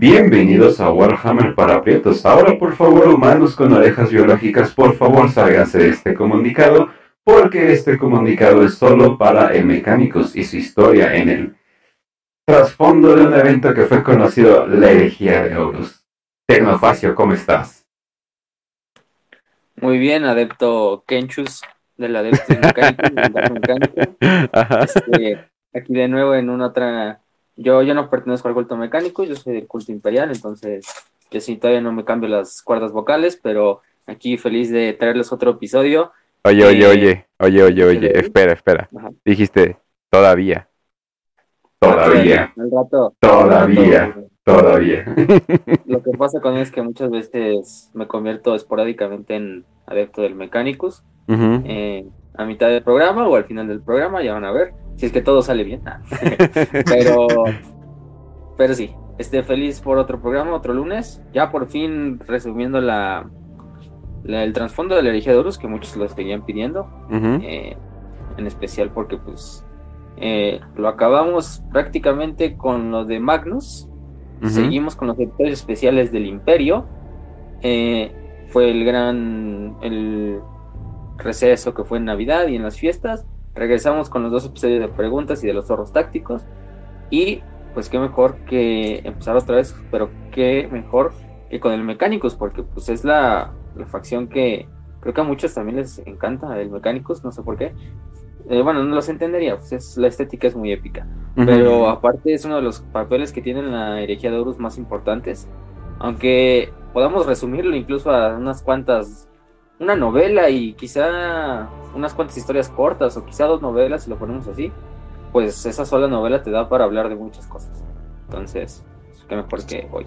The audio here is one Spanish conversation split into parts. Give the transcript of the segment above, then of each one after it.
Bienvenidos a Warhammer para Prietos. Ahora, por favor, humanos con orejas biológicas, por favor, sálganse de este comunicado, porque este comunicado es solo para el Mecánicos y su historia en el trasfondo de un evento que fue conocido la herejía de Horus. Tecnofacio, ¿cómo estás? Muy bien, adepto Kenchus del adepto mecánico. Este, aquí de nuevo en una otra yo, yo no pertenezco al culto mecánico, yo soy del culto imperial, entonces yo sí todavía no me cambio las cuerdas vocales, pero aquí feliz de traerles otro episodio. Oye, oye, oye, oye, oye, oye, espera, espera. Dijiste todavía. Todavía. Todavía. Todavía. Lo que pasa con es que muchas veces me convierto esporádicamente en adepto del Mechanicus. Eh, a mitad del programa o al final del programa, ya van a ver si es que todo sale bien. pero, pero sí, esté feliz por otro programa, otro lunes. Ya por fin resumiendo la, el trasfondo de la herejía de Horus, que muchos lo seguían pidiendo. Eh, en especial porque pues eh, lo acabamos prácticamente con lo de Magnus. Seguimos con los episodios especiales del Imperio. Eh, fue el gran el receso que fue en Navidad y en las fiestas. Regresamos con los dos episodios de preguntas y de los zorros tácticos. Y pues qué mejor que empezar otra vez, pero qué mejor que con el Mecánicos, porque pues es la, facción que creo que a muchos también les encanta el Mecánicos, no sé por qué. Eh, bueno, no los entendería, pues es, la estética es muy épica. Pero aparte es uno de los papeles que tienen la herejía de Horus más importantes. Aunque podamos resumirlo incluso a unas cuantas una novela y quizá unas cuantas historias cortas o quizá dos novelas, si lo ponemos así, pues esa sola novela te da para hablar de muchas cosas. Entonces, qué mejor que hoy.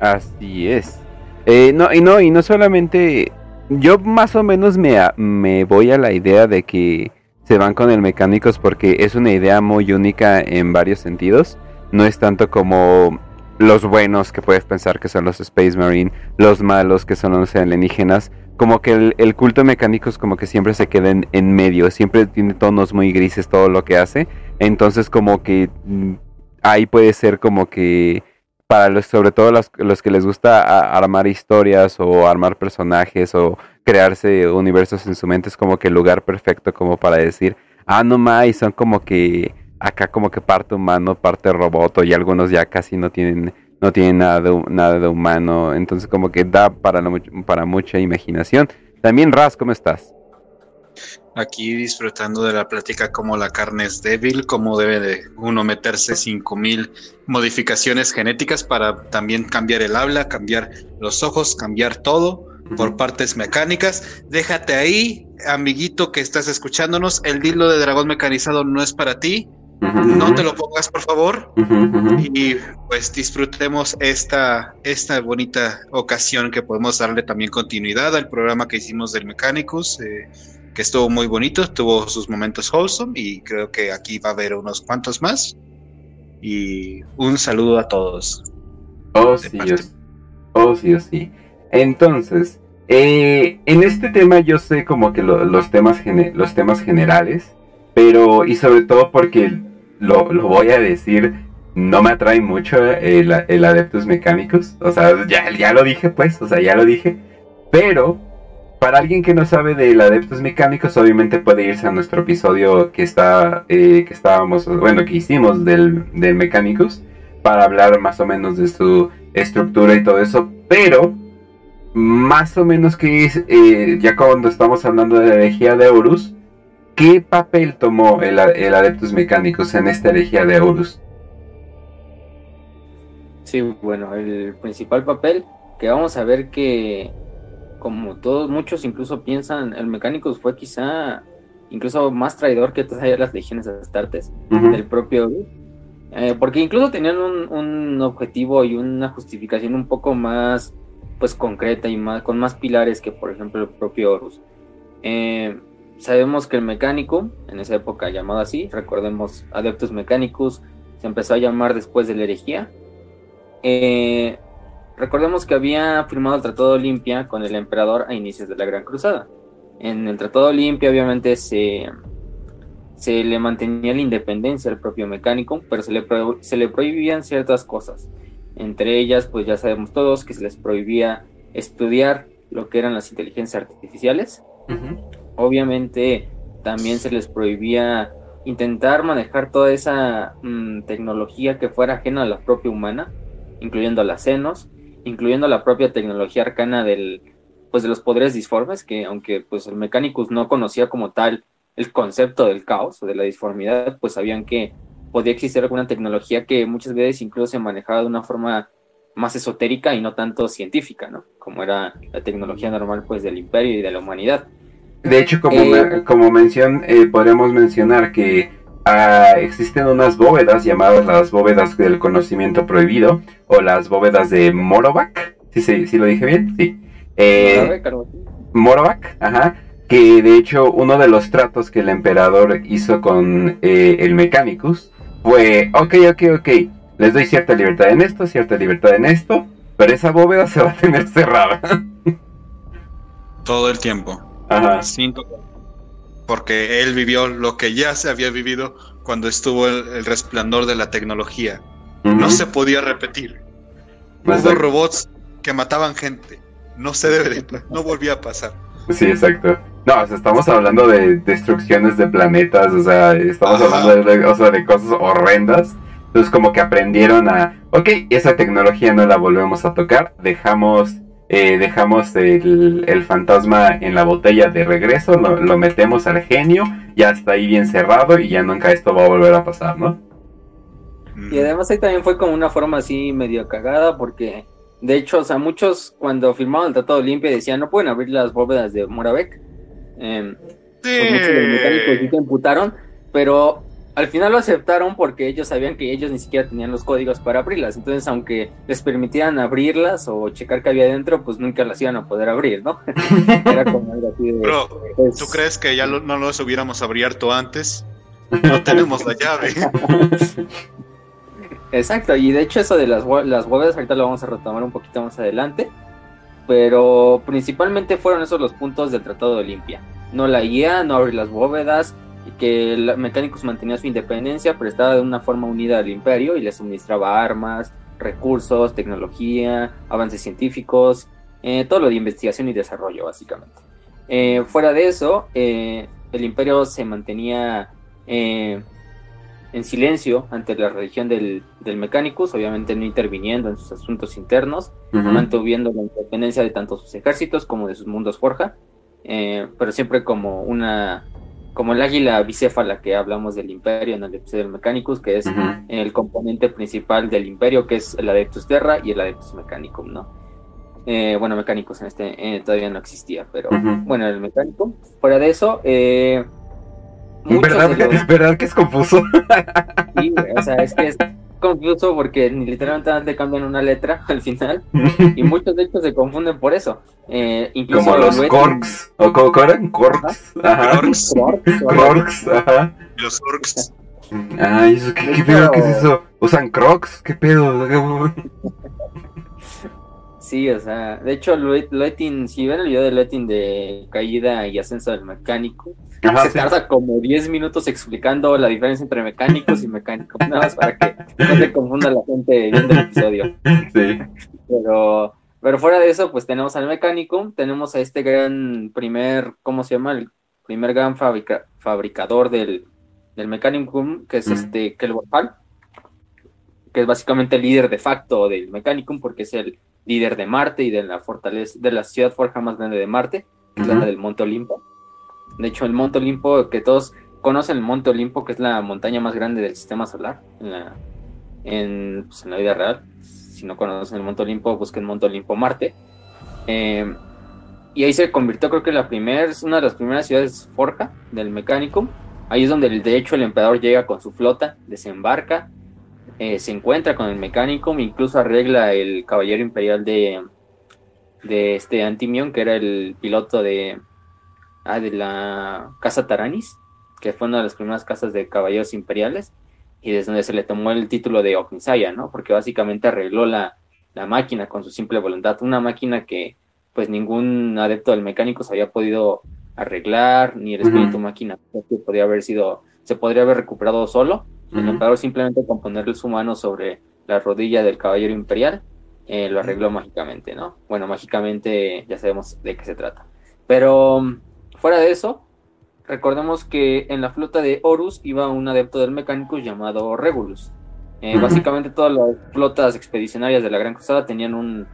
Así es. Eh, no, y no, y no solamente. Yo más o menos me, me voy a la idea de que se van con el mecánicos porque es una idea muy única en varios sentidos. No es tanto como los buenos que puedes pensar que son los Space Marine, los malos que son los alienígenas, como que el, culto mecánico es como que siempre se queda en, medio, siempre tiene tonos muy grises todo lo que hace, entonces como que mm, ahí puede ser como que para los, sobre todo los, los que les gusta armar historias o armar personajes o crearse universos en su mente es como que el lugar perfecto como para decir, ah no más, son como que acá como que parte humano, parte robot, y algunos ya casi no tienen, no tienen nada de, nada de humano, entonces como que da para, para mucha imaginación. También Raz, ¿cómo estás? Aquí disfrutando de la plática como la carne es débil, cómo debe de uno meterse 5000 modificaciones genéticas para también cambiar el habla, cambiar los ojos, cambiar todo por partes mecánicas. Déjate ahí, amiguito que estás escuchándonos, el dilo de dragón mecanizado no es para ti. No te lo pongas, por favor. Y pues disfrutemos esta, esta bonita ocasión que podemos darle también continuidad al programa que hicimos del Mechanicus, eh, que estuvo muy bonito, tuvo sus momentos wholesome y creo que aquí va a haber unos cuantos más. Y un saludo a todos. Oh, sí, oh, sí, oh, sí. Entonces, eh, en este tema yo sé como que los, temas los temas generales, pero y sobre todo porque lo, voy a decir, no me atrae mucho el, el Adeptus Mecánicos. O sea, ya, ya lo dije, pues, o sea, ya lo dije. Pero, para alguien que no sabe del Adeptus Mecánicos, obviamente puede irse a nuestro episodio que está, eh, que estábamos, bueno, que hicimos del, del Mecánicos, para hablar más o menos de su estructura y todo eso. Pero, más o menos que es, eh, ya cuando estamos hablando de la herejía de Horus, ¿Qué papel tomó el, Adeptus Mecánicos en esta herejía de Horus? Sí, bueno, el principal papel que vamos a ver que, como todos, muchos incluso piensan, el Mecánicos fue quizá incluso más traidor que todas las legiones astartes del propio eh, porque incluso tenían un, objetivo y una justificación un poco más pues concreta y más con más pilares que por ejemplo el propio Horus. Eh, sabemos que el mecánico, en esa época llamado así, recordemos Adeptus Mechanicus, se empezó a llamar después de la herejía. Eh, recordemos que había firmado el Tratado Olimpia con el emperador a inicios de la Gran Cruzada. En el Tratado Olimpia obviamente se, se le mantenía la independencia al propio mecánico, pero se le, se le prohibían ciertas cosas. Entre ellas, pues ya sabemos todos que se les prohibía estudiar lo que eran las inteligencias artificiales. Obviamente también se les prohibía intentar manejar toda esa mm, tecnología que fuera ajena a la propia humana, incluyendo las senos, incluyendo la propia tecnología arcana del, pues de los poderes disformes, que aunque pues el Mechanicus no conocía como tal el concepto del caos o de la disformidad, pues sabían que podía existir alguna tecnología que muchas veces incluso se manejaba de una forma más esotérica y no tanto científica, ¿no? Como era la tecnología normal pues del imperio y de la humanidad. De hecho, como, eh, como mención, eh, podemos mencionar que ah, existen unas bóvedas llamadas las bóvedas del conocimiento prohibido o las bóvedas de Morovac. ¿Sí, sí, sí lo dije bien? Sí. Eh, Morovac, ajá. Que de hecho uno de los tratos que el emperador hizo con eh, el Mechanicus fue, ok, ok, ok, les doy cierta libertad en esto, cierta libertad en esto, pero esa bóveda se va a tener cerrada. Todo el tiempo. Ajá. porque él vivió lo que ya se había vivido cuando estuvo el, resplandor de la tecnología. No se podía repetir. Hubo robots que mataban gente. No se debe no volvía a pasar. Sí, exacto. No, o sea, estamos hablando de destrucciones de planetas, o sea, estamos hablando de, o sea, de cosas horrendas. Entonces como que aprendieron a, ok, esa tecnología no la volvemos a tocar, dejamos, eh, dejamos el, fantasma en la botella de regreso, lo, metemos al genio, ya está ahí bien cerrado y ya nunca esto va a volver a pasar, ¿no? Y además ahí también fue como una forma así medio cagada porque, de hecho, o sea, muchos cuando firmaron el Tratado Limpia decían no pueden abrir las bóvedas de Moravec. Eh, pues muchos de los mecánicos sí te imputaron, pero al final lo aceptaron porque ellos sabían que ellos ni siquiera tenían los códigos para abrirlas. Entonces, aunque les permitieran abrirlas o checar qué había dentro, pues nunca las iban a poder abrir, ¿no? Era como algo así de, Pero, pues, ¿tú crees que ya no los hubiéramos abierto antes? No tenemos la llave. Exacto, y de hecho eso de las, las bóvedas ahorita lo vamos a retomar un poquito más adelante. Pero principalmente fueron esos los puntos del Tratado de Olimpia. No la guía, no abrir las bóvedas, y que el Mecánicos mantenía su independencia, pero estaba de una forma unida al imperio y le suministraba armas, recursos, tecnología, avances científicos, eh, todo lo de investigación y desarrollo, básicamente. Eh, fuera de eso, eh, el imperio se mantenía en silencio ante la religión del, del Mechanicus, obviamente no interviniendo en sus asuntos internos, mantuviendo la independencia de tanto sus ejércitos como de sus mundos forja, pero siempre como una como el águila bicéfala que hablamos del imperio en el episodio del Mechanicus, que es el componente principal del imperio, que es el Adeptus Terra y el Adeptus Mechanicum, ¿no? Eh, bueno, Mechanicus en este eh, todavía no existía, pero bueno, el Mechanicum. Fuera de eso, eh, ¿Verdad, ¿Verdad que es confuso? sí, o sea, es que es confuso porque literalmente cambian una letra al final y muchos de ellos se confunden por eso. Eh, incluso Como los corks, o cómo eran corks, ajá. Corks, ajá. Los corks. Ay, ¿qué, qué pedo? ¿Qué es eso? ¿Usan crocs? ¿Qué pedo? Sí, o sea, de hecho, Letin, si ven el video de Letin de caída y ascenso del mecánico, se tarda como 10 minutos explicando la diferencia entre mecánicos y mecánicos, nada más para que no se confunda la gente viendo el episodio. Sí. Pero, pero fuera de eso, pues tenemos al mecánico, tenemos a este gran primer, ¿cómo se llama? El primer gran fabricador del, del Mechanicum, que es este Kelvor que es básicamente el líder de facto del Mechanicum, porque es el líder de Marte y de la fortaleza, de la ciudad forja más grande de Marte, que es la del Monte Olimpo. De hecho, el Monte Olimpo, que todos conocen el Monte Olimpo, que es la montaña más grande del sistema solar en la, en, pues, la vida real. Si no conocen el Monte Olimpo, busquen Monte Olimpo Marte. Eh, y ahí se convirtió, creo que la primera, es una de las primeras ciudades forja del Mechanicum. Ahí es donde, de hecho, el emperador llega con su flota, desembarca, eh, se encuentra con el Mechanicum, incluso arregla el caballero imperial de, de este Antimion, que era el piloto de, ah, de la casa Taranis, que fue una de las primeras casas de caballeros imperiales, y desde donde se le tomó el título de Ognisaya, ¿no? Porque básicamente arregló la, la máquina con su simple voluntad, una máquina que pues ningún adepto del mecánico se había podido arreglar, ni el espíritu máquina, que podía haber sido se podría haber recuperado solo. El emperador simplemente con ponerle su mano sobre la rodilla del caballero imperial eh, lo arregló mágicamente, ¿no? Bueno, mágicamente ya sabemos de qué se trata. Pero fuera de eso, recordemos que en la flota de Horus iba un adepto del mecánico llamado Regulus. Eh, básicamente todas las flotas expedicionarias de la Gran Cruzada tenían un,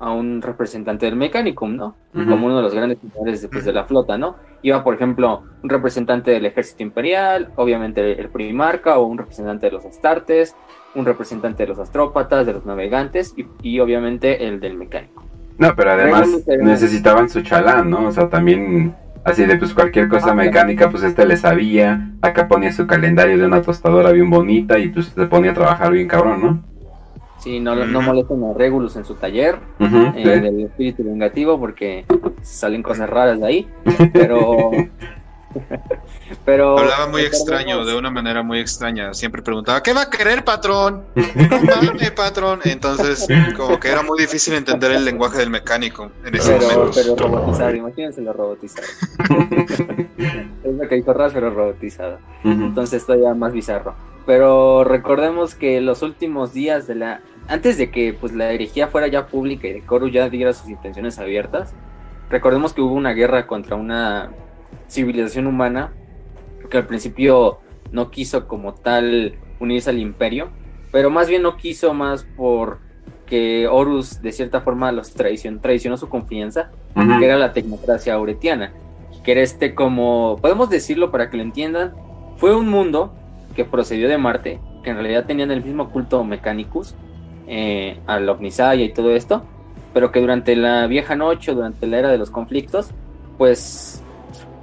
a un representante del Mechanicum, ¿no? Como uno de los grandes pilares después de la flota, ¿no? Iba, por ejemplo, un representante del ejército imperial, obviamente el primarca o un representante de los astartes, un representante de los astrópatas, de los navegantes y, obviamente el del mecánico. No, pero además necesitaban su chalán, ¿no? O sea, también así de pues cualquier cosa mecánica, pues este le sabía, acá ponía su calendario de una tostadora bien bonita y pues se ponía a trabajar bien cabrón, ¿no? Sí, no, no molesten a Regulus en su taller eh, del espíritu vengativo porque salen cosas raras de ahí. Pero Pero hablaba muy extraño, de una manera muy extraña. Siempre preguntaba, ¿qué va a querer, patrón? No patrón. Entonces, como que era muy difícil entender el lenguaje del mecánico en ese pero, momento. Pero robotizado, imagínense lo robotizado. es lo que dijo Raz, pero robotizado. Entonces, todavía más bizarro. Pero recordemos que los últimos días de la. Antes de que pues la herejía fuera ya pública y de Coru ya diera sus intenciones abiertas, recordemos que hubo una guerra contra una civilización humana que al principio no quiso como tal unirse al imperio, pero más bien no quiso más por que Horus de cierta forma los traicionó, traicionó su confianza, que era la tecnocracia auretiana, que era este como, podemos decirlo para que lo entiendan, fue un mundo que procedió de Marte, que en realidad tenían el mismo culto Mechanicus, eh, al Omnisaya y todo esto, pero que durante la vieja noche, durante la era de los conflictos, pues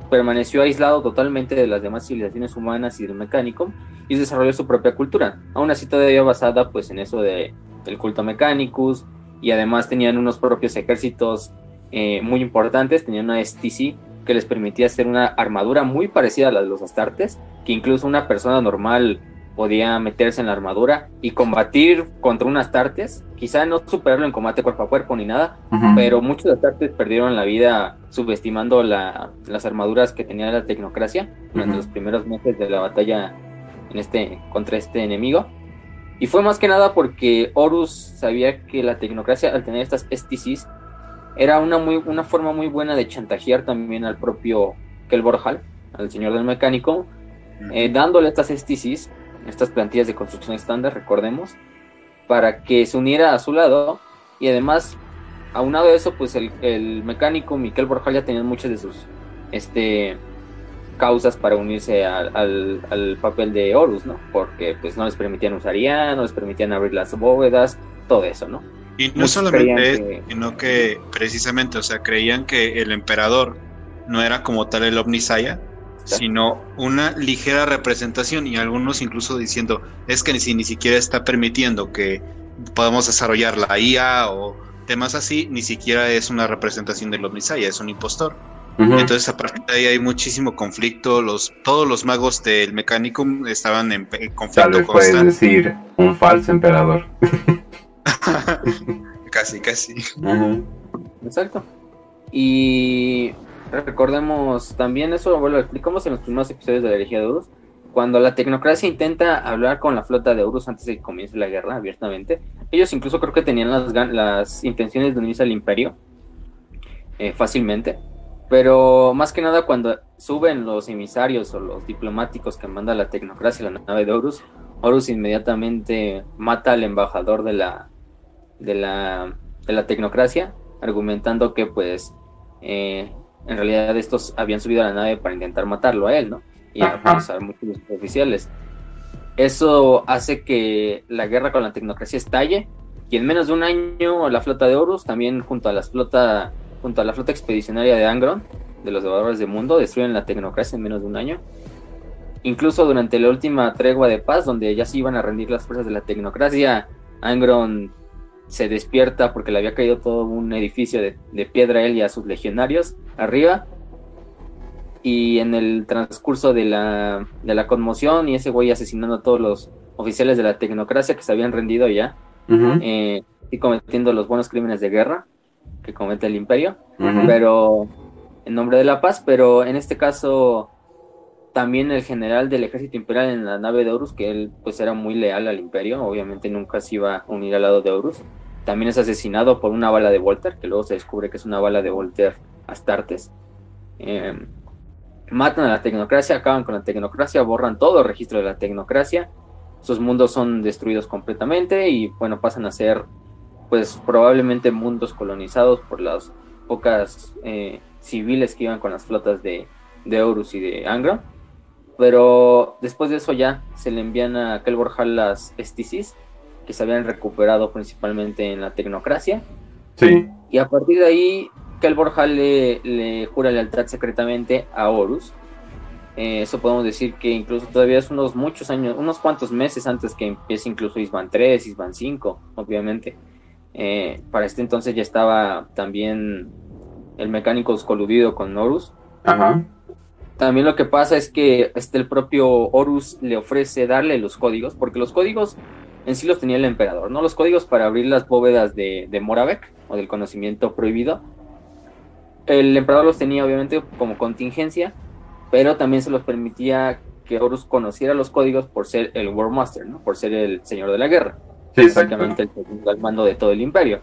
permaneció aislado totalmente de las demás civilizaciones humanas y del mecánico y desarrolló su propia cultura, aún así todavía basada pues en eso de, del culto mechanicus y además tenían unos propios ejércitos eh, muy importantes, tenían una STC que les permitía hacer una armadura muy parecida a la de los astartes, que incluso una persona normal podía meterse en la armadura y combatir contra un Astartes, quizá no superarlo en combate cuerpo a cuerpo ni nada, pero muchos Astartes perdieron la vida subestimando las armaduras que tenía la tecnocracia durante los primeros meses de la batalla en este, contra este enemigo. Y fue más que nada porque Horus sabía que la tecnocracia, al tener estas STCs, era una, muy, una forma muy buena de chantajear también al propio Kelborhal, al señor del mecánico, eh, dándole estas STCs estas plantillas de construcción estándar, recordemos, para que se uniera a su lado y además, aunado a eso, pues el, mecánico Miquel Borjal ya tenía muchas de sus este, causas para unirse al, papel de Horus, ¿no? Porque pues no les permitían usar IA, no les permitían abrir las bóvedas, todo eso, ¿no? Y no solamente eso, sino que precisamente, o sea, creían que el emperador no era como tal el Omnisaya, sino una ligera representación y algunos incluso diciendo es que ni, ni siquiera está permitiendo que podamos desarrollar la IA o temas así, ni siquiera es una representación del Omnisaya, es un impostor. Entonces a partir de ahí hay muchísimo conflicto, los, todos los magos del Mechanicum estaban en, conflicto Tal vez puedes decir un falso emperador. casi, casi. Exacto. Y recordemos también eso, lo explicamos en los primeros episodios de la herejía de Horus, cuando la tecnocracia intenta hablar con la flota de Horus antes de que comience la guerra abiertamente, ellos incluso creo que tenían las, las intenciones de unirse al imperio eh, fácilmente, pero más que nada cuando suben los emisarios o los diplomáticos que manda la tecnocracia a la nave de Horus, Horus inmediatamente mata al embajador de la, de la, de la tecnocracia, argumentando que pues eh, en realidad estos habían subido a la nave para intentar matarlo a él, ¿no? Y a, muchos oficiales. Eso hace que la guerra con la tecnocracia estalle y en menos de un año la flota de Horus, también junto a la flota, junto a la flota expedicionaria de Angron, de los devoradores del mundo, destruyen la tecnocracia en menos de un año. Incluso durante la última tregua de paz, donde ya se iban a rendir las fuerzas de la tecnocracia, Angron se despierta porque le había caído todo un edificio de, piedra a él y a sus legionarios arriba. Y en el transcurso de la, de la conmoción y ese güey asesinando a todos los oficiales de la tecnocracia que se habían rendido ya eh, y cometiendo los buenos crímenes de guerra que comete el imperio, pero en nombre de la paz, pero en este caso también el general del ejército imperial en la nave de Horus, que él pues era muy leal al imperio, obviamente nunca se iba a unir al lado de Horus. También es asesinado por una bala de Volter, que luego se descubre que es una bala de Volter Astartes. Eh, matan a la tecnocracia, acaban con la tecnocracia, borran todo el registro de la tecnocracia. Sus mundos son destruidos completamente y bueno, pasan a ser pues probablemente mundos colonizados por las pocas eh, civiles que iban con las flotas de, de Horus y de Angra. Pero después de eso ya se le envían a Kelborhal las Esticis, que se habían recuperado principalmente en la tecnocracia. Sí. Y a partir de ahí, Kelborhal le, le jura lealtad secretamente a Horus. Eh, eso podemos decir que incluso todavía es unos muchos años, unos cuantos meses antes que empiece incluso Isban 3, Isban 5, obviamente. Eh, para este entonces ya estaba también el mecánico coludido con Horus. Ajá. También lo que pasa es que este, el propio Horus le ofrece darle los códigos, porque los códigos en sí los tenía el emperador, ¿no? Los códigos para abrir las bóvedas de, de Moravec o del conocimiento prohibido. El emperador los tenía obviamente como contingencia, pero también se los permitía que Horus conociera los códigos por ser el War Master, ¿no? Por ser el señor de la guerra. Sí, exacto. Básicamente el segundo al mando de todo el imperio.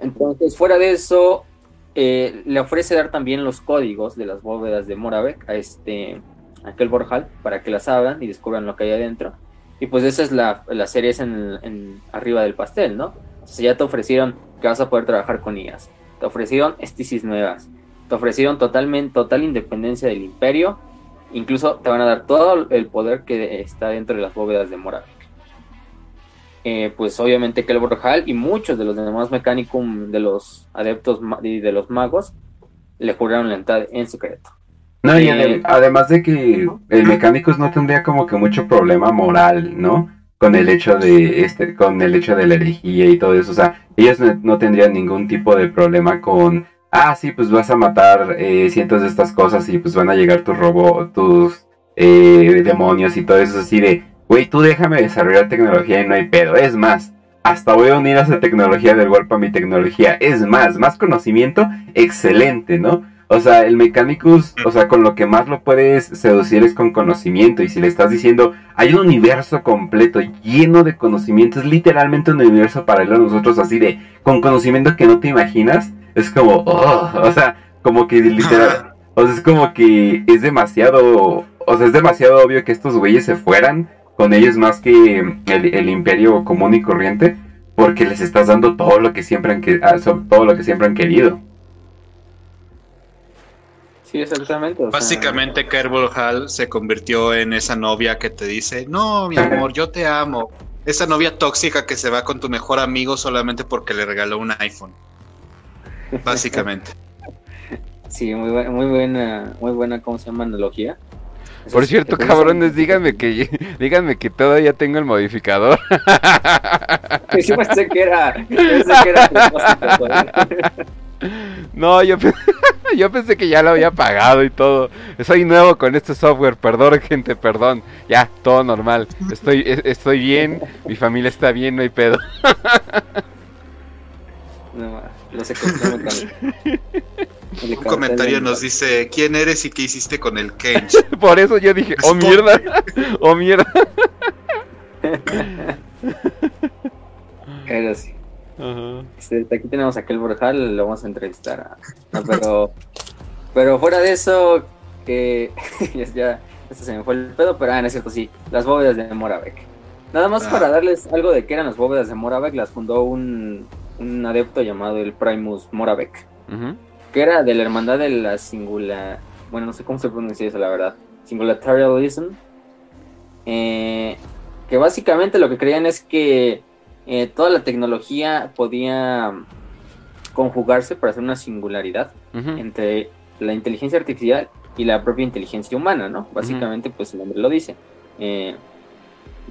Entonces, fuera de eso, eh, le ofrece dar también los códigos de las bóvedas de Moravec a este a aquel Borjal para que las abran y descubran lo que hay adentro. Y pues esa es la, la en, en arriba del pastel, ¿no? O sea, ya te ofrecieron que vas a poder trabajar con IAS. Te ofrecieron estisis nuevas. Te ofrecieron totalmente, total independencia del imperio. Incluso te van a dar todo el poder que está dentro de las bóvedas de Moravec. Eh, pues obviamente que el Borjal y muchos de los demás Mechanicum de los adeptos y de los magos le juraron lealtad en secreto. No, y Eh, adem- además de que el Mecánicos no tendría como que mucho problema moral, ¿no? Con el hecho de este, con el hecho de la herejía y todo eso. O sea, ellos no, no tendrían ningún tipo de problema con ah, sí, pues vas a matar eh, cientos de estas cosas y pues van a llegar tus robots, tus eh, demonios y todo eso así de, güey, tú déjame desarrollar tecnología y no hay pedo. Es más, hasta voy a unir a esa tecnología del golpe a mi tecnología. Es más, más conocimiento, excelente, ¿no? O sea, el Mechanicus, o sea, con lo que más lo puedes seducir es con conocimiento. Y si le estás diciendo, hay un universo completo lleno de conocimiento, es literalmente un universo paralelo a nosotros, así de, con conocimiento que no te imaginas, es como, oh, o sea, como que literal, o sea, es como que es demasiado, o sea, es demasiado obvio que estos güeyes se fueran con ellos más que el, el imperio común y corriente, porque les estás dando todo lo que siempre han, que- ah, todo lo que siempre han querido. Sí, exactamente. o sea, Básicamente, Kerbal Hall se convirtió en esa novia que te dice: No, mi amor, yo te amo. Esa novia tóxica que se va con tu mejor amigo solamente porque le regaló un iPhone. Básicamente. Sí, muy buena, muy buena, ¿cómo se llama? Analogía. Por cierto, sí, cabrones, díganme que díganme que todavía tengo el modificador. Yo pensé que era, yo pensé que era propósito, güey. No, yo, yo pensé que ya lo había pagado y todo. Soy nuevo con este software, perdón, gente, perdón. Ya, todo normal. Estoy e- estoy bien, mi familia está bien, no hay pedo. No, ma, lo secuestró mecánico. El Un comentario nos dice: ¿Quién eres y qué hiciste con el Kench? Por eso yo dije, oh mierda, oh mierda. Era así. Este, aquí tenemos a aquel Borjal, lo vamos a entrevistar. a- no, pero, pero fuera de eso, que ya, esto se me fue el pedo, pero ah, no es cierto, sí, las bóvedas de Moravec. Nada más Ah. para darles algo de qué eran las bóvedas de Moravec, las fundó un, un adepto llamado el Primus Moravec, Ujú. Que era de la hermandad de la singular, bueno, no sé cómo se pronuncia eso, la verdad, Singularitarianism, eh, que básicamente lo que creían es que eh, toda la tecnología podía conjugarse para hacer una singularidad entre la inteligencia artificial y la propia inteligencia humana, ¿no? Básicamente, pues el nombre lo dice. Eh,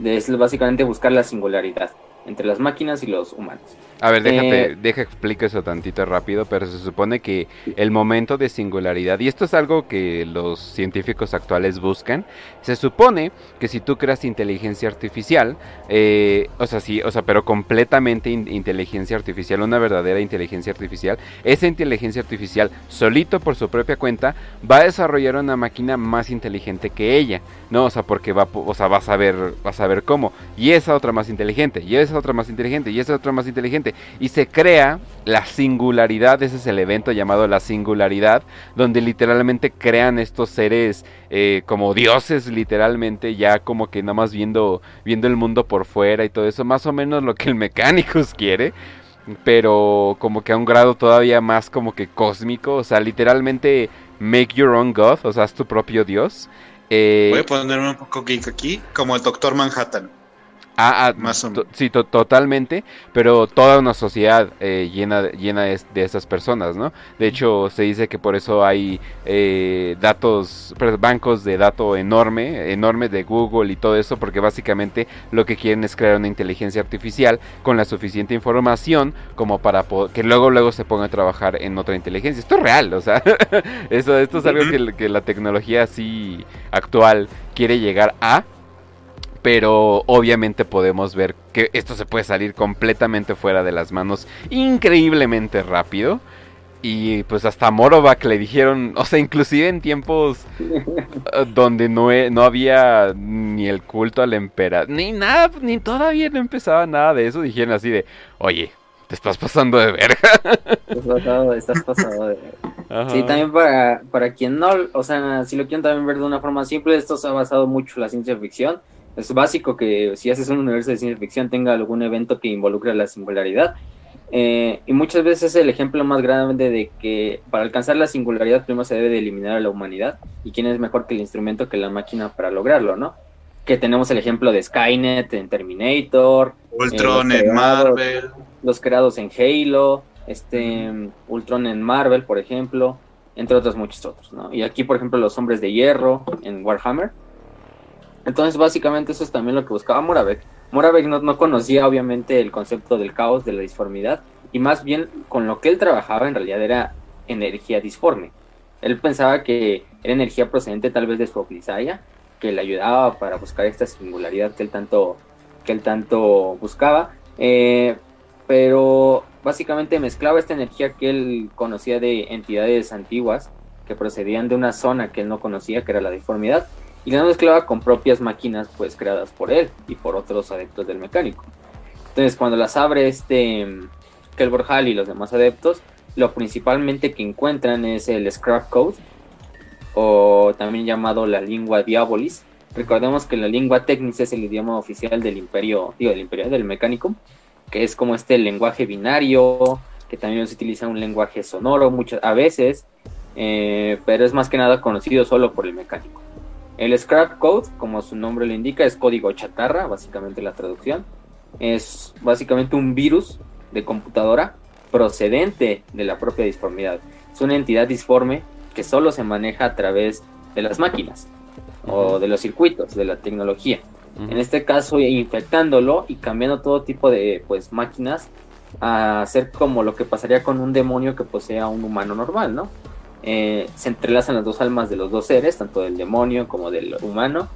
es básicamente buscar la singularidad entre las máquinas y los humanos. A ver, déjate, eh, deja explico eso tantito rápido, pero se supone que el momento de singularidad, y esto es algo que los científicos actuales buscan, se supone que si tú creas inteligencia artificial, eh, o sea, sí, o sea, pero completamente inteligencia artificial, una verdadera inteligencia artificial, esa inteligencia artificial, solito por su propia cuenta, va a desarrollar una máquina más inteligente que ella, ¿no? O sea, porque va, o sea, va a saber, va a saber cómo, y esa otra más inteligente, y esa otra más inteligente, y esa otra más inteligente, y se crea la singularidad, ese es el evento llamado la singularidad, donde literalmente crean estos seres eh, como dioses literalmente, ya como que nada más viendo, viendo el mundo por fuera y todo eso, más o menos lo que el Mechanicus quiere, pero como que a un grado todavía más como que cósmico, o sea, literalmente make your own god, o sea, haz tu propio dios. Eh, Voy a ponerme un poco geek aquí, como el Doctor Manhattan. Ah, ah Más sí, totalmente, pero toda una sociedad eh, llena, llena de, esas personas, ¿no? De hecho, se dice que por eso hay eh, datos, bancos de datos enorme, enorme de Google y todo eso, porque básicamente lo que quieren es crear una inteligencia artificial con la suficiente información como para que luego luego se ponga a trabajar en otra inteligencia. Esto es real, o sea, eso, esto es algo que, que la tecnología así actual quiere llegar a pero obviamente podemos ver que esto se puede salir completamente fuera de las manos increíblemente rápido. Y pues hasta a Morovak le dijeron, o sea, inclusive en tiempos eh, donde no, no había ni el culto al emperador, ni nada, ni todavía no empezaba nada de eso, dijeron así de, oye, te estás pasando de verga. Estás pasado, estás pasado de verga. Sí, también para, para quien no, o sea, si lo quieren también ver de una forma simple, esto se ha basado mucho en la ciencia ficción es básico que si haces un universo de ciencia ficción tenga algún evento que involucre la singularidad. Eh, y muchas veces es el ejemplo más grande de que para alcanzar la singularidad primero se debe de eliminar a la humanidad. ¿Y quién es mejor que el instrumento que la máquina para lograrlo, no? Que tenemos el ejemplo de Skynet en Terminator. Ultron eh, en Marvel. Los creados en Halo. Este, Ultron en Marvel, por ejemplo. Entre otros muchos otros, ¿no? Y aquí, por ejemplo, los hombres de hierro en Warhammer entonces, básicamente eso es también lo que buscaba Moravec. Moravec no, no, conocía obviamente el concepto del caos, de la disformidad, y más bien con lo que él trabajaba en realidad era energía disforme. Él pensaba que era energía procedente tal vez de su Oclisaya, que le ayudaba para buscar esta singularidad que él tanto, que él tanto buscaba, eh, pero básicamente mezclaba esta energía que él conocía de entidades antiguas que procedían de una zona que él no conocía, que era la disformidad, y la mezclaba con propias máquinas pues creadas por él y por otros adeptos del mecánico. Entonces cuando las abre este Kelbor Hall y los demás adeptos, lo principalmente que encuentran es el Scrap Code o también llamado la lengua Diabolis. Recordemos que la lengua Technis es el idioma oficial del imperio, digo, del imperio del mecánico, que es como este lenguaje binario, que también se utiliza un lenguaje sonoro muchas a veces, eh, pero es más que nada conocido solo por el mecánico. El scrap code, como su nombre lo indica, es código chatarra, básicamente la traducción. Es básicamente un virus de computadora procedente de la propia disformidad. Es una entidad disforme que solo se maneja a través de las máquinas o de los circuitos, de la tecnología. En este caso, infectándolo y cambiando todo tipo de pues máquinas a ser como lo que pasaría con un demonio que posea un humano normal, ¿no? Eh, se entrelazan las dos almas de los dos seres, tanto del demonio como del humano,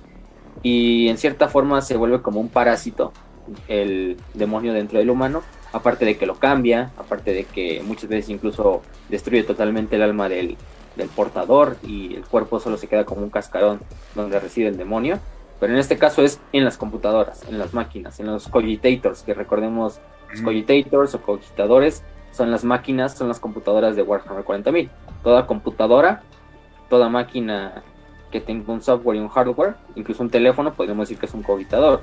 y en cierta forma se vuelve como un parásito el demonio dentro del humano, aparte de que lo cambia, aparte de que muchas veces incluso destruye totalmente el alma del, del portador y el cuerpo solo se queda como un cascarón donde reside el demonio. Pero en este caso es en las computadoras, en las máquinas, en los cogitators, que recordemos, los cogitators o cogitadores son las máquinas, son las computadoras de Warhammer 40.000. Toda computadora, toda máquina que tenga un software y un hardware, incluso un teléfono, podríamos decir que es un cogitador.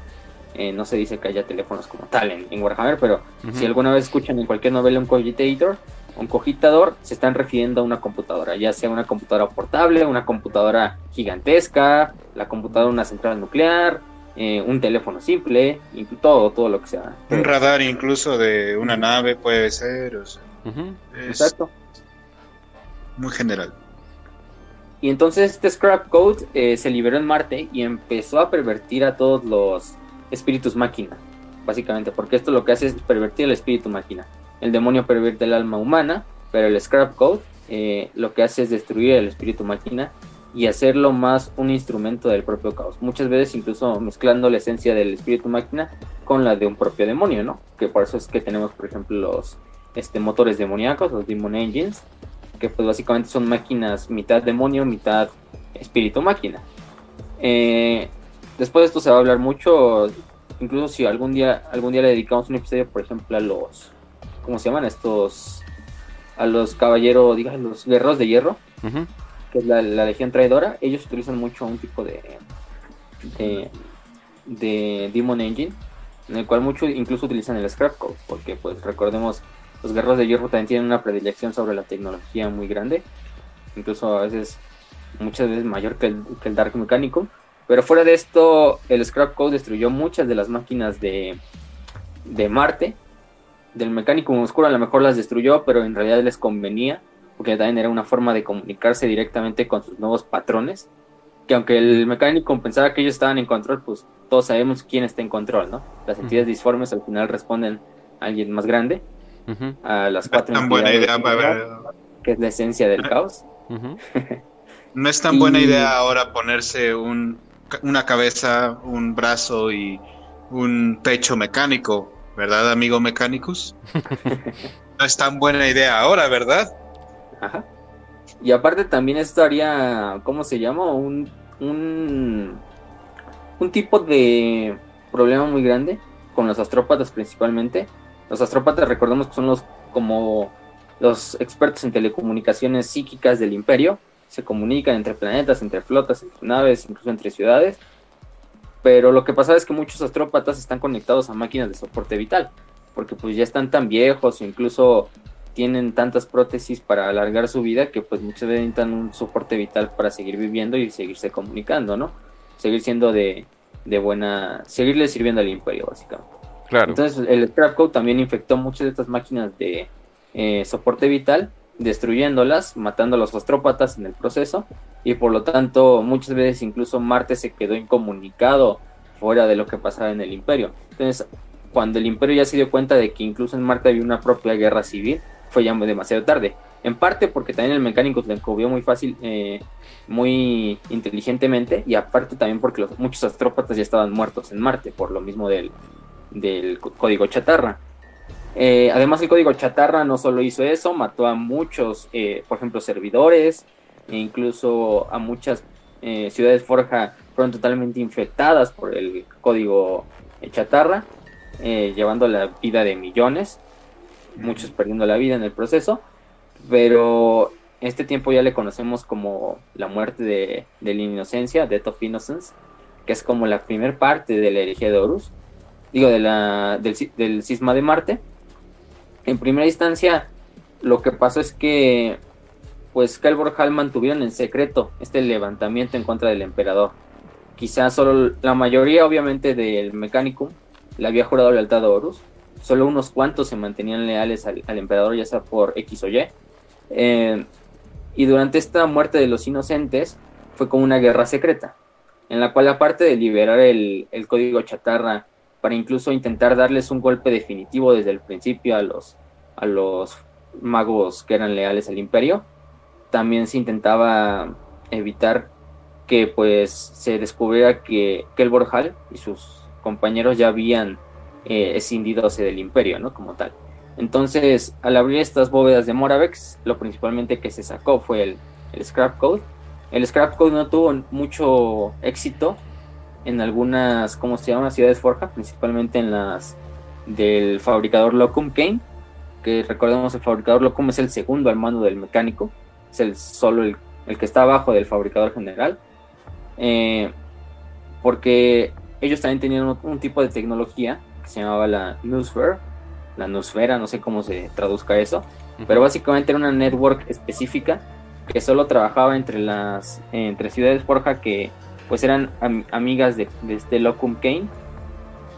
Eh, no se dice que haya teléfonos como tal en, Warhammer, pero si alguna vez escuchan en cualquier novela un cogitator, un cogitador, se están refiriendo a una computadora, ya sea una computadora portable, una computadora gigantesca, la computadora de una central nuclear, eh, un teléfono simple, y todo, todo lo que sea. Un radar incluso de una nave puede ser. Exacto. Muy general. Y entonces este Scrap Code eh, se liberó en Marte y empezó a pervertir a todos los espíritus máquina. básicamente, porque esto lo que hace es pervertir el espíritu máquina. El demonio pervierte el alma humana, pero el scrap code eh, lo que hace es destruir el espíritu máquina y hacerlo más un instrumento del propio caos. Muchas veces incluso mezclando la esencia del espíritu máquina con la de un propio demonio, ¿no? Que por eso es que tenemos, por ejemplo, los este, motores demoníacos, los Demon Engines, que pues básicamente son máquinas mitad demonio, mitad espíritu máquina. Eh, después de esto se va a hablar mucho, incluso si algún día, algún día le dedicamos un episodio, por ejemplo, a los, ¿cómo se llaman? Estos, a los caballeros, digamos, los guerreros de hierro que es la, Legión Traidora, ellos utilizan mucho un tipo de, de, Demon Engine, en el cual muchos incluso utilizan el Scrap Code, porque pues recordemos, los guerreros de hierro también tienen una predilección sobre la tecnología muy grande, incluso a veces, muchas veces mayor que el, que el Dark Mecánico. Pero fuera de esto, el Scrap Code destruyó muchas de las máquinas de, de Marte. Del mecánico oscuro a lo mejor las destruyó, pero en realidad les convenía porque también era una forma de comunicarse directamente con sus nuevos patrones, que aunque el mecánico pensaba que ellos estaban en control, pues todos sabemos quién está en control, ¿no? Las entidades disformes al final responden a alguien más grande, a las cuatro no es tan buena idea que es la esencia del caos. no es tan buena idea ahora ponerse un, una cabeza, un brazo y un pecho mecánico, ¿verdad, amigo mecánicos? no es tan buena idea ahora, ¿verdad? Ajá. Y aparte también esto haría, ¿cómo se llama? Un, un, un tipo de problema muy grande con los astrópatas principalmente. Los astrópatas recordemos que son los como los expertos en telecomunicaciones psíquicas del imperio. Se comunican entre planetas, entre flotas, entre naves, incluso entre ciudades. Pero lo que pasa es que muchos astrópatas están conectados a máquinas de soporte vital. Porque pues ya están tan viejos, incluso tienen tantas prótesis para alargar su vida que pues muchas veces necesitan un soporte vital para seguir viviendo y seguirse comunicando, ¿no? Seguir siendo de, de buena, seguirle sirviendo al imperio básicamente. Claro. Entonces el Scrap Code también infectó muchas de estas máquinas de eh, soporte vital, destruyéndolas, matando a los astrópatas en el proceso y por lo tanto muchas veces incluso Marte se quedó incomunicado fuera de lo que pasaba en el imperio. Entonces cuando el imperio ya se dio cuenta de que incluso en Marte había una propia guerra civil, fue ya demasiado tarde. En parte porque también el mecánico se encubrió muy fácil, eh, muy inteligentemente, y aparte también porque muchos astrópatas ya estaban muertos en Marte, por lo mismo del, código chatarra. Eh, además, el código chatarra no solo hizo eso, mató a muchos, eh, por ejemplo, servidores, e incluso a muchas ciudades forja fueron totalmente infectadas por el código chatarra, llevando la vida de millones muchos perdiendo la vida en el proceso, pero este tiempo ya le conocemos como la muerte de, la inocencia, Death of Innocence, que es como la primer parte de la herejía de Horus, digo, de la, del, del cisma de Marte. En primera instancia, lo que pasó es que pues Kelbor Hall mantuvieron en secreto este levantamiento en contra del emperador. Quizás solo la mayoría, obviamente, del Mechanicum le había jurado lealtad a Horus, solo unos cuantos se mantenían leales al, emperador, ya sea por X o Y. Eh, y durante esta muerte de los inocentes fue como una guerra secreta, en la cual aparte de liberar el, código chatarra para incluso intentar darles un golpe definitivo desde el principio a los, a los magos que eran leales al imperio, también se intentaba evitar que pues se descubriera que Kelbor Hall y sus compañeros ya habían eh, escindidose del imperio, ¿no? Como tal. Entonces, al abrir estas bóvedas de Moravex, lo principalmente que se sacó fue el, Scrap Code. El Scrap Code no tuvo mucho éxito en algunas, ¿cómo se llama? Ciudades Forja, principalmente en las del fabricador Locum Kane, que recordemos el fabricador Locum es el segundo al mando del mecánico, es el solo el, que está abajo del fabricador general, eh, porque ellos también tenían un tipo de tecnología se llamaba la Newsfare, la Newsfera, no sé cómo se traduzca eso, pero básicamente era una network específica que solo trabajaba entre las entre ciudades Forja que pues eran amigas de, este Locum Kane,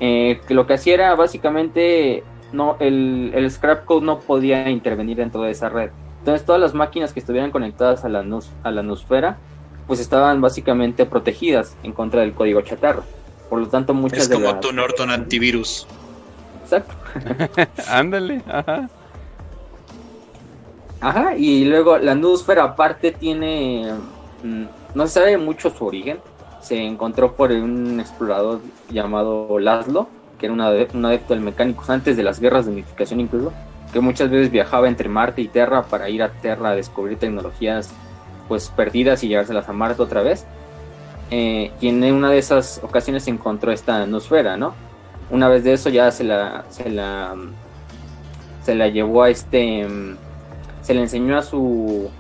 eh, que lo que hacía era básicamente no el, el scrap code no podía intervenir dentro de esa red. Entonces todas las máquinas que estuvieran conectadas a la, a la Nusfera pues estaban básicamente protegidas en contra del código chatarra. Por lo tanto, muchas es como tu Norton antivirus. exacto. Ándale, ajá. Ajá, y luego la nusfera aparte tiene, mm, no se sabe mucho su origen, se encontró por un explorador llamado Laszlo, que era un adepto del mecánicos antes de las guerras de unificación incluso, que muchas veces viajaba entre Marte y Terra para ir a Terra a descubrir tecnologías pues perdidas y llevárselas a Marte otra vez. Eh, y en una de esas ocasiones encontró esta nosfera, ¿no? Una vez de eso ya se la, se la, se la llevó a este, se le enseñó a su,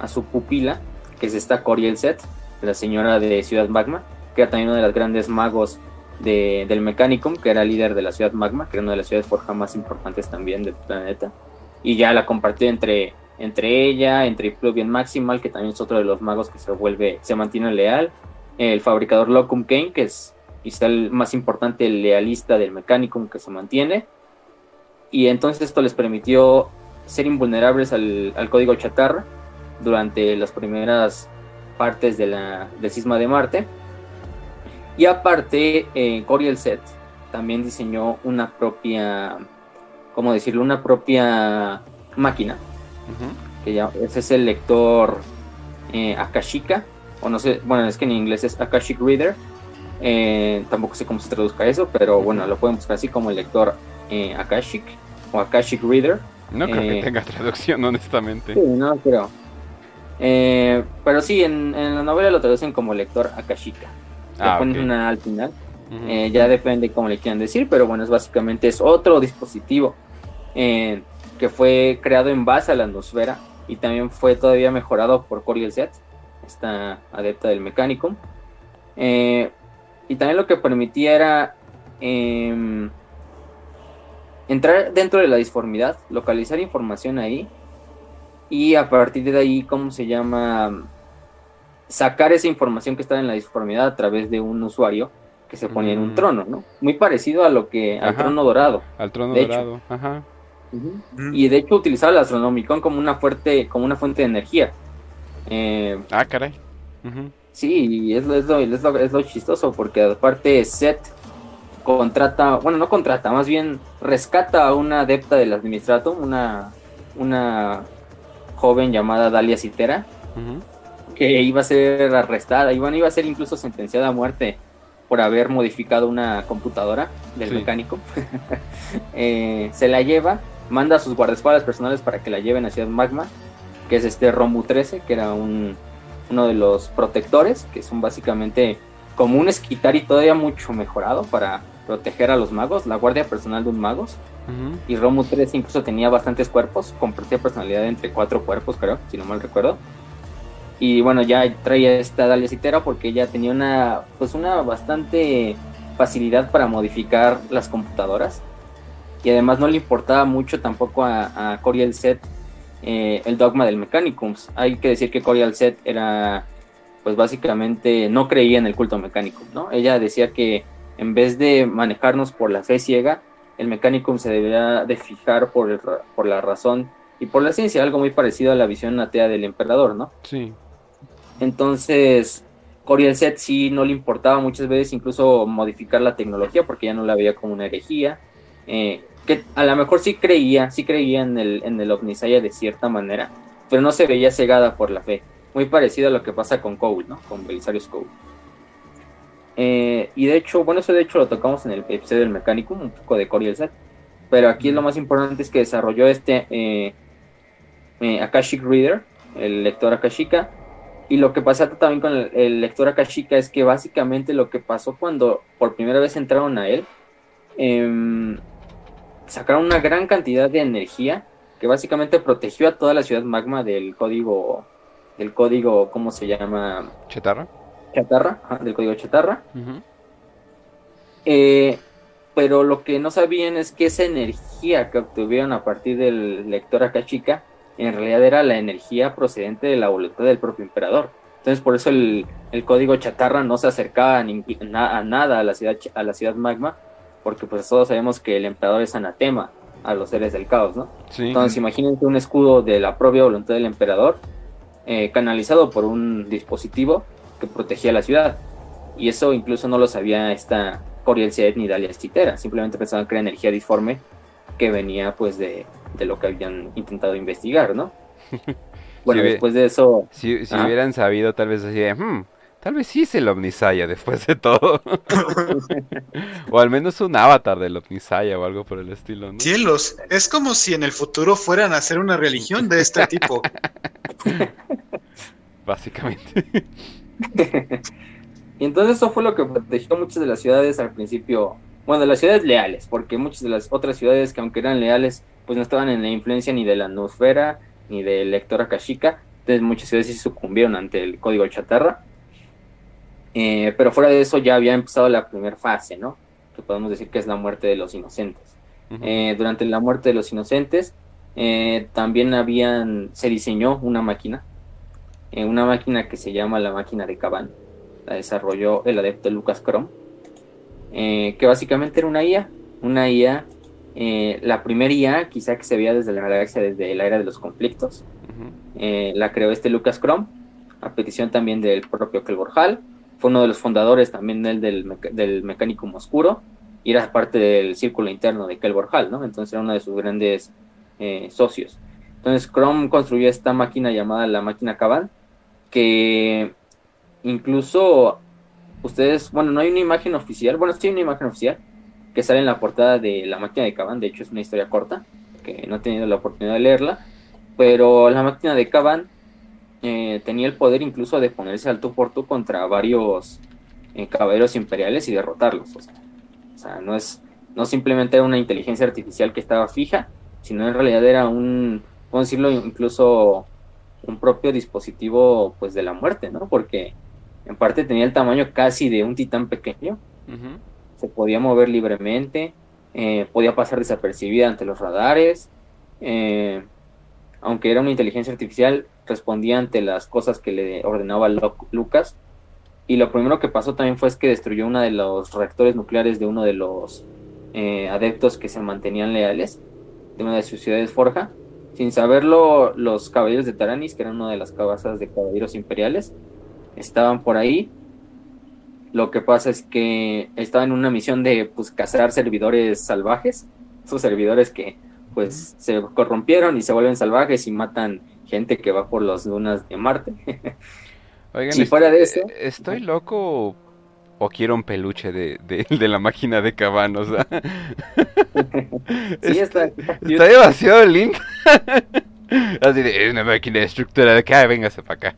a su pupila, que es esta Coriel Set, la señora de Ciudad Magma, que era también uno de los grandes magos del Mechanicum, que era líder de la Ciudad Magma, que era una de las ciudades forja más importantes también del planeta. Y ya la compartió entre, entre ella, entre Pluvian Maximal, que también es otro de los magos que se vuelve, se mantiene leal, el fabricador Locum Kane, que es el más importante lealista del Mechanicum que se mantiene. Y entonces esto les permitió ser invulnerables al, código chatarra durante las primeras partes de la, del cisma de Marte. Y aparte, eh, Coriel Set también diseñó una propia, ¿cómo decirlo? Una propia máquina. Que ya, ese es el lector eh, Akashika, o no sé, bueno, es que en inglés es Akashic Reader. Eh, tampoco sé cómo se traduzca eso, pero bueno, lo pueden buscar así como el lector eh, Akashic o Akashic Reader. No creo que tenga traducción, honestamente. Sí, no creo. pero sí, en, la novela lo traducen como lector Akashika. Le ah, ponen una al final. ya depende cómo le quieran decir, pero bueno, es básicamente es otro dispositivo que fue creado en base a la atmósfera y también fue todavía mejorado por Coriel Set, esta adepta del mecánico. Eh, y también lo que permitía era em, entrar dentro de la disformidad, localizar información ahí y a partir de ahí, ¿cómo se llama? Sacar esa información que estaba en la disformidad a través de un usuario que se ponía en un mm. trono, ¿no? Muy parecido a lo que al trono dorado. Al trono dorado, ajá. Y de hecho utilizaba el Astronomicon como una fuerte, como una fuente de energía. Eh, ah, caray. Sí, es, es, lo, es, lo, es lo chistoso, porque aparte Seth contrata, bueno, no contrata, más bien rescata a una adepta del Administratum, una, una joven llamada Dalia Citera, que iba a ser arrestada, iba, iba a ser incluso sentenciada a muerte por haber modificado una computadora del mecánico. Eh, se la lleva manda a sus guardaespaldas personales para que la lleven a Ciudad Magma, que es este Romu 13, que era un, uno de los protectores, que son básicamente como un esquitar y todavía mucho mejorado para proteger a los magos, la guardia personal de un magos. Y Romu 13 incluso tenía bastantes cuerpos, compartía personalidad entre cuatro cuerpos, creo, si no mal recuerdo. Y bueno, ya traía esta Dalia Citera porque ella tenía una, pues una bastante facilidad para modificar las computadoras y además no le importaba mucho tampoco a, a Coriel Set eh, el dogma del Mechanicums. Hay que decir que Coriel Set era, pues básicamente no creía en el culto mecánico, ¿no? Ella decía que en vez de manejarnos por la fe ciega, el Mechanicum se debería de fijar por, por la razón y por la ciencia, algo muy parecido a la visión atea del emperador, ¿no? Sí. Entonces, Coriel Set sí no le importaba muchas veces incluso modificar la tecnología porque ya no la veía como una herejía eh, que a lo mejor sí creía, sí creía en el, en el Omnisaya de cierta manera, pero no se veía cegada por la fe. Muy parecido a lo que pasa con Cole, ¿no? Con Belisarius Cole. Eh, y de hecho, bueno, eso de hecho lo tocamos en el episodio del mecánico, un poco de Coriel Set. Pero aquí lo más importante es que desarrolló este eh, Akashic Reader, el lector Akashika. Y lo que pasa también con el, el, lector Akashika es que básicamente lo que pasó cuando por primera vez entraron a él eh, sacaron una gran cantidad de energía que básicamente protegió a toda la ciudad magma del código, del código, ¿cómo se llama? Chatarra. Chatarra, del código chatarra. Eh, pero lo que no sabían es que esa energía que obtuvieron a partir del lector Akashika en realidad era la energía procedente de la voluntad del propio emperador. Entonces por eso el, código chatarra no se acercaba a, a, nada a la ciudad a la ciudad magma porque pues todos sabemos que el emperador es anatema a los seres del caos, ¿no? Entonces imagínense un escudo de la propia voluntad del emperador eh, canalizado por un dispositivo que protegía la ciudad. Y eso incluso no lo sabía esta Coriel Set ni Dalia Chitera, simplemente pensaban que era energía disforme que venía pues de, lo que habían intentado investigar, ¿no? Bueno, después de eso... Si, hubieran sabido tal vez así de, hmm, tal vez sí es el Omnisaya después de todo. o al menos un avatar del Omnisaya o algo por el estilo, ¿no? Cielos, es como si en el futuro fueran a hacer una religión de este tipo. Básicamente. y entonces eso fue lo que protegió muchas de las ciudades al principio bueno, de las ciudades leales, porque muchas de las otras ciudades que aunque eran leales, pues no estaban en la influencia ni de la Nosfera, ni del lector Akashika, entonces muchas ciudades sí sucumbieron ante el código chatarra. Eh, pero fuera de eso ya había empezado la primera fase, ¿no? Que podemos decir que es la muerte de los inocentes. Eh, durante la muerte de los inocentes, eh, también habían, se diseñó una máquina, una máquina que se llama la máquina de Caban, la desarrolló el adepto Lucas Chrome eh, que básicamente era una IA, una IA, la primera IA quizá que se veía desde la galaxia, desde la era de los conflictos, la creó este Lucas Chrome, a petición también del propio Kelbor Hall, fue uno de los fundadores también del, del Mecánico Oscuro, y era parte del círculo interno de Kelbor Hall, ¿no? Entonces era uno de sus grandes socios. Entonces Chrome construyó esta máquina llamada la máquina Cabal, que incluso ustedes, bueno, no hay una imagen oficial, bueno, sí hay una imagen oficial que sale en la portada de La máquina de Caban, de hecho es una historia corta, que no he tenido la oportunidad de leerla, pero la máquina de Caban eh, tenía el poder incluso de ponerse al tú por tú contra varios eh, caballeros imperiales y derrotarlos. O sea, no es no simplemente era una inteligencia artificial que estaba fija, sino en realidad era un, podemos decirlo, incluso un propio dispositivo pues de la muerte, ¿no? Porque en parte tenía el tamaño casi de un titán pequeño. Se podía mover libremente, eh, podía pasar desapercibida ante los radares. Eh, aunque era una inteligencia artificial, respondía ante las cosas que le ordenaba Lucas. Y lo primero que pasó también fue que destruyó uno de los reactores nucleares de uno de los eh, adeptos que se mantenían leales, de una de sus ciudades Forja. Sin saberlo, los caballeros de Taranis, que eran una de las cabezas de caballeros imperiales, estaban por ahí. Lo que pasa es que estaban en una misión de pues cazar servidores salvajes, esos servidores que pues se corrompieron y se vuelven salvajes y matan gente que va por las lunas de Marte. Oigan, fuera de eso, eh, estoy loco o quiero un peluche de, de, la máquina de Cabán, o sea. sí, está, está, demasiado lindo. Así de, es una máquina de estructura de acá, véngase para acá.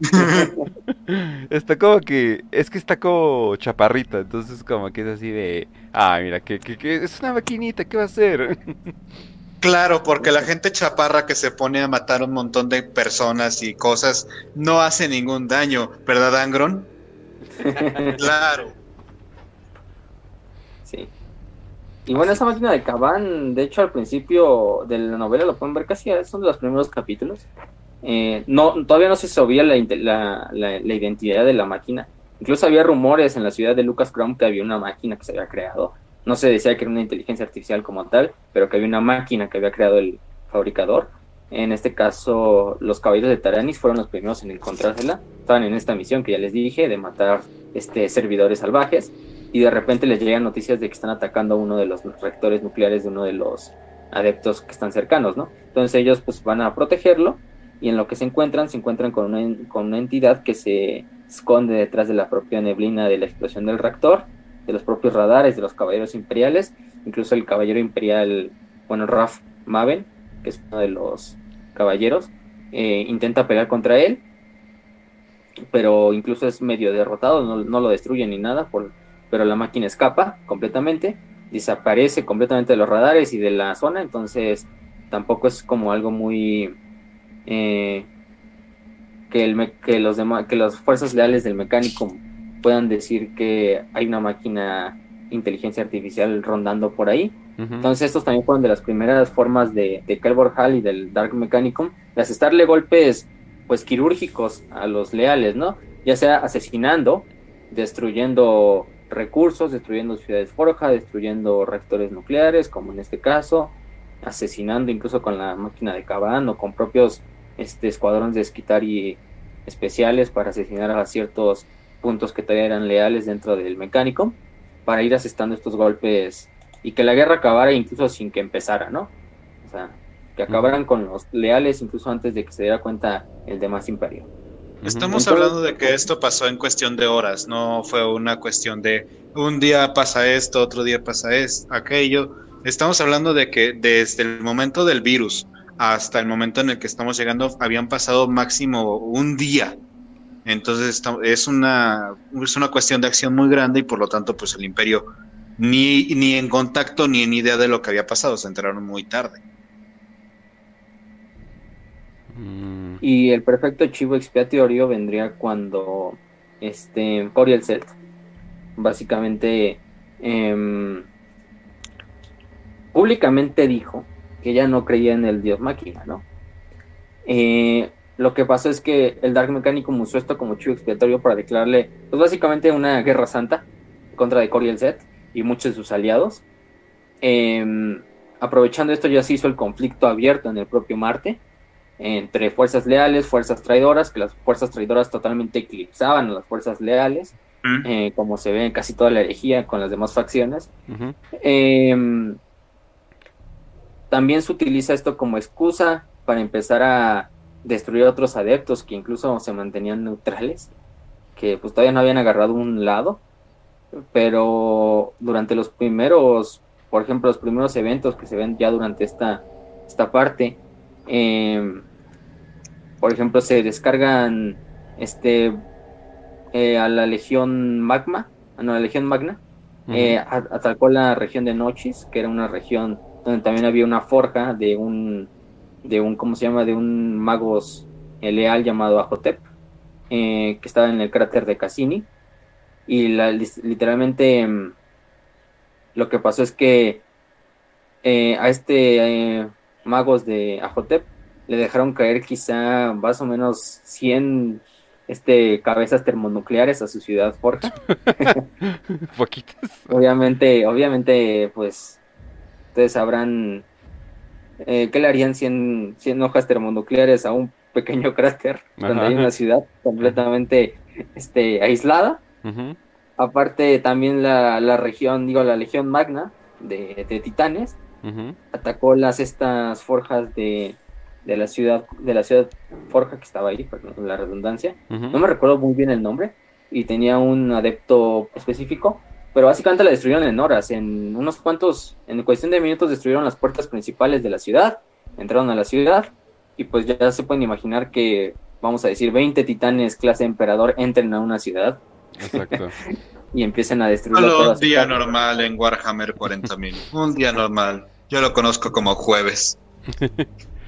está como que, es que está como chaparrita, entonces como que es así de, ah, mira, que, que, es una maquinita, ¿qué va a hacer? Claro, porque la gente chaparra que se pone a matar un montón de personas y cosas no hace ningún daño, ¿verdad, Angron? claro. Sí. Y bueno, esa máquina de Caban, de hecho, al principio de la novela lo pueden ver casi, son de los primeros capítulos. Eh, no, todavía no se sabía la, la, identidad de la máquina. Incluso había rumores en la ciudad de Lucas Chrome que había una máquina que se había creado. No se decía que era una inteligencia artificial como tal, pero que había una máquina que había creado el fabricador. En este caso, los caballeros de Taranis fueron los primeros en encontrársela. Estaban en esta misión que ya les dije de matar este, servidores salvajes. Y de repente les llegan noticias de que están atacando a uno de los reactores nucleares de uno de los adeptos que están cercanos, ¿no? Entonces ellos pues van a protegerlo y en lo que se encuentran, se encuentran con una, con una entidad que se esconde detrás de la propia neblina de la explosión del reactor, de los propios radares de los caballeros imperiales, incluso el caballero imperial, bueno, Raf Maven, que es uno de los caballeros, eh, intenta pelear contra él, pero incluso es medio derrotado, no, no lo destruye ni nada, por, pero la máquina escapa completamente, desaparece completamente de los radares y de la zona, entonces tampoco es como algo muy eh, que, el que, los que las fuerzas leales del mecánico puedan decir que hay una máquina inteligencia artificial rondando por ahí. Entonces estos también fueron de las primeras formas de, de Hall y del Dark Mechanicum, de asestarle golpes pues quirúrgicos a los leales, ¿no? Ya sea asesinando, destruyendo recursos, destruyendo ciudades forja, destruyendo reactores nucleares, como en este caso, asesinando incluso con la máquina de Caban o con propios este, escuadrones de esquitari especiales para asesinar a ciertos puntos que todavía eran leales dentro del mecánico. para ir asestando estos golpes y que la guerra acabara incluso sin que empezara, ¿no? O sea, que acabaran con los leales incluso antes de que se diera cuenta el demás imperio. Estamos hablando de que esto pasó en cuestión de horas, no fue una cuestión de un día pasa esto, otro día pasa esto, aquello. Estamos hablando de que desde el momento del virus hasta el momento en el que estamos llegando habían pasado máximo un día. Entonces es una, es una cuestión de acción muy grande y por lo tanto pues el imperio ni, ni en contacto ni en idea de lo que había pasado, se enteraron muy tarde. Mm. Y el perfecto chivo expiatorio vendría cuando este Coriel Set básicamente em, públicamente dijo que ya no creía en el dios máquina, ¿no? Eh, lo que pasó es que el Dark Mecánico usó esto como chivo expiatorio para declararle, pues básicamente una guerra santa contra de Coriel Set y muchos de sus aliados. Em, aprovechando esto ya se hizo el conflicto abierto en el propio Marte entre fuerzas leales, fuerzas traidoras, que las fuerzas traidoras totalmente eclipsaban a las fuerzas leales, mm. eh, como se ve en casi toda la herejía con las demás facciones. Em, también se utiliza esto como excusa para empezar a destruir a otros adeptos que incluso se mantenían neutrales, que pues todavía no habían agarrado un lado, pero durante los primeros, por ejemplo, los primeros eventos que se ven ya durante esta, esta parte, eh, por ejemplo, se descargan este eh, a la Legión Magma, a la Legión Magna, eh, atacó la región de Nochis, que era una región donde también había una forja de un, de un, ¿cómo se llama? De un magos leal llamado Ajotep, que estaba en el cráter de Cassini. Y la, literalmente mm, lo que pasó es que a este magos de Ajotep le dejaron caer quizá más o menos 100 este, cabezas termonucleares a su ciudad Forja. Poquitas. obviamente, obviamente, pues ustedes sabrán eh, qué le harían 100, 100 hojas termonucleares a un pequeño cráter donde hay una ciudad completamente este, aislada. Aparte también la, la, región, digo, la Legión Magna de, de Titanes atacó las estas forjas de, de la ciudad, de la ciudad Forja que estaba ahí, perdón, la redundancia. No me recuerdo muy bien el nombre y tenía un adepto específico, pero básicamente la destruyeron en horas, en unos cuantos, en cuestión de minutos destruyeron las puertas principales de la ciudad, entraron a la ciudad y pues ya se pueden imaginar que, vamos a decir, 20 titanes clase emperador entren a una ciudad. Exacto. y empiecen a destruir. un día normal en Warhammer 40.000. un día normal. Yo lo conozco como jueves.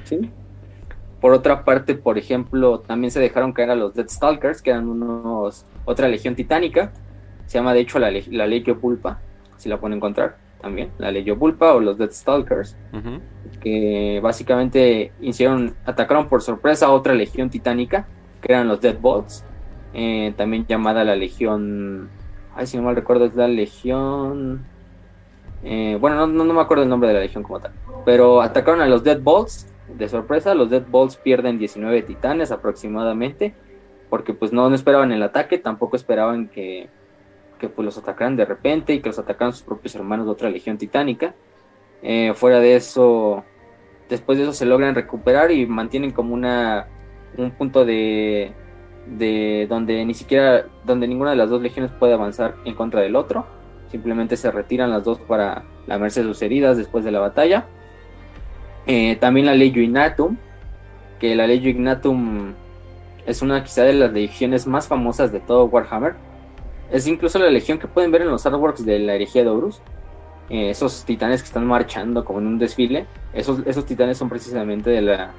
¿Sí? Por otra parte, por ejemplo, también se dejaron caer a los Deathstalkers, que eran unos, otra legión titánica. Se llama de hecho la, la Legio Pulpa, si la pueden encontrar también, la Legio Pulpa o los Deathstalkers, que básicamente hicieron, atacaron por sorpresa a otra legión titánica, que eran los Deadbolts, eh, también llamada la Legión, ay si no mal recuerdo es la Legión, eh, bueno no, no, me acuerdo el nombre de la legión como tal, pero atacaron a los Deadbolts de sorpresa, los Dead Balls pierden 19 titanes aproximadamente, porque pues no, esperaban el ataque, tampoco esperaban que, que pues los atacaran de repente y que los atacaran sus propios hermanos de otra legión titánica. Eh, fuera de eso, después de eso se logran recuperar y mantienen como una un punto de, de donde ni siquiera, donde ninguna de las dos legiones puede avanzar en contra del otro. Simplemente se retiran las dos para lamerse sus heridas después de la batalla. Eh, también la Legio Ignatum, que la Legio Ignatum es una quizá de las legiones más famosas de todo Warhammer. Es incluso la legión que pueden ver en los artworks de la herejía de Horus. Eh, esos titanes que están marchando como en un desfile. Esos, esos titanes son precisamente de la,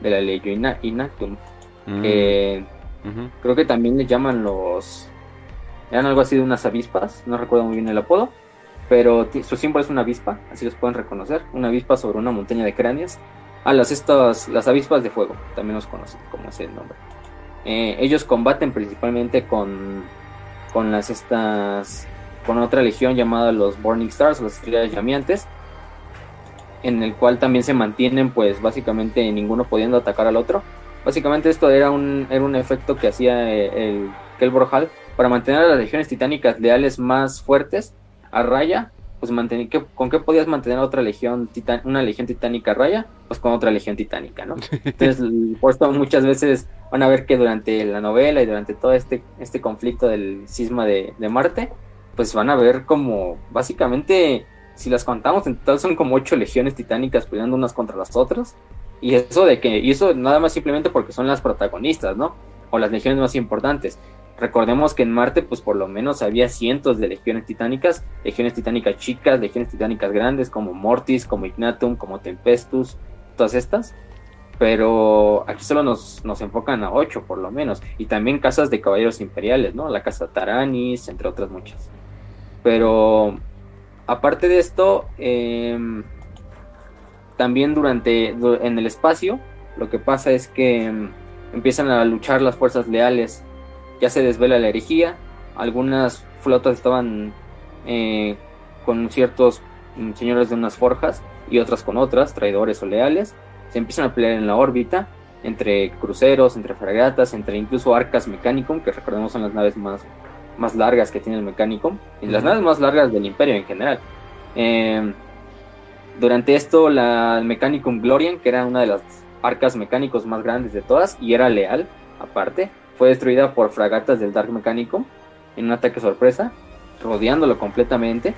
de la Legio Ignatum. Mm. Creo que también le llaman los... Eran algo así de unas avispas, no recuerdo muy bien el apodo pero su símbolo es una avispa, así los pueden reconocer, una avispa sobre una montaña de cráneos. Ah, las, estas, las avispas de fuego, también los conocen como ese nombre. Eh, ellos combaten principalmente con, con las estas, con otra legión llamada los Burning Stars, las estrellas llameantes, en el cual también se mantienen, pues básicamente ninguno pudiendo atacar al otro. Básicamente esto era un, era un efecto que hacía eh, el Kelborhal para mantener a las legiones titánicas leales más fuertes a raya, pues mantener, ¿con qué podías mantener otra legión, una legión titánica a raya? Pues con otra legión titánica, ¿no? Entonces, por esto muchas veces van a ver que durante la novela y durante todo este, este conflicto del cisma de, de Marte, pues van a ver como básicamente, si las contamos, en total son como ocho legiones titánicas peleando unas contra las otras. Y eso de que, y eso nada más simplemente porque son las protagonistas, ¿no? O las legiones más importantes. Recordemos que en Marte, pues por lo menos había cientos de legiones titánicas, legiones titánicas chicas, legiones titánicas grandes, como Mortis, como Ignatum, como Tempestus, todas estas. Pero aquí solo nos, nos enfocan a ocho, por lo menos. Y también casas de caballeros imperiales, ¿no? La casa Taranis, entre otras muchas. Pero aparte de esto, em, también durante en el espacio, lo que pasa es que em, empiezan a luchar las fuerzas leales ya se desvela la herejía, algunas flotas estaban eh, con ciertos mm, señores de unas forjas y otras con otras, traidores o leales, se empiezan a pelear en la órbita, entre cruceros, entre fragatas, entre incluso arcas Mechanicum, que recordemos son las naves más, más largas que tiene el Mechanicum, y las naves más largas del Imperio en general. Eh, durante esto, la Mechanicum Glorian, que era una de las arcas mecánicos más grandes de todas, y era leal, aparte, fue destruida por fragatas del Dark Mecánico en un ataque sorpresa, rodeándolo completamente.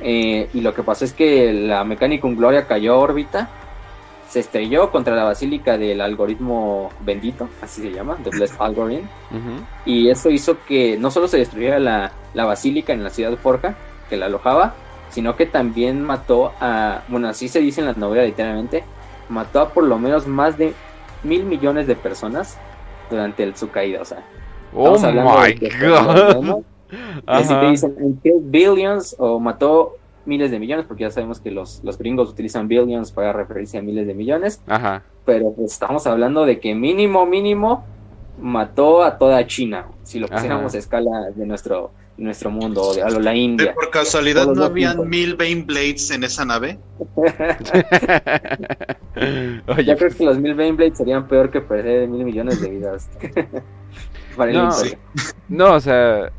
Eh, y lo que pasó es que la Mechanicum Gloria cayó a órbita, se estrelló contra la basílica del algoritmo bendito, así se llama, The Blessed Algorithm. Y eso hizo que no solo se destruyera la, la basílica en la ciudad de Forja, que la alojaba, sino que también mató a, bueno, así se dice en la novela literalmente, mató a por lo menos más de mil millones de personas durante su caída, o sea. Oh my god. Así que dicen, billions o mató miles de millones, porque ya sabemos que los, los gringos utilizan billions para referirse a miles de millones. Ajá. Pero pues estamos hablando de que mínimo, mínimo mató a toda China, si lo pusiéramos a escala de nuestro, nuestro mundo, o de la India. ¿Por casualidad no habían mil Bane Blades en esa nave? Oye, Yo creo pues que los mil Bane Blades serían peor que perder mil millones de vidas. no, no, o sea,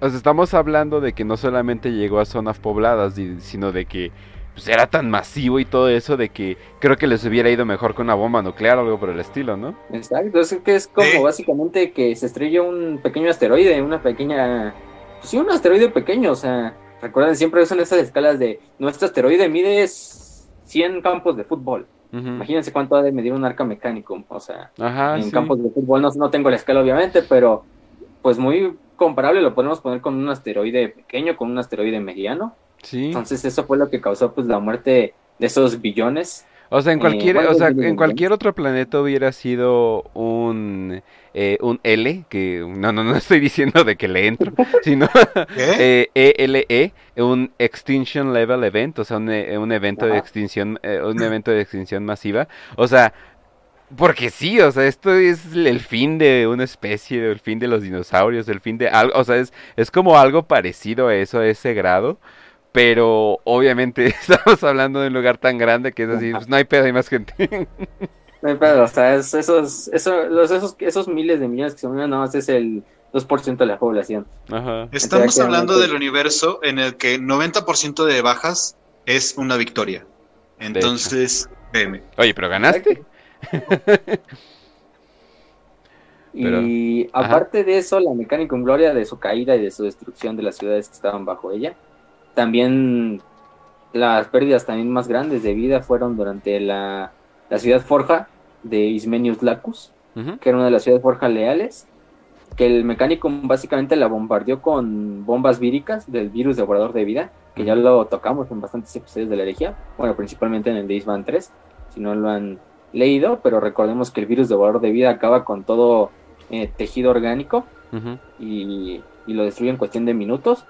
o sea, estamos hablando de que no solamente llegó a zonas pobladas, sino de que pues, era tan masivo y todo eso de que creo que les hubiera ido mejor con una bomba nuclear o algo por el estilo, ¿no? Exacto, es que es como básicamente que se estrelló un pequeño asteroide, una pequeña... Pues sí, un asteroide pequeño, o sea, recuerden, siempre son esas escalas de nuestro asteroide mide 100 campos de fútbol. Imagínense cuánto ha de medir un arca mecánico, o sea, en campos de fútbol no, no tengo la escala obviamente, pero pues muy comparable lo podemos poner con un asteroide pequeño, con un asteroide mediano. Entonces eso fue lo que causó pues la muerte de esos billones. O sea, en eh, cualquier, o sea, en cualquier otro planeta hubiera sido un eh, un L, que no, no, no estoy diciendo de que le entro, sino eh, ELE, e, un Extinction Level Event, o sea, un, un evento de extinción, un evento de extinción masiva. O sea, porque sí, o sea, esto es el fin de una especie, el fin de los dinosaurios, el fin de algo, o sea, es, es como algo parecido a eso, a ese grado. Pero obviamente estamos hablando de un lugar tan grande que es así, pues no hay pedo, hay más gente. No hay pedo, o sea, esos, esos, esos miles de millones que se mueven, nada más es el 2% de la población. Estamos hablando del universo en el que 90% de bajas es una victoria. Entonces, veme. Oye, pero ganaste. y aparte de eso, la mecánica en gloria de su caída y de su destrucción de las ciudades que estaban bajo ella, también las pérdidas también más grandes de vida fueron durante la, ciudad forja de Ismenius Lacus, que era una de las ciudades forja leales, que el mecánico básicamente la bombardeó con bombas víricas del virus devorador de vida, que ya lo tocamos en bastantes episodios de la herejía, bueno, principalmente en el de Isman 3, si no lo han leído, pero recordemos que el virus devorador de vida acaba con todo eh, tejido orgánico y, y, lo destruye en cuestión de minutos.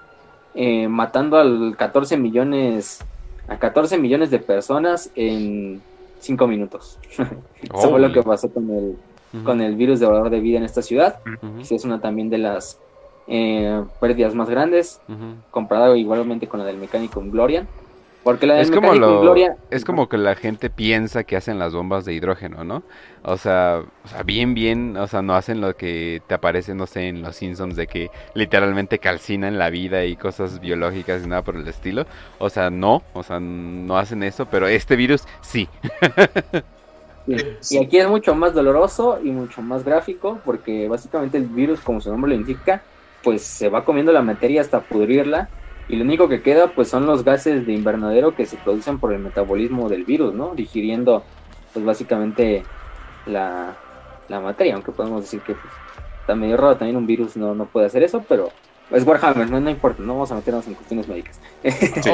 Eh, matando al 14 millones, a 14 millones de personas en 5 minutos. Eso fue lo que pasó con el, con el virus de valor de vida en esta ciudad. Es una también de las eh, pérdidas más grandes, comparado igualmente con la del mecánico Glorian. Porque la es como Gloria... Es como que la gente piensa que hacen las bombas de hidrógeno, ¿no? O sea, o sea, bien, bien, o sea, no hacen lo que te aparece, no sé, en los Simpsons de que literalmente calcinan la vida y cosas biológicas y nada por el estilo. O sea, no, o sea, no hacen eso, pero este virus sí. Y aquí es mucho más doloroso y mucho más gráfico porque básicamente el virus, como su nombre lo indica, pues se va comiendo la materia hasta pudrirla y lo único que queda pues son los gases de invernadero que se producen por el metabolismo del virus, ¿no? Digiriendo pues básicamente la, materia, aunque podemos decir que pues, está medio raro también un virus no, no puede hacer eso, pero es Warhammer, no, no importa, no vamos a meternos en cuestiones médicas.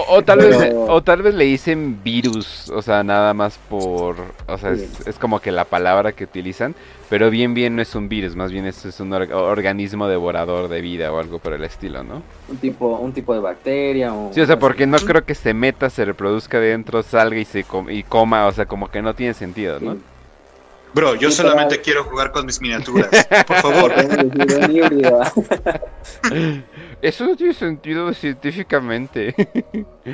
O, tal vez, o tal vez le dicen virus, o sea, nada más por, o sea, es, como que la palabra que utilizan, pero bien bien no es un virus, más bien es, es un organismo devorador de vida o algo por el estilo, ¿no? Un tipo, un tipo de bacteria o... Sí, o sea, porque no creo que se meta, se reproduzca dentro, salga y se y coma, o sea, como que no tiene sentido, ¿no? Bro, yo solamente quiero jugar con mis miniaturas. Por favor. Eso no tiene sentido científicamente.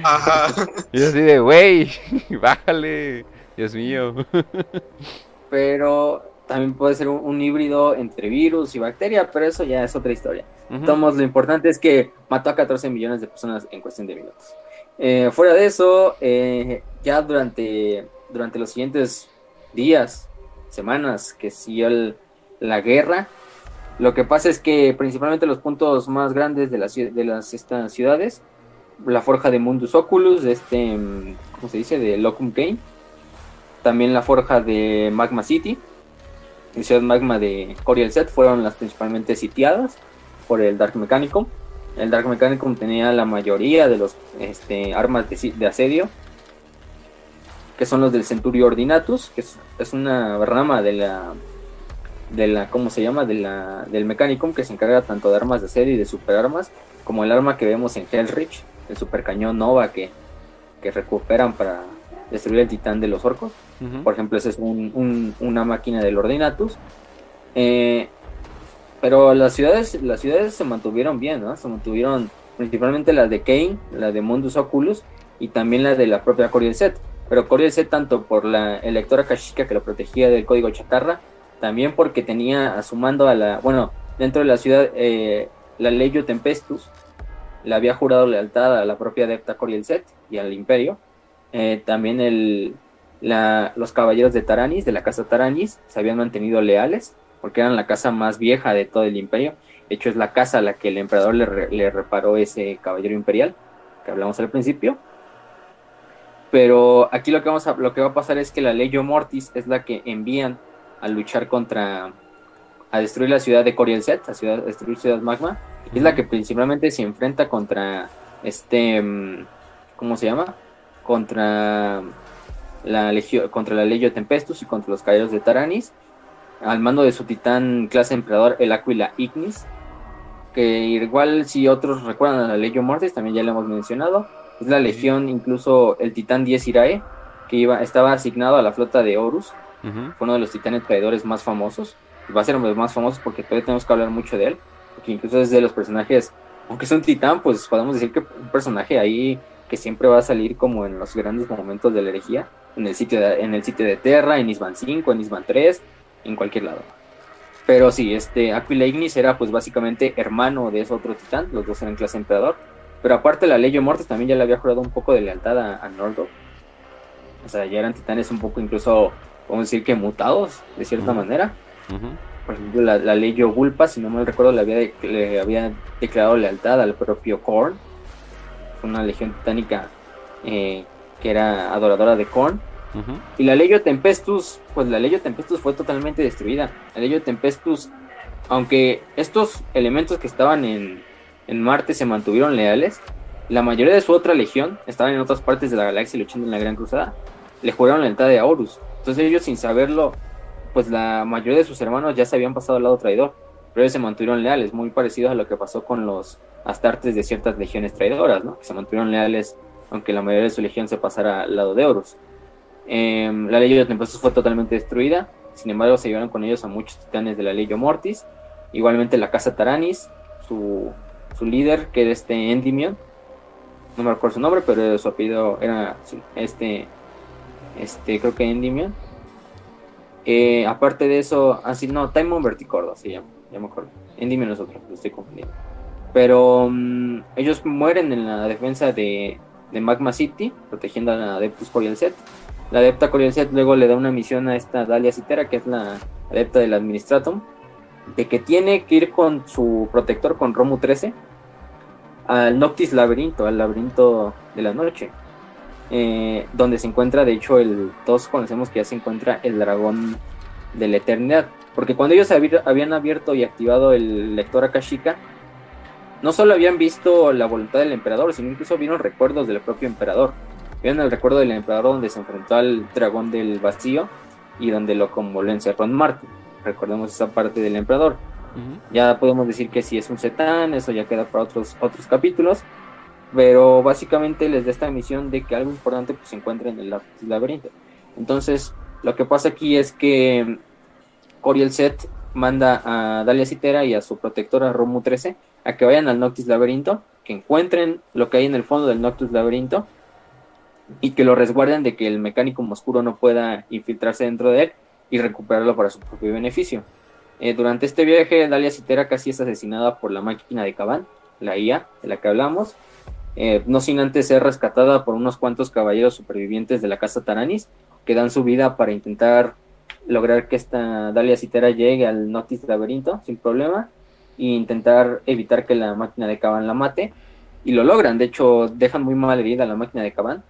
Ajá. Y así de, güey, bájale. Dios mío. Pero también puede ser un, híbrido entre virus y bacteria, pero eso ya es otra historia. Tomos, lo importante es que mató a 14 millones de personas en cuestión de minutos. Eh, fuera de eso, eh, ya durante, durante los siguientes días, semanas que siguió la guerra. Lo que pasa es que principalmente los puntos más grandes de las, de las estas ciudades, la forja de Mundus Oculus, de este, ¿cómo se dice? De Locum Kane, también la forja de Magma City, y Ciudad Magma de Coriel Set fueron las principalmente sitiadas por el Dark Mechanicum. El Dark Mechanicum tenía la mayoría de los este, armas de asedio que son los del Centurio Ordinatus, que es, una rama de la, de la, ¿cómo se llama? De la, del Mechanicum, que se encarga tanto de armas de serie y de superarmas, como el arma que vemos en Hellrich, el supercañón Nova que, que recuperan para destruir el titán de los orcos. Por ejemplo, esa es una máquina del Ordinatus. Eh, pero las ciudades, las ciudades se mantuvieron bien, ¿no? Se mantuvieron principalmente las de Kane, la de Mundus Oculus y también la de la propia Coriel Set pero Coriel C tanto por la electora Kashika que lo protegía del código chatarra, también porque tenía a a la, bueno, dentro de la ciudad, eh, la Legio Tempestus, le había jurado lealtad a la propia adepta Coriel Set y al imperio. Eh, también el, los caballeros de Taranis, de la casa Taranis, se habían mantenido leales, porque eran la casa más vieja de todo el imperio. De hecho, es la casa a la que el emperador le reparó ese caballero imperial, que hablamos al principio. Pero aquí lo que, vamos a, lo que va a pasar es que la Legio Mortis es la que envían a luchar contra, a destruir la ciudad de Coriel Set, a, ciudad, destruir Ciudad Magma, y es la que principalmente se enfrenta contra este, mm, ¿cómo se llama? Contra la Legio, contra la Legio Tempestus y contra los caballeros de Taranis, al mando de su titán clase emperador, el Aquila Ignis, que igual si otros recuerdan a la Legio Mortis, también ya lo hemos mencionado, es la legión, incluso el titán 10 Irae, que iba, estaba asignado a la flota de Horus. Fue uno de los titanes traidores más famosos. va a ser uno de los más famosos porque todavía tenemos que hablar mucho de él. Porque incluso es de los personajes, aunque es un titán, pues podemos decir que un personaje ahí que siempre va a salir como en los grandes momentos de la herejía. En el sitio de, en el sitio de Terra, en Isban 5, en Isban 3, en cualquier lado. Pero sí, este Aquila Ignis era pues básicamente hermano de ese otro titán, los dos eran clase emperador. Pero aparte la Legio Mortis también ya le había jurado un poco de lealtad a, a O sea, ya eran titanes un poco incluso, podemos decir que mutados, de cierta manera. Por ejemplo, la, la Gulpa, si no mal recuerdo, le había, le había declarado lealtad al propio Korn. Fue una legión titánica eh, que era adoradora de Korn. Y la Legio Tempestus, pues la Legio Tempestus fue totalmente destruida. La Legio Tempestus, aunque estos elementos que estaban en, en Marte se mantuvieron leales, la mayoría de su otra legión estaban en otras partes de la galaxia luchando en la Gran Cruzada. Le juraron lealtad de Horus. Entonces ellos sin saberlo, pues la mayoría de sus hermanos ya se habían pasado al lado traidor. Pero ellos se mantuvieron leales, muy parecido a lo que pasó con los astartes de ciertas legiones traidoras, ¿no? Que se mantuvieron leales aunque la mayoría de su legión se pasara al lado de Horus. Em, la Legio de Tempestus fue totalmente destruida, sin embargo se llevaron con ellos a muchos titanes de la Legio Mortis, igualmente la Casa Taranis, su su líder, que era este Endymion, no me recuerdo su nombre, pero su apellido era este, este, creo que Endymion. Eh, aparte de eso, así no, Timon Verticordo se llama, ya me acuerdo. Endymion es otro, lo estoy confundiendo. Pero mm, ellos mueren en la defensa de, de, Magma City, protegiendo a la Adeptus Corial Set. La adepta Corial Set luego le da una misión a esta Dalia Citera, que es la adepta del Administratum, de que tiene que ir con su protector, con Romu 13, al Noctis Laberinto, al laberinto de la noche. Eh, donde se encuentra, de hecho, el, todos conocemos que ya se encuentra el dragón de la eternidad. Porque cuando ellos habían abierto y activado el lector Akashika, no solo habían visto la voluntad del emperador, sino incluso vieron recuerdos del propio emperador. Vieron el recuerdo del emperador donde se enfrentó al dragón del vacío y donde lo encerró en Marte. Recordemos esa parte del emperador. Ya podemos decir que si es un setán, eso ya queda para otros, otros capítulos. Pero básicamente les da esta misión de que algo importante pues, se encuentre en el laberinto. Entonces, lo que pasa aquí es que Coriel Set manda a Dalia Citera y a su protectora Romu 13 a que vayan al Noctis Laberinto, que encuentren lo que hay en el fondo del Noctis Laberinto y que lo resguarden de que el mecánico oscuro no pueda infiltrarse dentro de él y recuperarlo para su propio beneficio. Eh, durante este viaje, Dalia Citera casi es asesinada por la máquina de Caban, la IA de la que hablamos, eh, no sin antes ser rescatada por unos cuantos caballeros supervivientes de la casa Taranis, que dan su vida para intentar lograr que esta Dalia Citera llegue al Noctis Laberinto sin problema e intentar evitar que la máquina de Caban la mate. Y lo logran, de hecho dejan muy mal herida a la máquina de Caban.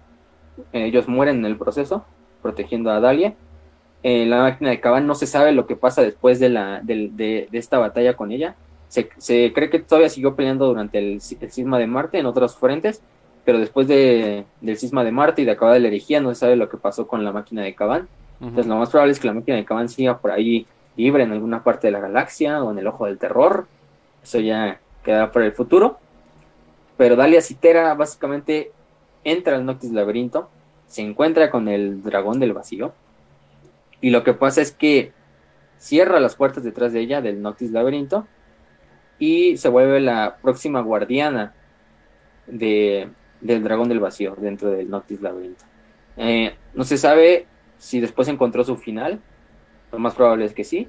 Ellos mueren en el proceso, protegiendo a Dalia. Eh, la máquina de Caban no se sabe lo que pasa después de, la, de, esta batalla con ella. Se, cree que todavía siguió peleando durante el, el, cisma de Marte en otros frentes, pero después de, del cisma de Marte y de acabar la herejía no se sabe lo que pasó con la máquina de Caban. Entonces lo más probable es que la máquina de Caban siga por ahí libre en alguna parte de la galaxia o en el ojo del terror. Eso ya quedará para el futuro. Pero Dalia Citera básicamente entra al Noctis Laberinto, se encuentra con el dragón del vacío. Y lo que pasa es que cierra las puertas detrás de ella del Noctis Laberinto y se vuelve la próxima guardiana de, del dragón del vacío dentro del Noctis Laberinto. Eh, no se sabe si después encontró su final, lo más probable es que sí,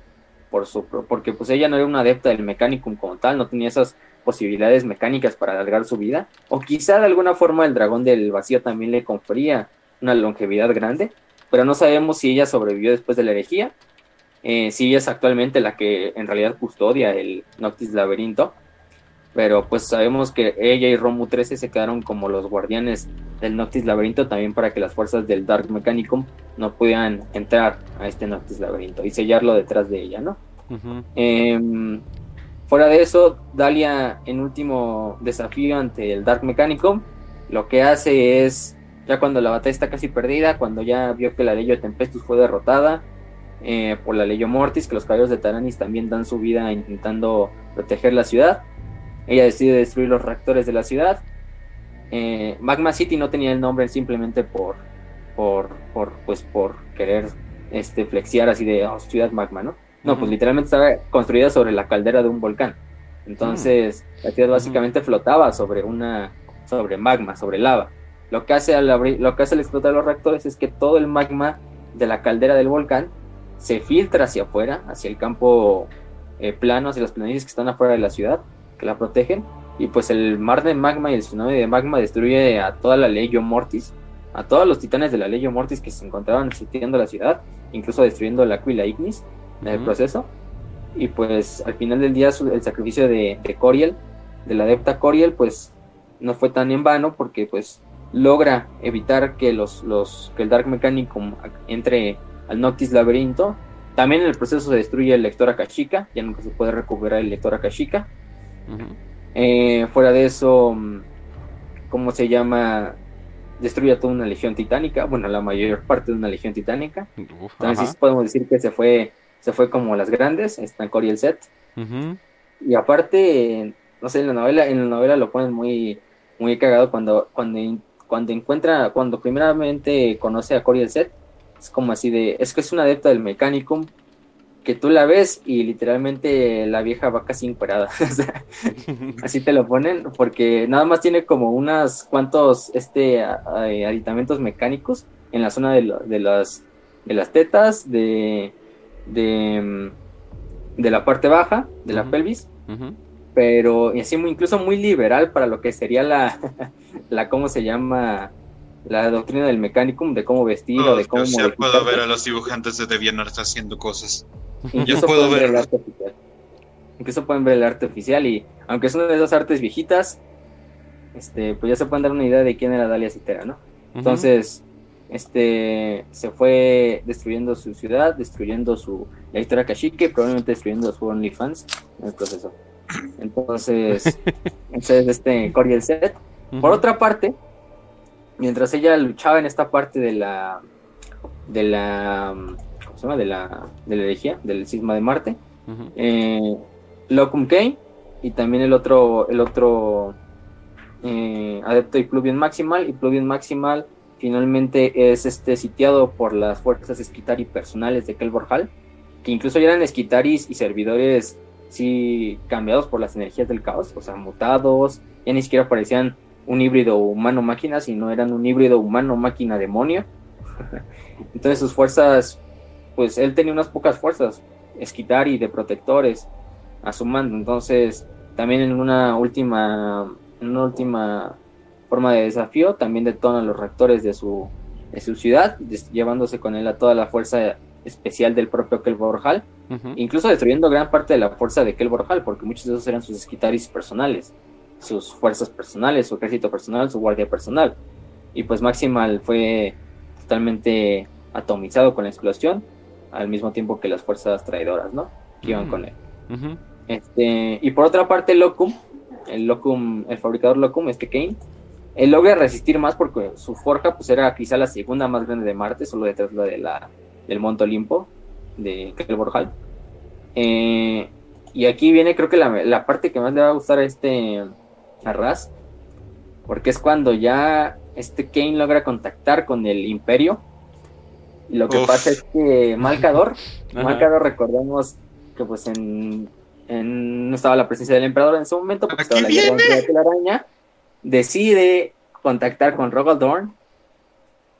por su, porque pues ella no era una adepta del Mechanicum como tal, no tenía esas posibilidades mecánicas para alargar su vida, o quizá de alguna forma el dragón del vacío también le confería una longevidad grande, pero no sabemos si ella sobrevivió después de la herejía, eh, si ella es actualmente la que en realidad custodia el Noctis Laberinto, pero pues sabemos que ella y Romu 13 se quedaron como los guardianes del Noctis Laberinto también para que las fuerzas del Dark Mechanicum no pudieran entrar a este Noctis Laberinto y sellarlo detrás de ella, ¿no? Em, fuera de eso, Dalia en último desafío ante el Dark Mechanicum, lo que hace es, ya cuando la batalla está casi perdida, cuando ya vio que la ley de Tempestus fue derrotada eh, por la ley Mortis, que los caballeros de Taranis también dan su vida intentando proteger la ciudad, ella decide destruir los reactores de la ciudad. Eh, Magma City no tenía el nombre simplemente por, por, por, pues por querer este, flexiar así de oh, ciudad magma, ¿no? No, pues literalmente estaba construida sobre la caldera de un volcán. Entonces, la ciudad básicamente flotaba sobre una, sobre magma, sobre lava. Lo que hace al abrir, lo que hace al explotar los reactores es que todo el magma de la caldera del volcán se filtra hacia afuera, hacia el campo eh, plano, hacia las planicies que están afuera de la ciudad, que la protegen. Y pues el mar de magma y el tsunami de magma destruye a toda la Legio Mortis, a todos los titanes de la Legio Mortis que se encontraban sitiando la ciudad, incluso destruyendo la Aquila Ignis en el proceso. Y pues al final del día el sacrificio de, Coriel, de la adepta Coriel, pues no fue tan en vano porque pues logra evitar que los, los que el Dark Mechanicum entre al Noctis Laberinto. También en el proceso se destruye el lector Akashika, ya nunca se puede recuperar el lector Akashika. Eh, fuera de eso, ¿cómo se llama? Destruye a toda una legión titánica, bueno, la mayor parte de una legión titánica. Entonces podemos decir que se fue, se fue como las grandes, están Cory el set. Y aparte, no sé, en la novela, en la novela lo ponen muy, muy cagado cuando, cuando, cuando encuentra, cuando primeramente conoce a Cory el set, es como así de, es que es una adepta del Mechanicum, que tú la ves y literalmente la vieja va casi encuerada. así te lo ponen, porque nada más tiene como unos cuantos este, aditamentos mecánicos en la zona de, de, las, de las tetas, de, de, de la parte baja, de la pelvis. Pero así incluso muy liberal para lo que sería la, la ¿cómo se llama? La doctrina del mecanicum, de cómo vestir o de cómo... Yo puedo ver a los dibujantes de DeviantArt haciendo cosas. Yo puedo ver el arte oficial. Incluso pueden ver el arte oficial y aunque son de esas artes viejitas, este, pues ya se pueden dar una idea de quién era Dalia Citera, ¿no? Entonces, este, se fue destruyendo su ciudad, destruyendo su la historia Kashike, probablemente destruyendo su OnlyFans en el proceso. Entonces, ese es este Coriel Set. Por otra parte, mientras ella luchaba en esta parte de la de la de la, de la herejía, del cisma de Marte. Eh, Locum Kane y también el otro, el otro eh, adepto y Pluvian Maximal. Y Pluvian Maximal finalmente es este sitiado por las fuerzas esquitari personales de Kelborhal, que incluso ya eran esquitaris y servidores sí cambiados por las energías del caos, o sea, mutados, ya ni siquiera parecían un híbrido humano-máquina, sino eran un híbrido humano-máquina-demonio. Entonces sus fuerzas pues él tenía unas pocas fuerzas, y de protectores a su mando. Entonces, también en una última, en una última forma de desafío, también detona los reactores de su, de su ciudad, llevándose con él a toda la fuerza especial del propio Kelborhal, incluso destruyendo gran parte de la fuerza de Kelborhal, porque muchos de esos eran sus esquitaris personales, sus fuerzas personales, su ejército personal, su guardia personal. Y pues Maximal fue totalmente atomizado con la explosión al mismo tiempo que las fuerzas traidoras, ¿no? Que iban con él. este, y por otra parte, Locum, el Locum, el fabricador Locum, este Kane, él logra resistir más porque su forja pues era quizá la segunda más grande de Marte, solo detrás de la, del Monte Olimpo, de Kelborhal. Eh, y aquí viene creo que la, la, parte que más le va a gustar a este a porque es cuando ya este Kane logra contactar con el Imperio. Lo que pasa es que Malcador, Malcador recordemos que pues en, no estaba la presencia del emperador en ese momento, porque estaba la guerra de la araña, decide contactar con Rogaldorn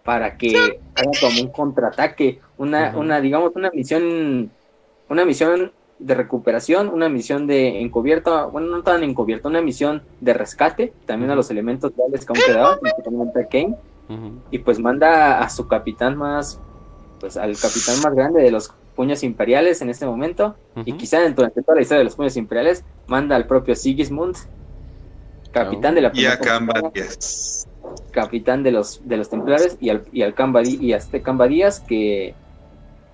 para que haga como un contraataque, una, una, digamos, una misión, una misión de recuperación, una misión de encubierta, bueno, no tan encubierta, una misión de rescate, también a los elementos reales que aún quedaban, principalmente a Kane, y pues manda a su capitán más pues al capitán más grande de los puños imperiales en este momento y quizá durante toda la historia de los puños imperiales manda al propio Sigismund capitán de la y a capitán de los de los templarios y al y al y a este Cambadías que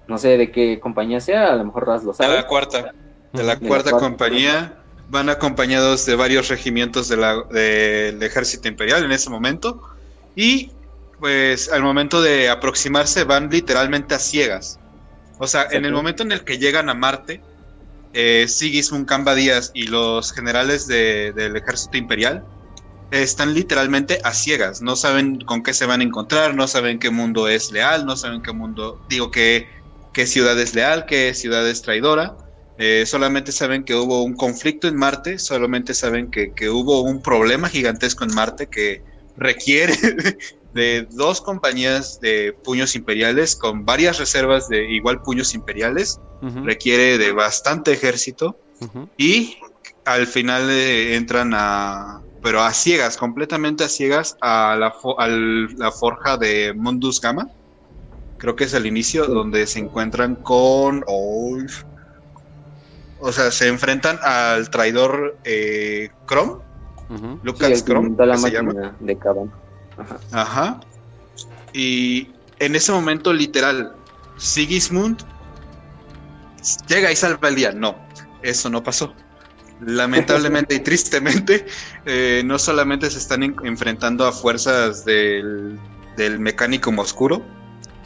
no sé de qué compañía sea a lo mejor Raz lo sabe de la cuarta de la, cuarta, compañía. Van acompañados de varios regimientos de del ejército imperial en ese momento. Y pues al momento de aproximarse van literalmente a ciegas. O sea, en el momento en el que llegan a Marte, eh, Sigismund Camba Díaz y los generales del ejército imperial están literalmente a ciegas. No saben con qué se van a encontrar, no saben qué mundo es leal, no saben qué mundo, digo, qué, qué ciudad es leal, qué ciudad es traidora. Eh, solamente saben que hubo un conflicto en Marte, solamente saben que, que hubo un problema gigantesco en Marte que requiere de dos compañías de puños imperiales con varias reservas de igual puños imperiales, requiere de bastante ejército y al final eh, entran a, pero a ciegas, completamente a ciegas, a la, la forja de Mundus Gamma. Creo que es el inicio donde se encuentran con... o sea, se enfrentan al traidor eh, Chrome. Lucas Chrome, se llama. De Ajá. Y en ese momento, literal, Sigismund llega y salva el día. No, eso no pasó. Lamentablemente y tristemente, eh, no solamente se están enfrentando a fuerzas del, del mecánico oscuro,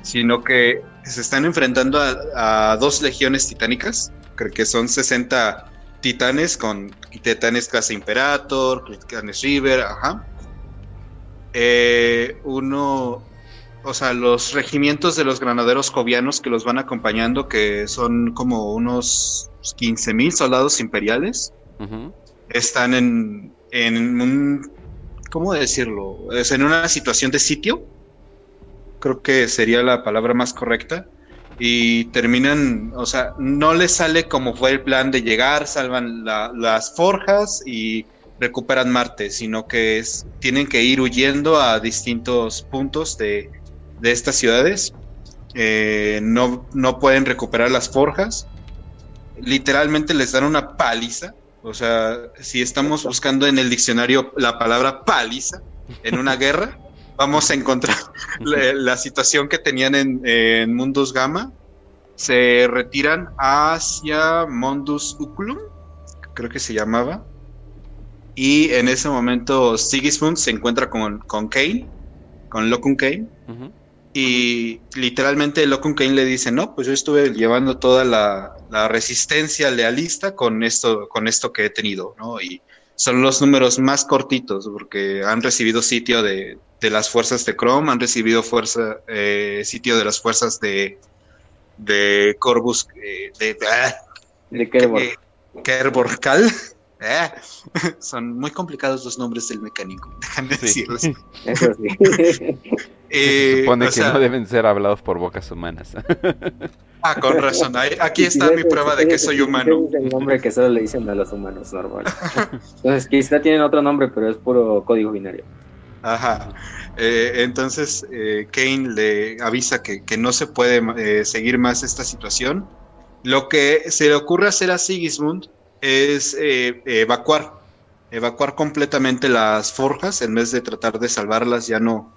sino que se están enfrentando a, dos legiones titánicas, creo que son 60 titanes con titanes clase Imperator, titanes River, ajá, eh, uno, o sea, los regimientos de los granaderos jovianos que los van acompañando, que son como unos 15 mil soldados imperiales, están en, en un, ¿cómo decirlo? Es en una situación de sitio, creo que sería la palabra más correcta, y terminan, o sea, no les sale como fue el plan de llegar, salvan las forjas y recuperan Marte, sino que es, tienen que ir huyendo a distintos puntos de, de estas ciudades. Eh, no, no pueden recuperar las forjas. Literalmente les dan una paliza. O sea, si estamos buscando en el diccionario la palabra paliza en una guerra, vamos a encontrar la, situación que tenían en, en, Mundus Gamma. Se retiran hacia Mundus Uculum, creo que se llamaba. Y en ese momento Sigismund se encuentra con, con Kane, con Locum Kane. Y literalmente Locum Kane le dice, no, pues yo estuve llevando toda la, resistencia lealista con esto, con esto que he tenido, ¿no? Y son los números más cortitos, porque han recibido sitio de, las fuerzas de Chrome, han recibido fuerza, eh, sitio de las fuerzas de, de Corvus, eh, de, de, de Kerborcal. Eh, son muy complicados los nombres del mecánico, déjame decirles. Eso sí. Se supone que no deben ser hablados por bocas humanas. ah, con razón. Aquí está mi prueba de que soy humano. Es el nombre que solo le dicen a los humanos normal. Entonces, quizá tienen otro nombre, pero es puro código binario. Ajá. Eh, entonces, eh, Kane le avisa que, no se puede eh, seguir más esta situación. Lo que se le ocurre hacer a Sigismund es evacuar, evacuar completamente las forjas en vez de tratar de salvarlas, ya no,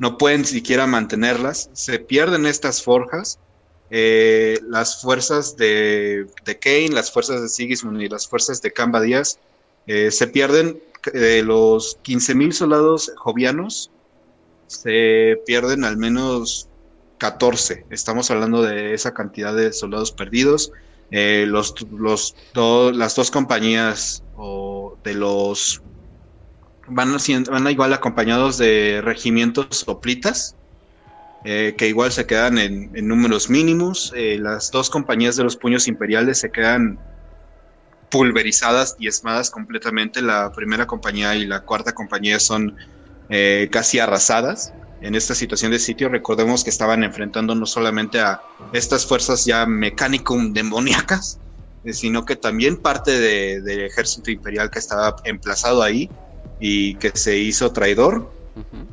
no pueden siquiera mantenerlas, se pierden estas forjas. Eh, las fuerzas de, de, Kane, las fuerzas de Sigismund y las fuerzas de Camba Díaz eh, se pierden. De los 15.000 soldados jovianos, se pierden al menos 14. Estamos hablando de esa cantidad de soldados perdidos. Eh, los, los las dos compañías o de los van, van igual acompañados de regimientos soplitas, eh, que igual se quedan en, números mínimos. Eh, las dos compañías de los puños imperiales se quedan pulverizadas, y esmadas completamente. La primera compañía y la cuarta compañía son eh, casi arrasadas. En esta situación de sitio, recordemos que estaban enfrentando no solamente a estas fuerzas ya mecanicum demoníacas, sino que también parte del ejército imperial que estaba emplazado ahí y que se hizo traidor.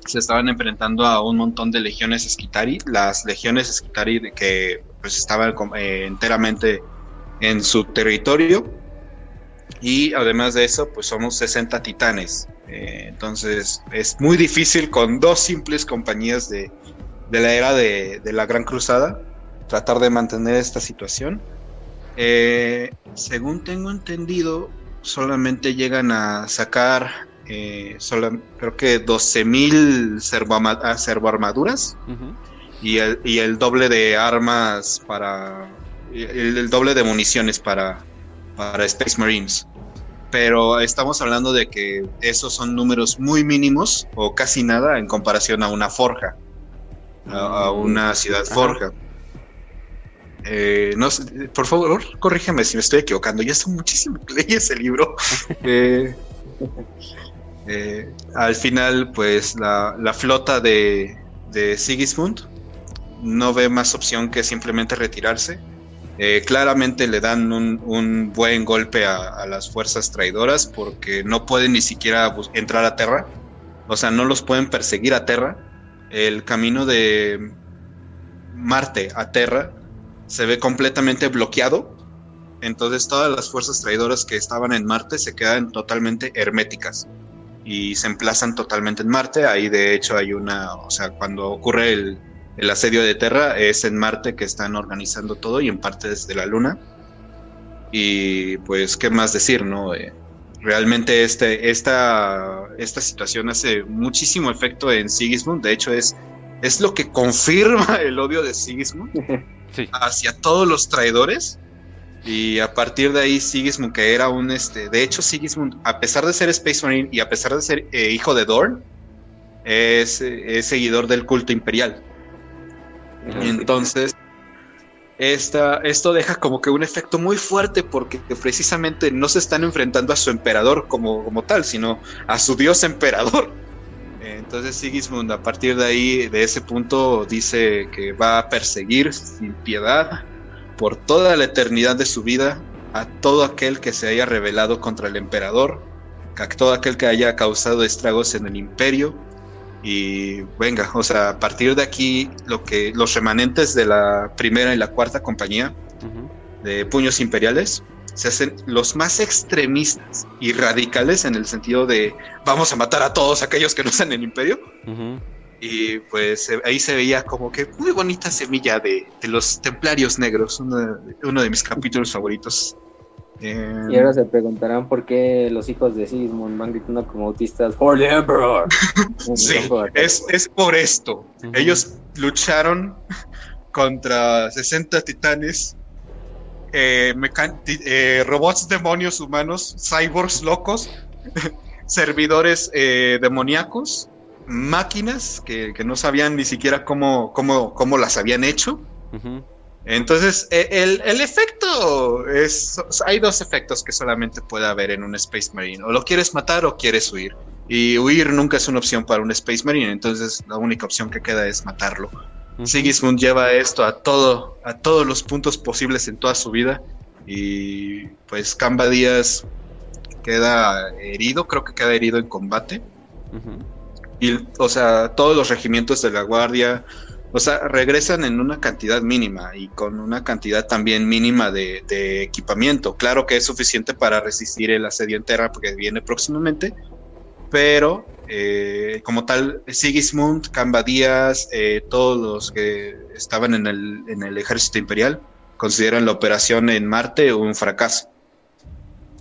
Se estaban enfrentando a un montón de legiones esquitari, las legiones esquitari que pues estaban eh, enteramente en su territorio y además de eso pues somos 60 titanes. Eh, entonces es muy difícil con dos simples compañías de, de la era de, de, la Gran Cruzada tratar de mantener esta situación. Eh, según tengo entendido, solamente llegan a sacar eh, solo, creo que 12.000 servoarmaduras y, el, y el doble de armas para. El, doble de municiones para, para Space Marines. Pero estamos hablando de que esos son números muy mínimos o casi nada en comparación a una forja, a, mm. una ciudad forja. Eh, no por favor, corrígeme si me estoy equivocando. Ya son muchísimo que leí ese libro. eh, eh, al final, pues la, flota de, Sigismund no ve más opción que simplemente retirarse. Eh, claramente le dan un, buen golpe a, las fuerzas traidoras porque no pueden ni siquiera entrar a Terra. O sea, no los pueden perseguir a Terra. El camino de Marte a Terra se ve completamente bloqueado. Entonces todas las fuerzas traidoras que estaban en Marte se quedan totalmente herméticas y se emplazan totalmente en Marte. Ahí de hecho hay una, o sea, cuando ocurre el, asedio de Terra es en Marte que están organizando todo y en parte desde la Luna. Y pues, ¿qué más decir, no? Eh, realmente este, esta, esta situación hace muchísimo efecto en Sigismund. De hecho, es, es lo que confirma el odio de Sigismund hacia todos los traidores y a partir de ahí Sigismund, que era un, este, de hecho Sigismund, a pesar de ser Space y a pesar de ser eh, hijo de Dorn, es, seguidor del culto imperial. Entonces, esta, esto deja como que un efecto muy fuerte porque precisamente no se están enfrentando a su emperador como, como tal, sino a su dios emperador. Entonces Sigismund a partir de ahí, de ese punto, dice que va a perseguir sin piedad por toda la eternidad de su vida a todo aquel que se haya rebelado contra el emperador, a todo aquel que haya causado estragos en el imperio. Y venga, o sea, a partir de aquí, lo que los remanentes de la primera y la cuarta compañía de puños imperiales se hacen los más extremistas y radicales en el sentido de vamos a matar a todos aquellos que no están en el imperio. Y pues ahí se veía como que muy bonita semilla de, los templarios negros, uno, uno de mis capítulos favoritos y ahora se preguntarán por qué los hijos de Sigismund van gritando como autistas For the Emperor. sí, es, por esto. Ellos lucharon contra 60 titanes, eh, eh, robots demonios humanos, cyborgs locos, servidores eh, demoníacos, máquinas que, no sabían ni siquiera cómo, cómo, cómo las habían hecho. Entonces, e, el, efecto es. Hay dos efectos que solamente puede haber en un Space Marine. O lo quieres matar o quieres huir. Y huir nunca es una opción para un Space Marine. Entonces, la única opción que queda es matarlo. Sigismund lleva esto a todo, a todos los puntos posibles en toda su vida. Y pues Kamba Díaz queda herido, creo que queda herido en combate. Y, o sea, todos los regimientos de la Guardia, o sea, regresan en una cantidad mínima y con una cantidad también mínima de, equipamiento. Claro que es suficiente para resistir el asedio en Terra porque viene próximamente, pero eh, como tal, Sigismund, Camba Díaz, eh, todos los que estaban en el, en el ejército imperial consideran la operación en Marte un fracaso.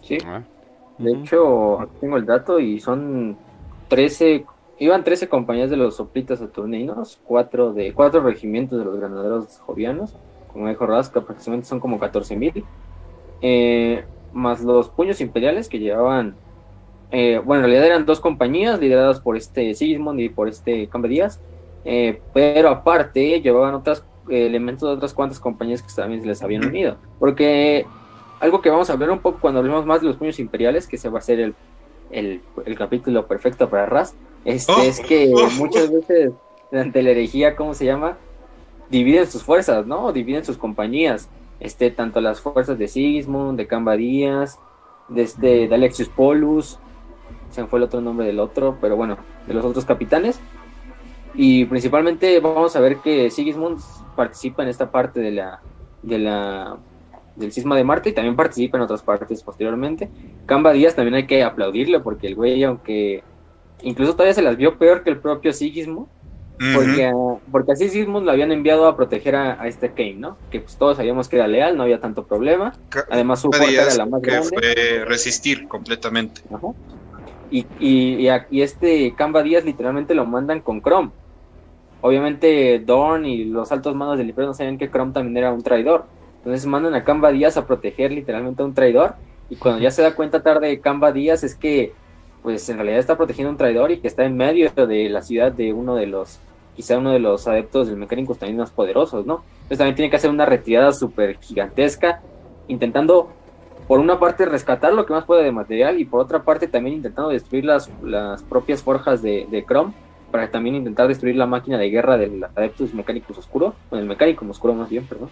Sí. Ah. De hecho, tengo el dato y son 13 Iban 13 compañías de los soplitas saturninos, cuatro de cuatro regimientos de los granaderos jovianos, como dijo Rasca, aproximadamente son como 14 mil, eh, más los puños imperiales que llevaban, eh, bueno, en realidad eran dos compañías lideradas por este Sigismund y por este Cambe Díaz, eh, pero aparte llevaban otros elementos de otras cuantas compañías que también se les habían unido, porque algo que vamos a ver un poco cuando hablemos más de los puños imperiales, que se va a ser el, el, el capítulo perfecto para Ras, este, oh. es que muchas veces ante la herejía, ¿cómo se llama? Dividen sus fuerzas, ¿no? Dividen sus compañías. Este, tanto las fuerzas de Sigismund, de Camba Díaz, de este, de Alexius Polus, se me fue el otro nombre del otro, pero bueno, de los otros capitanes. Y principalmente vamos a ver que Sigismund participa en esta parte de la, de la del cisma de Marte y también participa en otras partes posteriormente. Camba Díaz también hay que aplaudirle porque el güey, aunque incluso todavía se las vio peor que el propio Sigismund, porque, porque a Sigismund lo habían enviado a proteger a, este Kane, ¿no? Que pues todos sabíamos que era leal, no había tanto problema. Además su fuerza era la más que Fue resistir completamente. Y, y, y, este Camba Díaz literalmente lo mandan con Chrome. Obviamente Dorn y los altos manos del Imperio no sabían que Chrome también era un traidor. Entonces mandan a Camba Díaz a proteger literalmente a un traidor. Y cuando ya se da cuenta tarde Camba Díaz es que pues en realidad está protegiendo a un traidor y que está en medio de la ciudad de uno de los, quizá uno de los adeptos del mecánico también más poderosos, ¿no? Entonces también tiene que hacer una retirada súper gigantesca, intentando por una parte rescatar lo que más puede de material y por otra parte también intentando destruir las, las propias forjas de, de Chrome para también intentar destruir la máquina de guerra del Adeptus Mecánicos Oscuro, con el Mecánico Oscuro más bien, perdón.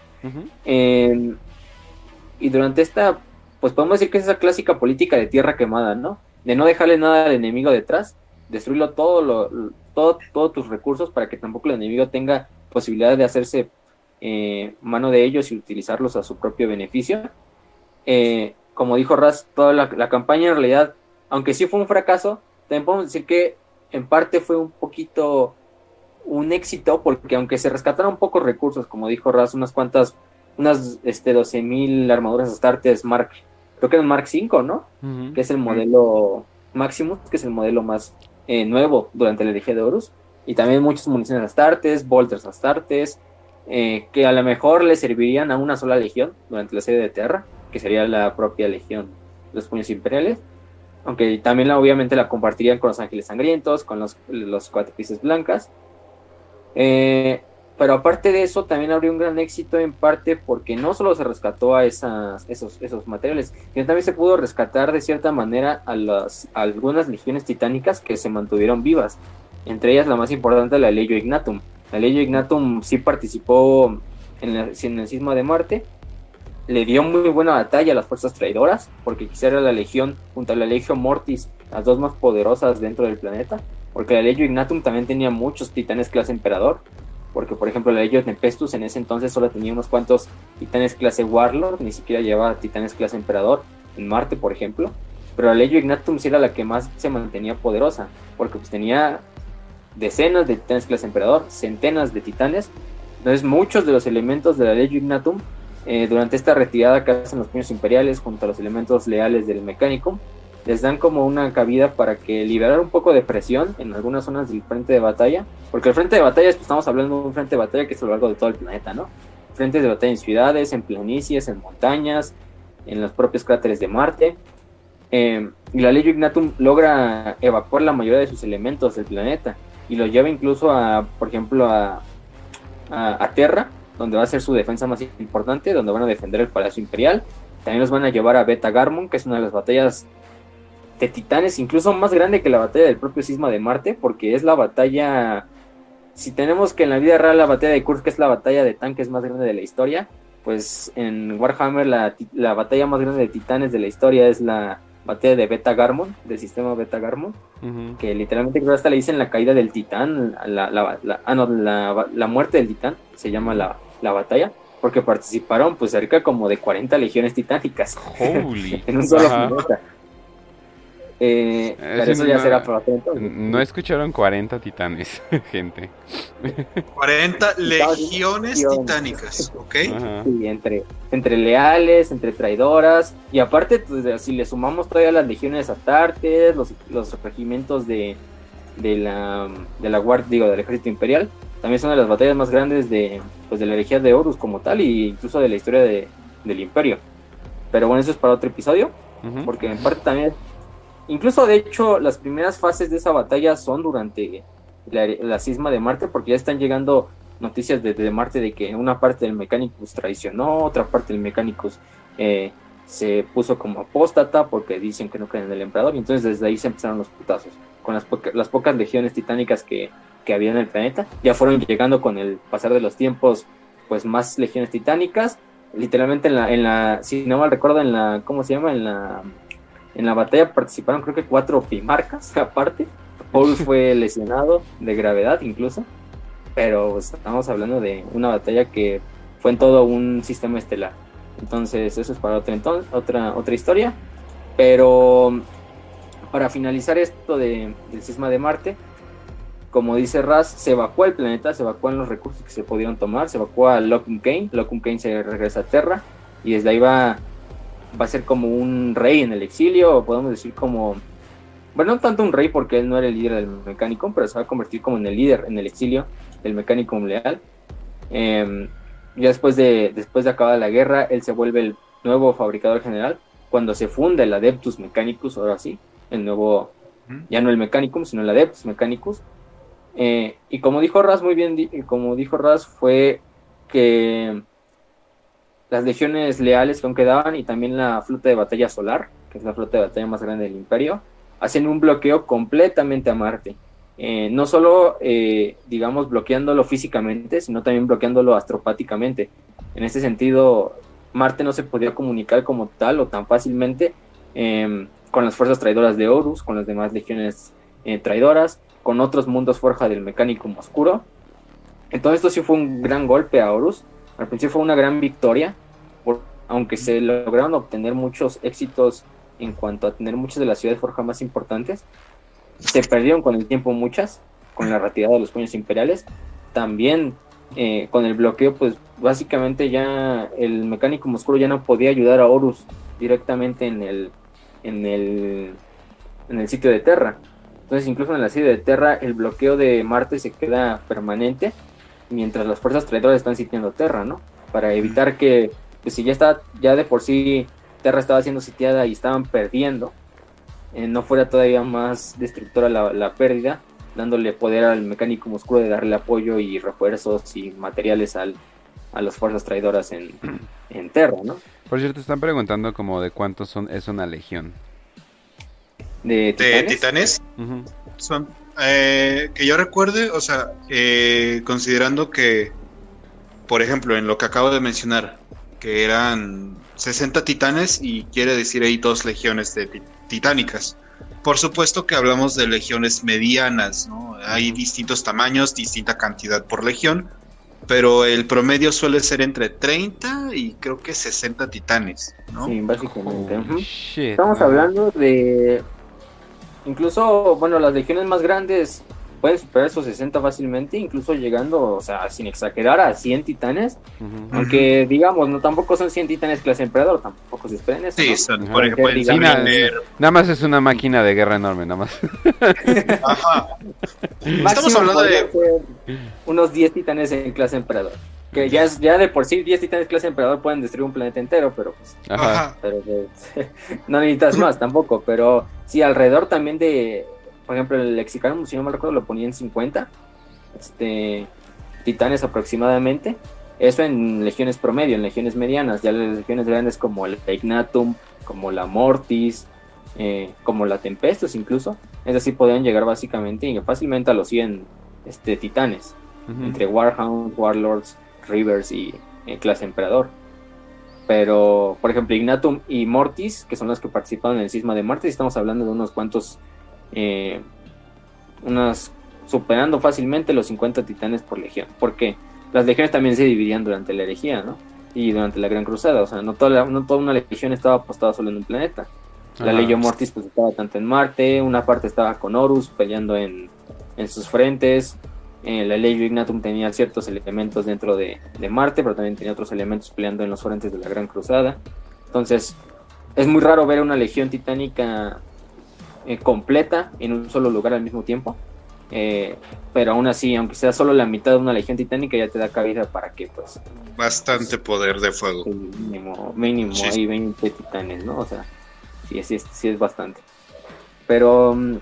y durante esta, pues podemos decir que es esa clásica política de tierra quemada, ¿no? De no dejarle nada al enemigo detrás, destruirlo todo, lo, todo todos tus recursos para que tampoco el enemigo tenga posibilidad de hacerse eh, mano de ellos y utilizarlos a su propio beneficio. Eh, como dijo Raz, toda la, campaña en realidad, aunque sí fue un fracaso, también podemos decir que en parte fue un poquito un éxito, porque aunque se rescataron pocos recursos, como dijo Raz, unas cuantas, unas este, 12.000 armaduras Astartes Mark creo que es Mark 5, ¿no? Que es el modelo Maximus, que es el modelo más eh, nuevo durante la herejía de Horus. Y también muchas municiones Astartes, bolters Astartes, eh, que a lo mejor le servirían a una sola legión durante la serie de Terra, que sería la propia legión de los puños imperiales. Aunque también la, obviamente la compartirían con los ángeles sangrientos, con los, los blancas. Eh, pero aparte de eso, también habría un gran éxito en parte porque no solo se rescató a esas, esos, esos materiales, sino también se pudo rescatar de cierta manera a, las, algunas legiones titánicas que se mantuvieron vivas. Entre ellas la más importante, la Legio Ignatum. La Legio Ignatum sí participó en, en el cisma de Marte, le dio muy buena batalla a las fuerzas traidoras, porque quizá era la legión, junto a la Legio Mortis, las dos más poderosas dentro del planeta, porque la Legio Ignatum también tenía muchos titanes clase emperador, porque por ejemplo la Legio Tempestus en ese entonces solo tenía unos cuantos titanes clase Warlord, ni siquiera llevaba titanes clase Emperador, en Marte por ejemplo, pero la Legio Ignatum sí era la que más se mantenía poderosa, porque pues tenía decenas de titanes clase Emperador, centenas de titanes, entonces muchos de los elementos de la Legio Ignatum eh, durante esta retirada que hacen los puños imperiales junto a los elementos leales del mecánico, les dan como una cabida para que liberar un poco de presión en algunas zonas del frente de batalla, porque el frente de batalla, pues, estamos hablando de un frente de batalla que es a lo largo de todo el planeta, ¿no? Frentes de batalla en ciudades, en planicies, en montañas, en los propios cráteres de Marte. Eh, y la Legio Ignatum logra evacuar la mayoría de sus elementos del planeta y lo lleva incluso a, por ejemplo, a, a, a Terra, donde va a ser su defensa más importante, donde van a defender el Palacio Imperial. También los van a llevar a Beta Garmon, que es una de las batallas de titanes, incluso más grande que la batalla del propio Cisma de Marte, porque es la batalla. Si tenemos que en la vida real la batalla de Kursk es la batalla de tanques más grande de la historia, pues en Warhammer la, la batalla más grande de titanes de la historia es la batalla de Beta Garmon, del sistema Beta Garmon, que literalmente creo hasta le dicen la caída del titán, la, la, la ah, no, la, muerte del titán, se llama la, la batalla, porque participaron pues cerca como de 40 legiones titánicas en un solo planeta. Eh, pero eso ya será para No escucharon 40 titanes, gente. 40 legiones titánicas, ¿ok? Sí, entre, entre leales, entre traidoras. Y aparte, pues, si le sumamos todavía las legiones astartes, los, los regimientos de, de la, de la guardia, digo, del ejército imperial, también son de las batallas más grandes de, pues, de la herejía de Horus como tal, e incluso de la historia de, del imperio. Pero bueno, eso es para otro episodio, porque en parte también Incluso, de hecho, las primeras fases de esa batalla son durante la, cisma de Marte, porque ya están llegando noticias desde Marte de que una parte del Mechanicus traicionó, otra parte del Mechanicus eh, se puso como apóstata porque dicen que no creen en el emperador, y entonces desde ahí se empezaron los putazos. Con las, las pocas legiones titánicas que, que había en el planeta, ya fueron llegando con el pasar de los tiempos, pues más legiones titánicas. Literalmente en la, en la, si no mal recuerdo, en la, ¿cómo se llama? En la en la batalla participaron creo que cuatro pimarcas aparte. Paul fue lesionado de gravedad incluso. Pero estamos hablando de una batalla que fue en todo un sistema estelar. Entonces eso es para otra, otra, otra historia. Pero para finalizar esto de, del cisma de Marte, como dice Raz, se evacúa el planeta, se evacúan los recursos que se pudieron tomar, se evacúa Locum Kane, Locum Kane se regresa a Terra y desde ahí va va a ser como un rey en el exilio, o podemos decir como, bueno, no tanto un rey porque él no era el líder del mecánico, pero se va a convertir como en el líder en el exilio del mecánico leal. Eh, ya después de, después de acabar la guerra, él se vuelve el nuevo fabricador general. Cuando se funda el Adeptus Mechanicus, ahora sí, el nuevo, ya no el Mechanicum, sino el Adeptus Mechanicus. Eh, y como dijo Raz muy bien, como dijo Raz, fue que las legiones leales que aún quedaban y también la flota de batalla solar, que es la flota de batalla más grande del imperio, hacen un bloqueo completamente a Marte. Eh, no solo, eh, digamos, bloqueándolo físicamente, sino también bloqueándolo astropáticamente. En ese sentido, Marte no se podía comunicar como tal o tan fácilmente em, con las fuerzas traidoras de Horus, con las demás legiones eh, traidoras, con otros mundos forja del mecánico oscuro. Entonces esto sí fue un gran golpe a Horus. Al principio fue una gran victoria, aunque se lograron obtener muchos éxitos en cuanto a tener muchas de las ciudades forja más importantes, se perdieron con el tiempo muchas, con la retirada de los puños imperiales, también eh, con el bloqueo, pues básicamente ya el mecánico oscuro ya no podía ayudar a Horus directamente en el, en el, en el sitio de Terra. Entonces incluso en la sitio de Terra el bloqueo de Marte se queda permanente mientras las fuerzas traidoras están sitiando Terra, ¿no? Para evitar que pues si ya está, ya de por sí Terra estaba siendo sitiada y estaban perdiendo, eh, no fuera todavía más destructora la, pérdida, dándole poder al mecánico oscuro de darle apoyo y refuerzos y materiales al, a las fuerzas traidoras en, en Terra, ¿no? Por cierto, están preguntando como de cuántos son es una legión. ¿De titanes? Son, eh, que yo recuerde, o sea, eh, considerando que, por ejemplo, en lo que acabo de mencionar, que eran 60 titanes y quiere decir ahí dos legiones de titánicas. Por supuesto que hablamos de legiones medianas, ¿no? Hay distintos tamaños, distinta cantidad por legión, pero el promedio suele ser entre 30 y creo que 60 titanes, ¿no? Sí, básicamente. Estamos hablando de incluso, bueno, las legiones más grandes pueden superar esos 60 fácilmente, incluso llegando, o sea, sin exagerar, a 100 titanes. Aunque, digamos, no tampoco son 100 titanes clase emperador, tampoco se esperen eso. Sí, son, por ejemplo, nada, más es una máquina de guerra enorme, nada más. Ajá. Estamos hablando de unos 10 titanes en clase emperador. Que ya, es, ya de por sí 10 titanes clase emperador pueden destruir un planeta entero, pero pues. Ajá. Pero, pues, no necesitas más tampoco. Pero sí, alrededor también de por ejemplo, el Lexicanum, si no me recuerdo, lo ponía en 50 este, titanes aproximadamente. Eso en legiones promedio, en legiones medianas. Ya las legiones grandes como el Ignatum, como la Mortis, eh, como la Tempestus incluso. Es decir, podían llegar básicamente y fácilmente a los 100 este, titanes. Entre Warhound, Warlords, Rivers y eh, clase Emperador. Pero, por ejemplo, Ignatum y Mortis, que son los que participaron en el cisma de Marte, estamos hablando de unos cuantos eh, unas superando fácilmente los 50 titanes por legión, porque las legiones también se dividían durante la herejía, ¿no? Y durante la Gran Cruzada, o sea, no toda, no toda una legión estaba apostada solo en un planeta. La Legión Mortis pues estaba tanto en Marte, una parte estaba con Horus peleando en, en sus frentes, eh, la Legio Ignatum tenía ciertos elementos dentro de, de, Marte, pero también tenía otros elementos peleando en los frentes de la Gran Cruzada. Entonces, es muy raro ver una legión titánica eh, completa en un solo lugar al mismo tiempo. Eh, pero aún así, aunque sea solo la mitad de una legión titánica, ya te da cabida para que, pues. Bastante poder de fuego. Mínimo, mínimo hay 20 titanes, ¿no? O sea, sí, sí, sí es bastante. Pero, mm,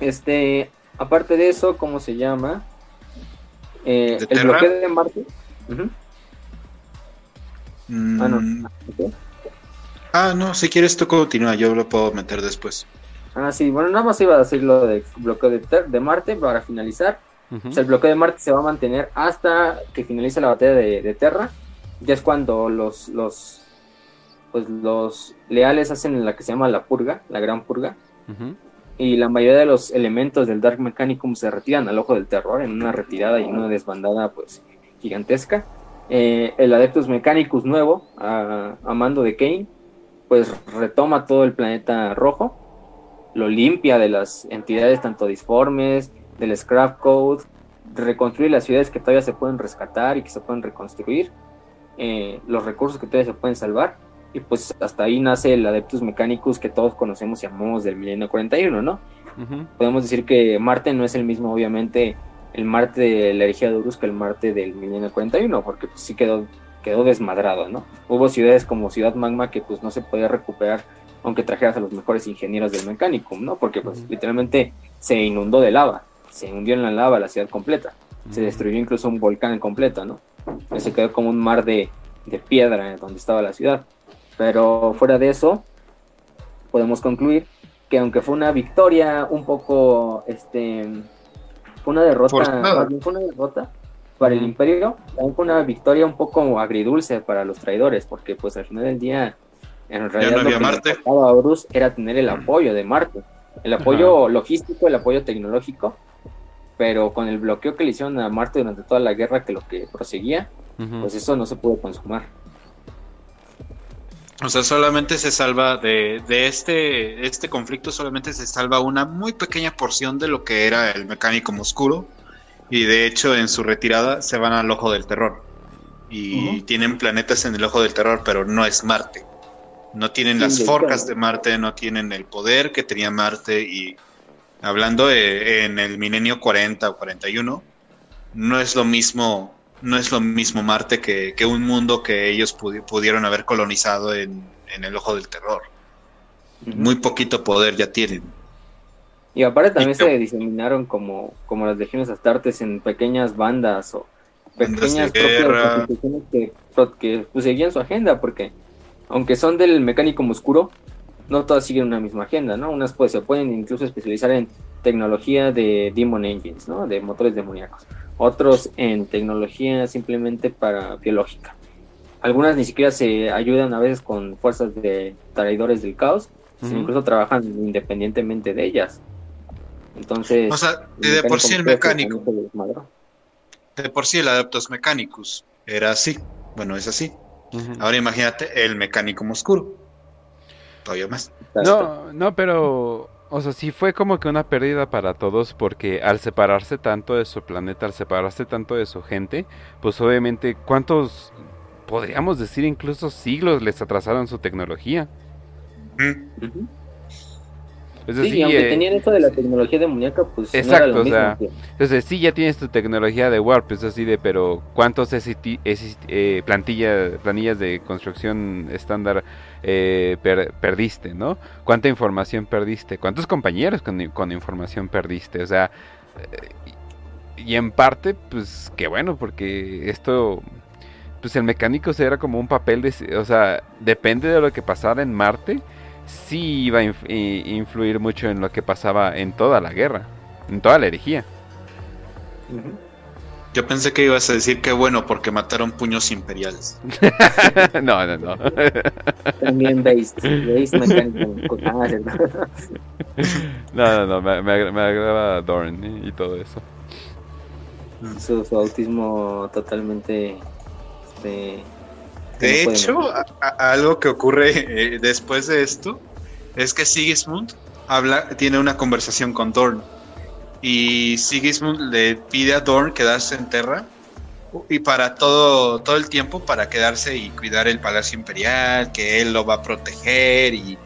este, aparte de eso, ¿cómo se llama? Eh, el bloqueo de Marte. Ah, no. Ah, no, si quieres tú continúa, yo lo puedo meter después. Ah, sí, bueno, nada más iba a decir lo del bloqueo de, de Marte para finalizar. el bloqueo de Marte se va a mantener hasta que finalice la batalla de, Terra. Ya es cuando los, los, pues los leales hacen la que se llama la purga, la gran purga. Y la mayoría de los elementos del Dark Mechanicum se retiran al ojo del terror en una retirada y una desbandada pues gigantesca. Eh, el Adeptus Mechanicus nuevo, a, a mando de Kane, pues retoma todo el planeta rojo lo limpia de las entidades tanto disformes, del scrap code, reconstruir las ciudades que todavía se pueden rescatar y que se pueden reconstruir, eh, los recursos que todavía se pueden salvar, y pues hasta ahí nace el Adeptus Mechanicus que todos conocemos y amamos del milenio 41, ¿no? Podemos decir que Marte no es el mismo, obviamente, el Marte de la herejía de Urus que el Marte del milenio 41, porque pues sí quedó, quedó desmadrado, ¿no? Hubo ciudades como Ciudad Magma que pues no se podía recuperar aunque trajeras a los mejores ingenieros del Mechanicum, ¿no? Porque pues literalmente se inundó de lava, se hundió en la lava la ciudad completa, se destruyó incluso un volcán completo, ¿no? Se quedó como un mar de, de piedra donde estaba la ciudad. Pero fuera de eso, podemos concluir que aunque fue una victoria un poco, este, fue una derrota, fue una derrota para el imperio, fue una victoria un poco agridulce para los traidores, porque pues al final del día en realidad, lo que Marte. a Bruce era tener el apoyo de Marte, el apoyo logístico, el apoyo tecnológico, pero con el bloqueo que le hicieron a Marte durante toda la guerra, que lo que proseguía, pues eso no se pudo consumar. O sea, solamente se salva de, de, este, este conflicto, solamente se salva una muy pequeña porción de lo que era el mecánico oscuro. Y de hecho, en su retirada se van al ojo del terror. Y tienen planetas en el ojo del terror, pero no es Marte. No tienen las forjas de Marte, no tienen el poder que tenía Marte y hablando en el milenio 40 o 41, no es lo mismo, no es lo mismo Marte que, un mundo que ellos pudieron haber colonizado en, el ojo del terror. Muy poquito poder ya tienen. Y aparte también se diseminaron como, como las legiones astartes en pequeñas bandas o pequeñas propias que, que pues, seguían su agenda, porque aunque son del mecánico oscuro, no todas siguen una misma agenda, ¿no? Unas pues se pueden incluso especializar en tecnología de Demon Engines, ¿no? De motores demoníacos. Otros en tecnología simplemente para biológica. Algunas ni siquiera se ayudan a veces con fuerzas de traidores del caos, sino incluso trabajan independientemente de ellas. Entonces. O sea, de, por sí el mecánico. De por sí el Adaptos Mecánicos era así. Bueno, es así. Ahora imagínate el mecánico oscuro. Todavía más. No, no, pero. O sea, sí fue como que una pérdida para todos porque al separarse tanto de su planeta, al separarse tanto de su gente, pues obviamente, ¿cuántos, podríamos decir incluso siglos les atrasaron su tecnología? Sí, aunque eh, tenían eso de la tecnología demoníaca, pues exacto, no era lo mismo, entonces sí ya tienes tu tecnología de Warp, es así de, pero ¿cuántos eh, plantillas de construcción estándar eh, perdiste, no? ¿Cuánta información perdiste? ¿Cuántos compañeros con, información perdiste? O sea, y en parte, pues qué bueno, porque esto pues el mecánico era como un papel de, o sea, depende de lo que pasara en Marte, sí iba a influir mucho en lo que pasaba en toda la guerra, en toda la herejía. Yo pensé que ibas a decir que bueno porque mataron puños imperiales. no, no, no. También based, based no, no, no, me, me, agrada Dorn y todo eso. Su, su autismo totalmente este, de hecho, algo que ocurre eh, después de esto es que Sigismund habla, tiene una conversación con Dorn. Y Sigismund le pide a Dorn quedarse en Terra y para todo, todo el tiempo para quedarse y cuidar el Palacio Imperial, que él lo va a proteger y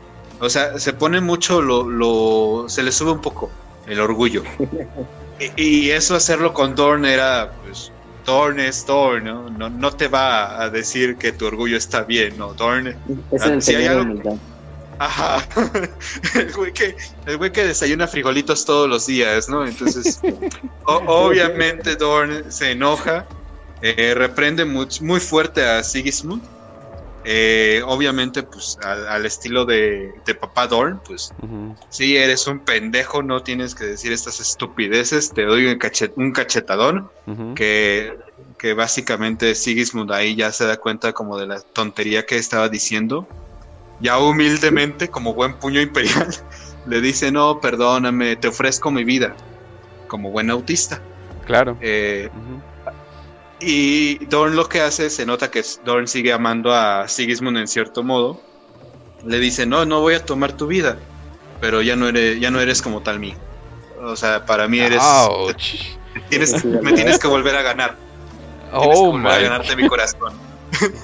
o sea, se pone mucho lo, lo se le sube un poco el orgullo. y, y, eso hacerlo con Dorn era pues Dorn es ¿no? ¿no? No te va a decir que tu orgullo está bien, ¿no? Dorn. Es el si hay algo... Ajá. el, güey que, el güey que desayuna frijolitos todos los días, ¿no? Entonces, obviamente Dorn se enoja, eh, reprende muy, muy fuerte a Sigismund eh, obviamente, pues al, estilo de, Papá Dorn, pues si eres un pendejo, no tienes que decir estas estupideces, te doy un, un cachetadón, que, que básicamente Sigismund ahí ya se da cuenta como de la tontería que estaba diciendo. Ya humildemente, como buen puño imperial, le dice, no, perdóname, te ofrezco mi vida, como buen autista. Claro. Eh, y Dorn lo que hace, se nota que Dorn sigue amando a Sigismund en cierto modo. Le dice, no, no voy a tomar tu vida, pero ya no eres, ya no eres como tal mí. O sea, para mí eres... tienes, me tienes que volver a ganar. oh, a ganarte mi corazón.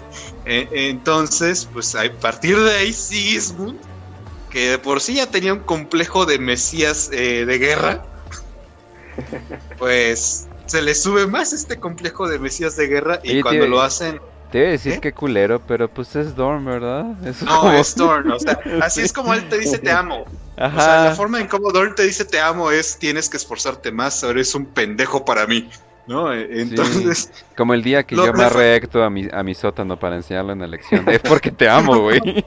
E, entonces, pues a partir de ahí Sigismund, que de por sí ya tenía un complejo de mesías eh, de guerra, pues se le sube más este complejo de mesías de guerra y cuando lo hacen... Te voy a decir ¿Eh? que culero, pero pues es Dorn, ¿verdad? no, es Dorn, o sea, así es como él te dice te amo. Ajá. O sea, la forma en cómo Dorn te dice te amo es tienes que esforzarte más, eres un pendejo para mí. ¿No? E, entonces. Como el día que yo me reacto a mi, a mi sótano para enseñarle una lección. Es porque te amo, güey.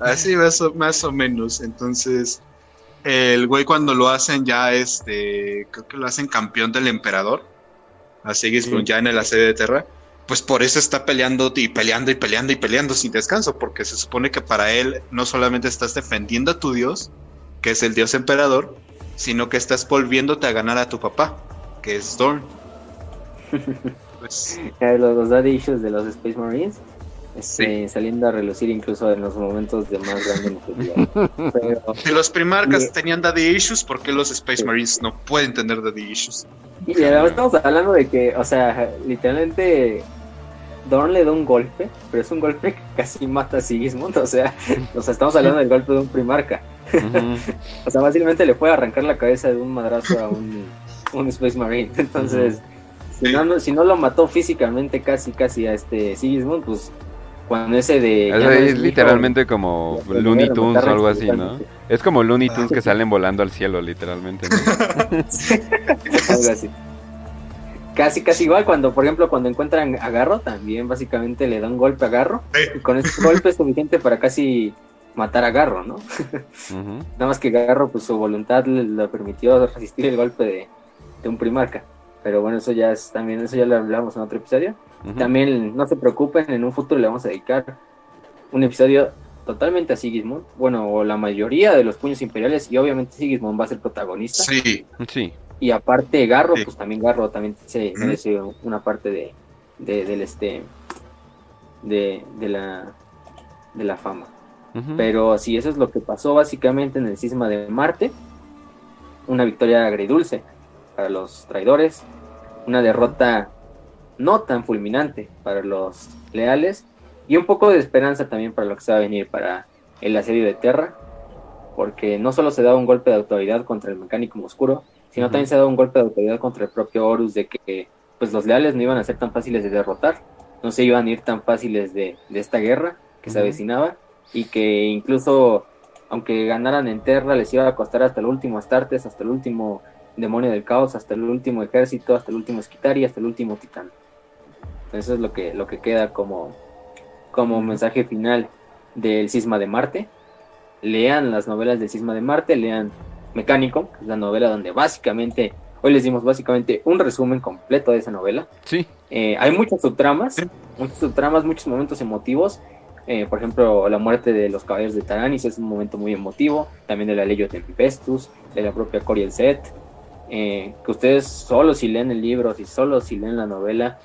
Así más más o menos. Entonces, el güey cuando lo hacen ya, este, creo que lo hacen campeón del emperador, así es ya en el asedio de Terra, pues por eso está peleando y peleando y peleando y peleando sin descanso, porque se supone que para él no solamente estás defendiendo a tu dios, que es el dios emperador, sino que estás volviéndote a ganar a tu papá, que es Dorn. pues... los, los daddy issues de los Space Marines este, saliendo a relucir incluso en los momentos de más grande necesidad. Si los primarcas tenían daddy issues, ¿por qué los Space Marines no pueden tener daddy issues? Y además estamos hablando de que, o sea, literalmente Dorn le da un golpe, pero es un golpe que casi mata a Sigismund, o sea, o sea estamos hablando del golpe de un primarca. o sea, básicamente le puede arrancar la cabeza de un madrazo a un, un Space Marine. Entonces, si, no, si no lo mató físicamente casi casi a este Sigismund, pues Con ese de... es, literalmente como Looney Tunes o algo así, ¿no? Es como Looney Tunes que salen volando al cielo, literalmente. algo así. Casi, casi igual cuando, por ejemplo, cuando encuentran a Garro, también básicamente le da un golpe a Garro. Y con ese golpe es suficiente para casi matar a Garro, ¿no? Nada más que Garro, pues su voluntad le, permitió resistir el golpe de, de, un primarca. Pero bueno, eso ya es también, eso ya lo hablamos en otro episodio. También no se preocupen, en un futuro le vamos a dedicar un episodio totalmente a Sigismund. Bueno, o la mayoría de los puños imperiales, y obviamente Sigismund va a ser protagonista. Sí, sí. Y aparte Garro, pues también Garro también se merece una parte de, del este de, de la de la fama. Pero sí, eso es lo que pasó básicamente en el cisma de Marte. Una victoria agridulce para los traidores, una derrota no tan fulminante para los leales y un poco de esperanza también para lo que se va a venir para el asedio de Terra, porque no solo se da un golpe de autoridad contra el mecánico oscuro, sino también se dado un golpe de autoridad contra el propio Horus de que pues los leales no iban a ser tan fáciles de derrotar, no se iban a ir tan fáciles de, esta guerra que se avecinaba y que incluso aunque ganaran en Terra les iba a costar hasta el último Astartes, hasta el último demonio del caos, hasta el último ejército, hasta el último Esquitari, hasta el último titán. Eso es lo que, lo que queda como, como mensaje final del cisma de Marte. Lean las novelas del cisma de Marte, lean Mecánico, la novela donde básicamente, hoy les dimos básicamente un resumen completo de esa novela. Sí. Eh, hay muchas subtramas, muchas subtramas, muchos momentos emotivos. Eh, por ejemplo, la muerte de los caballeros de Taranis es un momento muy emotivo. También de la Legio Tempestus, de la propia Coriel Set. Eh, que ustedes solo si leen el libro, si solo si leen la novela,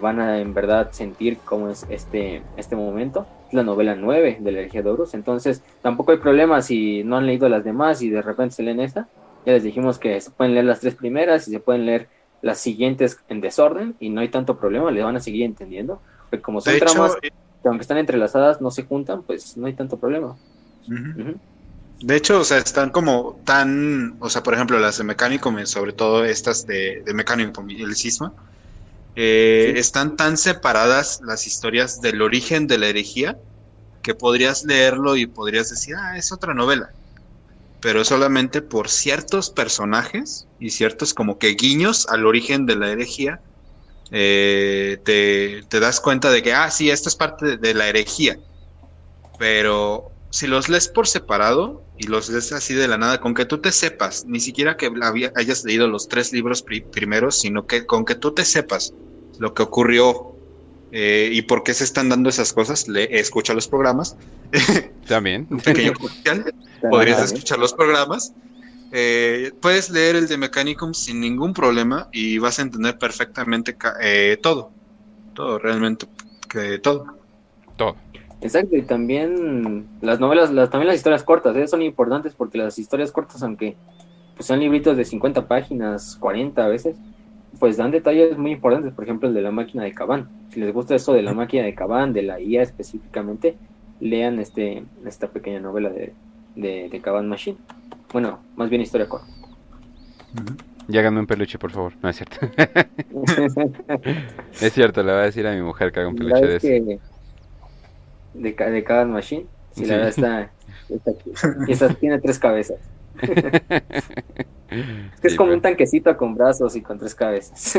van a en verdad sentir cómo es este, este momento. La novela 9 de la herejía de Horus, entonces tampoco hay problema si no han leído las demás y de repente se leen esta, ya les dijimos que se pueden leer las tres primeras y se pueden leer las siguientes en desorden y no hay tanto problema, le van a seguir entendiendo, porque como son tramas eh, que aunque están entrelazadas no se juntan, pues no hay tanto problema. De hecho, o sea, están como tan, o sea, por ejemplo, las de Mecánico, sobre todo estas de, de Mecánico y el Cisma, eh, están tan separadas las historias del origen de la herejía que podrías leerlo y podrías decir, ah, es otra novela. Pero solamente por ciertos personajes y ciertos como que guiños al origen de la herejía, eh, te, das cuenta de que, ah, sí, esto es parte de, la herejía. Pero si los lees por separado y los lees así de la nada, con que tú te sepas, ni siquiera que hayas leído los tres libros primeros, sino que con que tú te sepas lo que ocurrió eh, y por qué se están dando esas cosas, le, escucha los programas. También. Un pequeño Podrías escuchar los programas. Eh, puedes leer el de Mechanicum sin ningún problema y vas a entender perfectamente eh, todo. Todo, realmente. Que, todo. Todo. Exacto, y también las novelas, las, también las historias cortas, son importantes porque las historias cortas, aunque pues, sean libritos de 50 páginas, 40 a veces, pues dan detalles muy importantes, por ejemplo el de la máquina de Caban. Si les gusta eso de la máquina de Caban, de la IA específicamente, lean este esta pequeña novela de, de, Caban Machine. Bueno, más bien historia corta. Ya un peluche, por favor. No es cierto. es cierto, le voy a decir a mi mujer que haga un peluche de eso. De, de Caban Machine. Si la verdad está, Y esa tiene tres cabezas. Es como un tanquecito con brazos y con tres cabezas.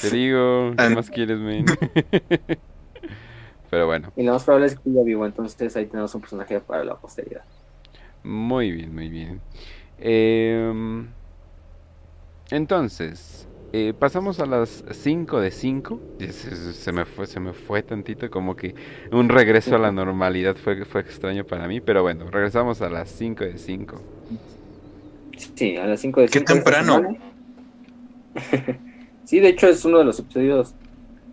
Te digo, ¿qué más quieres, men? Pero bueno. Y lo más probable es que ya vivo, entonces ahí tenemos un personaje para la posteridad. Muy bien, muy bien. Em, entonces, eh, pasamos a las 5 de 5. Se, me fue, se me fue tantito, como que un regreso a la normalidad fue, fue extraño para mí, pero bueno, regresamos a las 5 de 5. Sí, a las 5 de Qué temprano. sí, de hecho es uno de los episodios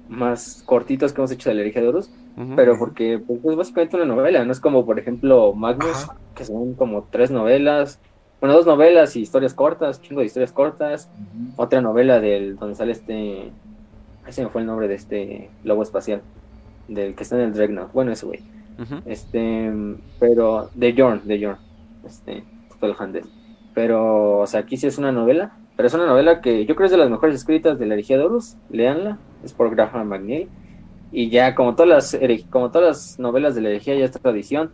más cortitos que hemos hecho de la herejía de Horus, pero porque pues, es básicamente una novela, no es como por ejemplo Magnus, que son como tres novelas, bueno, dos novelas y historias cortas, chingo de historias cortas, otra novela del donde sale este, ahí se me fue el nombre de este lobo espacial, del que está en el Dreadnought, bueno ese güey, este, pero de Jorn, de Jorn, este, el Handel. Pero, o sea, aquí sí es una novela, pero es una novela que yo creo es de las mejores escritas de la herejía de Horus, leanla, es por Graham McNeil. Y ya como todas las como todas las novelas de la herejía ya esta tradición,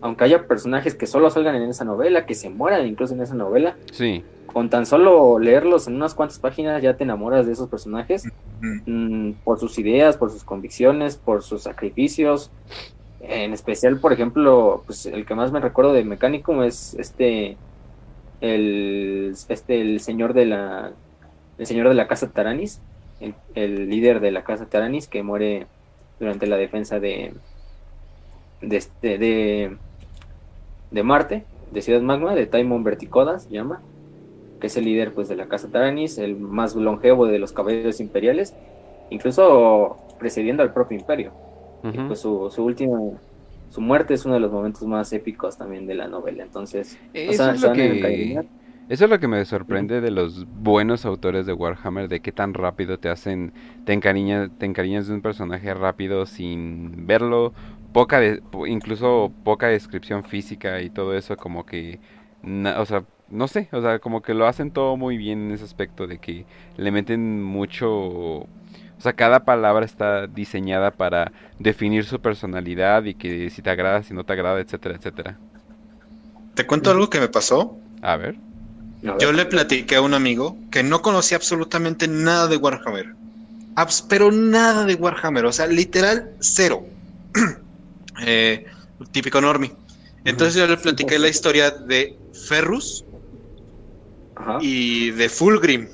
aunque haya personajes que solo salgan en esa novela, que se mueran incluso en esa novela, sí. con tan solo leerlos en unas cuantas páginas ya te enamoras de esos personajes mm, por sus ideas, por sus convicciones, por sus sacrificios. En especial, por ejemplo, pues el que más me recuerdo de Mecánico es este el este el señor de la el señor de la casa Taranis, el, líder de la casa Taranis que muere durante la defensa de de, este, de de Marte, de Ciudad Magma, de Taimon Verticoda se llama, que es el líder pues de la casa Taranis, el más longevo de los caballeros imperiales, incluso precediendo al propio imperio. Y pues su, su última su muerte es uno de los momentos más épicos también de la novela. Entonces, eso, es, lo que, eso es lo que me sorprende de los buenos autores de Warhammer, de qué tan rápido te hacen, te encariñas, te encariñas de un personaje rápido sin verlo poca de, incluso poca descripción física y todo eso como que o sea no sé o sea como que lo hacen todo muy bien en ese aspecto de que le meten mucho o sea cada palabra está diseñada para definir su personalidad y que si te agrada si no te agrada etcétera etcétera. Te cuento algo que me pasó. A ver. Yo le platiqué a un amigo que no conocía absolutamente nada de Warhammer. Pero nada de Warhammer o sea literal cero eh, típico normie. Entonces yo le platiqué la historia de Ferrus y de Fulgrim.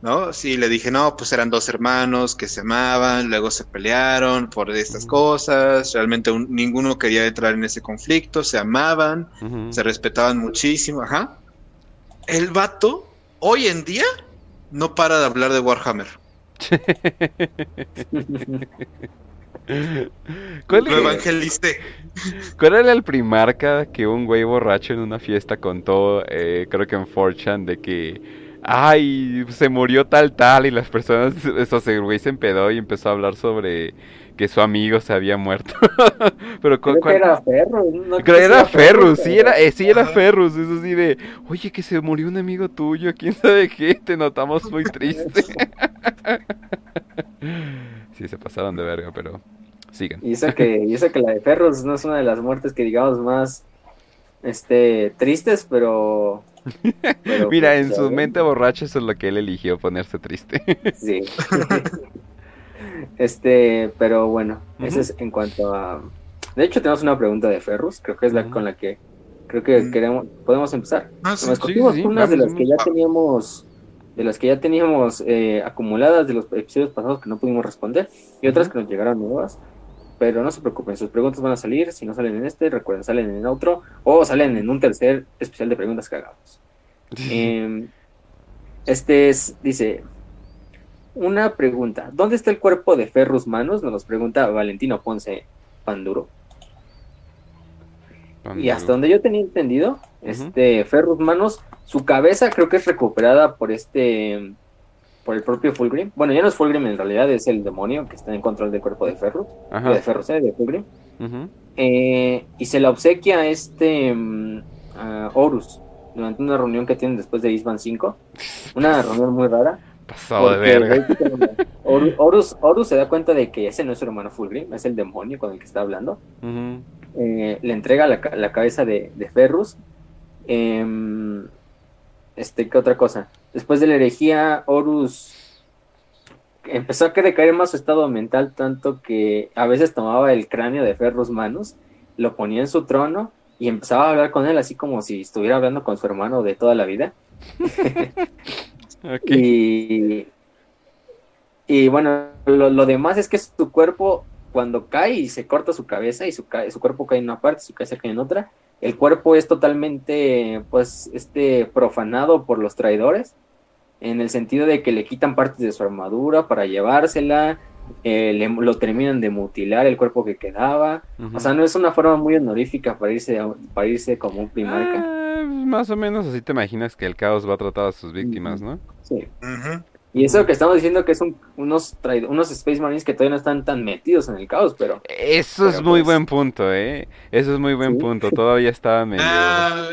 ¿No? Sí, le dije, no, pues eran dos hermanos que se amaban, luego se pelearon por estas cosas, realmente ninguno quería entrar en ese conflicto, se amaban, se respetaban muchísimo, ajá. El vato, hoy en día, no para de hablar de Warhammer. ¿Cuál Lo evangeliste. ¿Cuál era el primarca que un güey borracho en una fiesta contó, eh, creo que en Fortune, de que, ay, se murió tal tal y las personas, eso, el güey se empedó y empezó a hablar sobre que su amigo se había muerto. pero creo que era Ferrus. No creo que era Ferrus, sí era, eh, sí era Ferrus, eso sí de, oye que se murió un amigo tuyo, quién sabe qué, te notamos muy triste. sí, se pasaron de verga, pero y eso que, y eso que la de Ferros no es una de las muertes que digamos más este tristes, pero, Mira, pues, en su mente borracha eso es lo que él eligió, ponerse triste. sí. este, pero bueno, eso es en cuanto a. De hecho, tenemos una pregunta de Ferrus, creo que es la con la que creo que queremos, podemos empezar. Ah, escogimos unas de las que ya teníamos de las que ya teníamos eh, acumuladas de los episodios pasados que no pudimos responder y otras que nos llegaron nuevas. Pero no se preocupen, sus preguntas van a salir. Si no salen en este, recuerden, salen en otro o salen en un tercer especial de preguntas que hagamos. Em, este es, dice, una pregunta. ¿Dónde está el cuerpo de Ferrus Manos? Nos pregunta Valentino Ponce Panduro. Y hasta donde yo tenía entendido, este Ferrus Manos, su cabeza creo que es recuperada por este por el propio Fulgrim. Bueno, ya no es Fulgrim en realidad, es el demonio que está en control del cuerpo de Ferro, de Ferro, ¿eh? de Fulgrim. Eh, y se la obsequia a este um, Horus durante una reunión que tienen después de Isban 5. Una reunión muy rara. Pasado de verga. Horus, Horus, se da cuenta de que ese no es su hermano Fulgrim, es el demonio con el que está hablando. Eh, le entrega la, la cabeza de, de Ferrus. Em, este, ¿qué otra cosa? Después de la herejía, Horus empezó a decaer más su estado mental, tanto que a veces tomaba el cráneo de Ferrus Manos, lo ponía en su trono y empezaba a hablar con él así como si estuviera hablando con su hermano de toda la vida. y, y bueno, lo, demás es que su cuerpo, cuando cae y se corta su cabeza y su, su cuerpo cae en una parte, su cabeza cae en otra, el cuerpo es totalmente, pues, este, profanado por los traidores, en el sentido de que le quitan partes de su armadura para llevársela, eh, lo terminan de mutilar el cuerpo que quedaba. O sea, no es una forma muy honorífica para irse, para irse como un primarca. Ah, más o menos así te imaginas que el caos va a tratar a sus víctimas, ¿no? Sí. Y eso que estamos diciendo que son unos unos Space Marines que todavía no están tan metidos en el caos, pero... Eso es muy pues buen punto, ¿eh? Eso es muy buen punto, todavía estaban medio... Ah,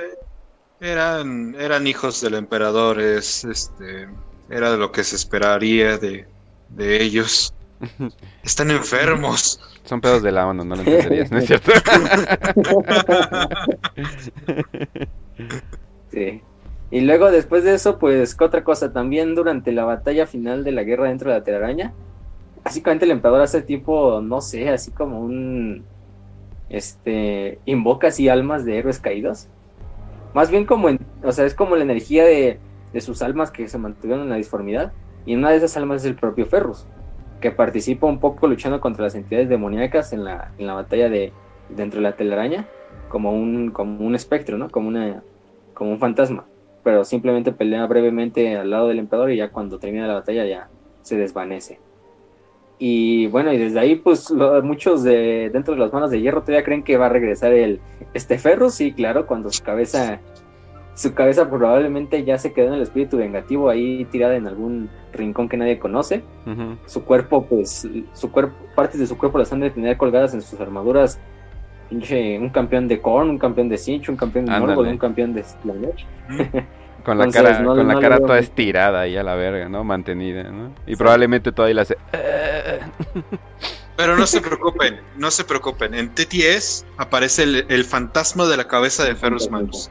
eran, eran hijos del emperador, es, este, era de lo que se esperaría de, ellos. Están enfermos. Son pedos de la ONU, no lo entenderías, ¿no es cierto? sí. Y luego después de eso, pues, ¿qué otra cosa? También durante la batalla final de la guerra dentro de la telaraña, básicamente el emperador hace tipo, no sé, así como un, este, invoca así almas de héroes caídos. Más bien como, o sea, es como la energía de, de sus almas que se mantuvieron en la disformidad. Y una de esas almas es el propio Ferrus, que participa un poco luchando contra las entidades demoníacas en la, en la batalla de dentro de la telaraña, como un, como un espectro, ¿no? Como, una, como un fantasma pero simplemente pelea brevemente al lado del emperador y ya cuando termina la batalla ya se desvanece. Y bueno, y desde ahí, pues muchos de dentro de las manos de hierro todavía creen que va a regresar el este ferro, sí, claro, cuando su cabeza, su cabeza probablemente ya se quedó en el espíritu vengativo ahí tirada en algún rincón que nadie conoce. Su cuerpo, pues, su cuerpo, partes de su cuerpo las han de tener colgadas en sus armaduras un campeón de Korn, un campeón de Sinch, un campeón de Morgoth, un campeón de Slanesh. Con la cara, con la cara toda estirada ahí a la verga, ¿no? Mantenida, ¿no? Y probablemente todavía la hace. Pero no se preocupen, no se preocupen. En TTS aparece el, fantasma de la cabeza de Ferrus Manus,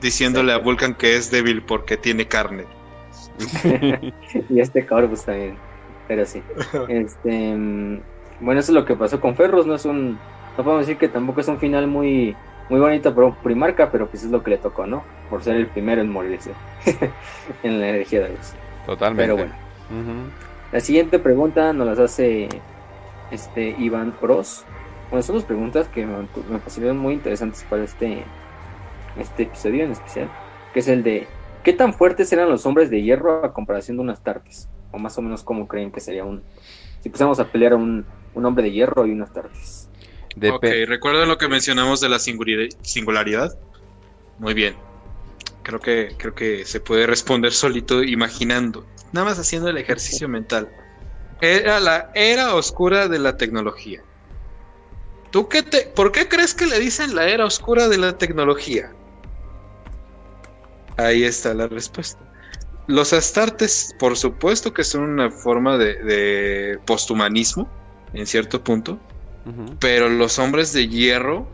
diciéndole a Vulcan que es débil porque tiene carne. y este Corvus también. Pero sí. Este, mm, bueno, eso es lo que pasó con Ferrus, no es un no podemos decir que tampoco es un final muy, muy bonito para un primarca, pero pues es lo que le tocó, ¿no? Por ser el primero en morirse en la energía de luz. Totalmente. Pero bueno. La siguiente pregunta nos las hace este Iván Bros. Bueno, son dos preguntas que me, me parecieron muy interesantes para este, este episodio en especial, que es el de ¿qué tan fuertes eran los hombres de hierro a comparación de unas tartes? O más o menos cómo creen que sería un... Si pusiéramos a pelear a un, un hombre de hierro y unas tartes ok, ¿recuerdan lo que mencionamos de la singularidad? Muy bien. Creo que, creo que se puede responder solito imaginando, nada más haciendo el ejercicio mental. Era la era oscura de la tecnología. ¿Tú qué te, ¿Por qué crees que le dicen la era oscura de la tecnología? Ahí está la respuesta. Los astartes, por supuesto que son una forma de, de posthumanismo, en cierto punto, pero los hombres de hierro,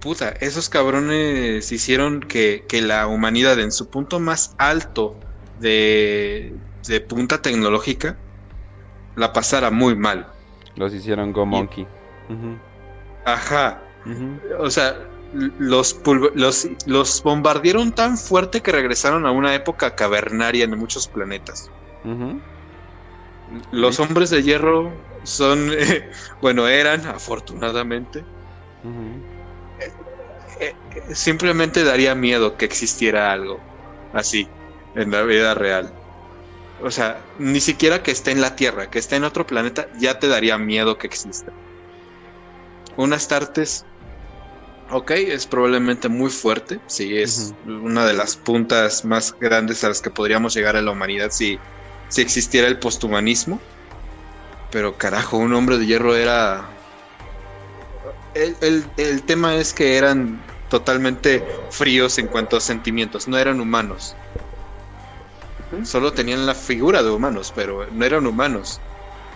puta, esos cabrones hicieron que, la humanidad en su punto más alto de, de punta tecnológica la pasara muy mal. Los hicieron Go Monkey. Ajá. O sea, los, los, los, bombardearon tan fuerte que regresaron a una época cavernaria en muchos planetas. Los hombres de hierro son, bueno, eran, afortunadamente. Eh, eh, simplemente daría miedo que existiera algo así en la vida real. O sea, ni siquiera que esté en la Tierra, que esté en otro planeta, ya te daría miedo que exista. Unas tartes, ok, es probablemente muy fuerte, sí, es una de las puntas más grandes a las que podríamos llegar a la humanidad si si existiera el posthumanismo. Pero carajo, un hombre de hierro era... El, tema es que eran totalmente fríos en cuanto a sentimientos, no eran humanos. Solo tenían la figura de humanos, pero no eran humanos.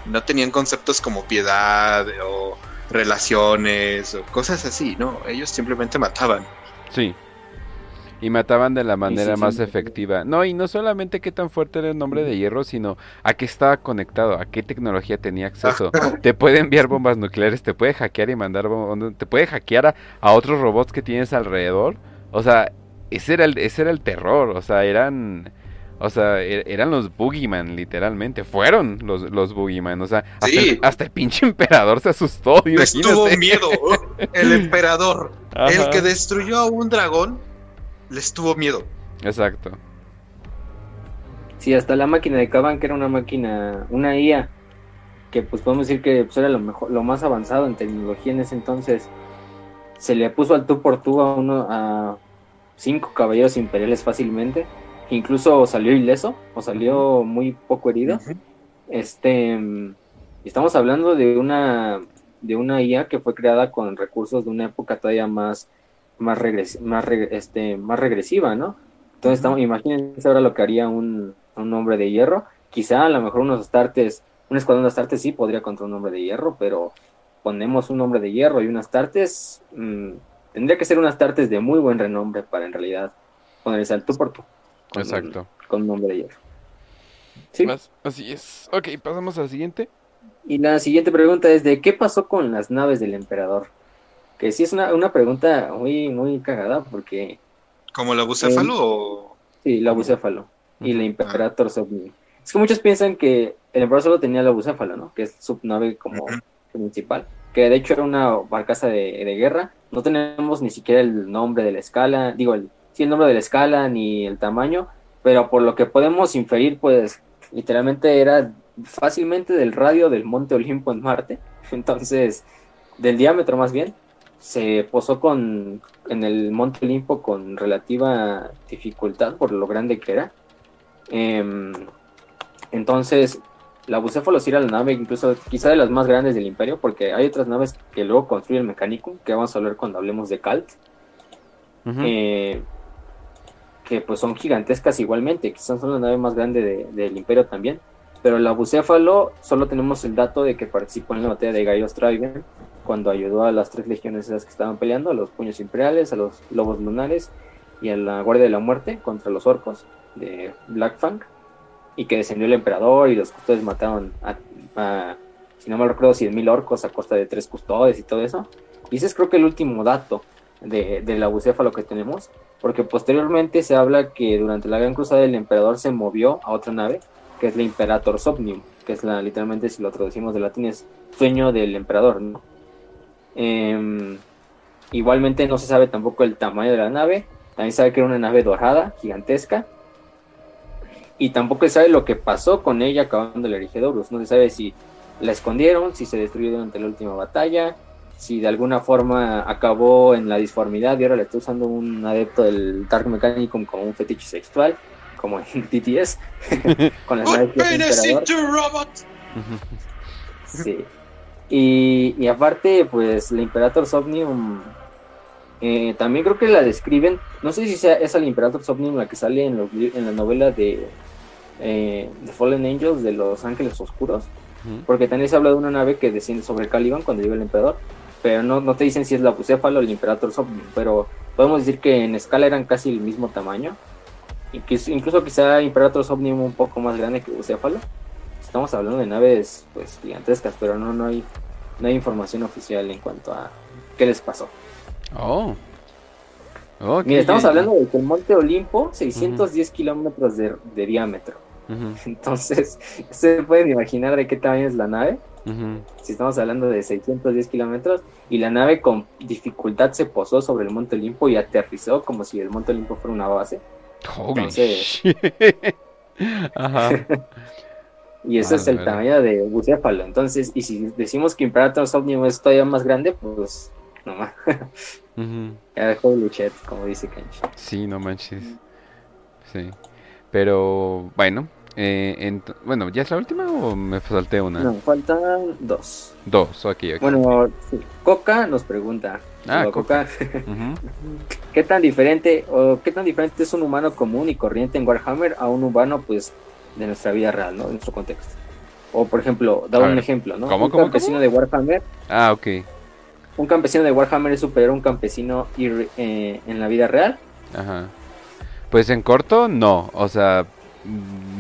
No tenían conceptos como piedad o relaciones o cosas así, ¿no? Ellos simplemente mataban. Sí. Y mataban de la manera más efectiva. No, y no solamente qué tan fuerte era el nombre de hierro, sino a qué estaba conectado, a qué tecnología tenía acceso. te puede enviar bombas nucleares, te puede hackear y mandar bombas, te puede hackear a, otros robots que tienes alrededor. O sea, ese era el, ese era el terror, o sea, eran... O sea, er, eran los Boogeyman, literalmente. Fueron los, los Boogeyman. O sea, hasta, el, pinche emperador se asustó. Les tuvo miedo. El emperador. El que destruyó a un dragón les tuvo miedo. Exacto. Sí, hasta la máquina de Kaban, que era una máquina, una IA, que pues podemos decir que pues, era lo mejor, lo más avanzado en tecnología en ese entonces, se le puso al tú por tú a uno, a cinco caballeros imperiales fácilmente, incluso salió ileso, o salió muy poco herido. Este, estamos hablando de una, de una IA que fue creada con recursos de una época todavía más más, más, este, más regresiva, ¿no? Entonces, estamos, imagínense ahora lo que haría un, hombre de hierro. Quizá a lo mejor unos astartes un escuadrón de Astartes sí podría contra un hombre de hierro, pero ponemos un hombre de hierro y unas Astartes, mm, tendría que ser unas Astartes de muy buen renombre para en realidad ponerse al tú por tú. Exacto. con un hombre de hierro. ¿Sí? así es. Ok, pasamos a la siguiente. Y la siguiente pregunta es de qué pasó con las naves del emperador. Que sí es una, una pregunta muy, muy cagada porque... ¿Como la bucéfalo o...? Sí, la bucéfalo. Y la Imperator Sovni. Es que muchos piensan que el emperador solo tenía la bucéfalo, ¿no? Que es su nave como principal. Que de hecho era una barcaza de, de, guerra. No tenemos ni siquiera el nombre de la escala. Digo, el, sí, el nombre de la escala ni el tamaño. Pero por lo que podemos inferir, pues literalmente era fácilmente del radio del Monte Olimpo en Marte. Entonces, del diámetro más bien se posó con en el Monte Olimpo con relativa dificultad por lo grande que era. Em, entonces, la Bucéfalo sí era la nave, incluso quizá de las más grandes del Imperio, porque hay otras naves que luego construye el Mechanicum, que vamos a hablar cuando hablemos de Calt. Eh, que pues son gigantescas igualmente, quizás son la nave más grande del Imperio también. Pero la Bucéfalo, solo tenemos el dato de que participó en la batalla de Gaius Trigon cuando ayudó a las tres legiones esas que estaban peleando, a los puños imperiales, a los lobos lunares y a la Guardia de la Muerte contra los orcos de Blackfang, y que descendió el emperador y los custodios mataron a, si no me recuerdo, 100.000 orcos a costa de tres custodios y todo eso. Y ese es creo que el último dato de, de la bucéfalo que tenemos, porque posteriormente se habla que durante la Gran Cruzada el emperador se movió a otra nave, que es la Imperator Somnium, que es la, literalmente si lo traducimos de latín, es sueño del emperador, ¿no? Em, igualmente no se sabe tampoco el tamaño de la nave. También sabe que era una nave dorada, gigantesca. Y tampoco se sabe lo que pasó con ella acabando el Erigedorus. No se sabe si la escondieron, si se destruyó durante la última batalla, si de alguna forma acabó en la disformidad y ahora le está usando un adepto del Dark Mechanicum como un fetiche sexual, como en TTS, con las naves Sí. Y, aparte, pues la Imperator Somnium eh, también creo que la describen. No sé si sea esa la Imperator Somnium la que sale en, en la novela de, eh, Fallen Angels de los Ángeles Oscuros. Porque también se habla de una nave que desciende sobre Caliban cuando llega el Emperador. Pero no, no te dicen si es la Bucéfalo o el Imperator Somnium. Pero podemos decir que en escala eran casi el mismo tamaño. Incluso quizá Imperator Somnium un poco más grande que Bucéfalo estamos hablando de naves pues gigantescas, pero no, no hay no hay información oficial en cuanto a qué les pasó. Oh. Mira, estamos hablando de que el Monte Olimpo, 610 kilómetros de, diámetro. Entonces, se pueden imaginar de qué tamaño es la nave. Si estamos hablando de 610 kilómetros y la nave con dificultad se posó sobre el Monte Olimpo y aterrizó como si el Monte Olimpo fuera una base. Entonces, Ajá. Y ese es el tamaño de Bucéfalo. Entonces, y si decimos que Imperator Somnium es todavía más grande, pues no más. Ya dejó Luchet, como dice Kench. Sí, no manches. Sí. Pero bueno, eh, bueno, ¿ya es la última o me salté una? No, faltan dos. Dos, ok, ok. Bueno, Coca nos pregunta. Ah, Coca. ¿Qué tan diferente o qué tan diferente es un humano común y corriente en Warhammer a un humano, pues, de nuestra vida real, ¿no? De nuestro contexto. O, por ejemplo, da un ejemplo, ¿no? ¿Cómo, un campesino de Warhammer. Ah, ok. Un campesino de Warhammer es superior a un campesino eh, en la vida real. Ajá. Pues en corto, no. O sea,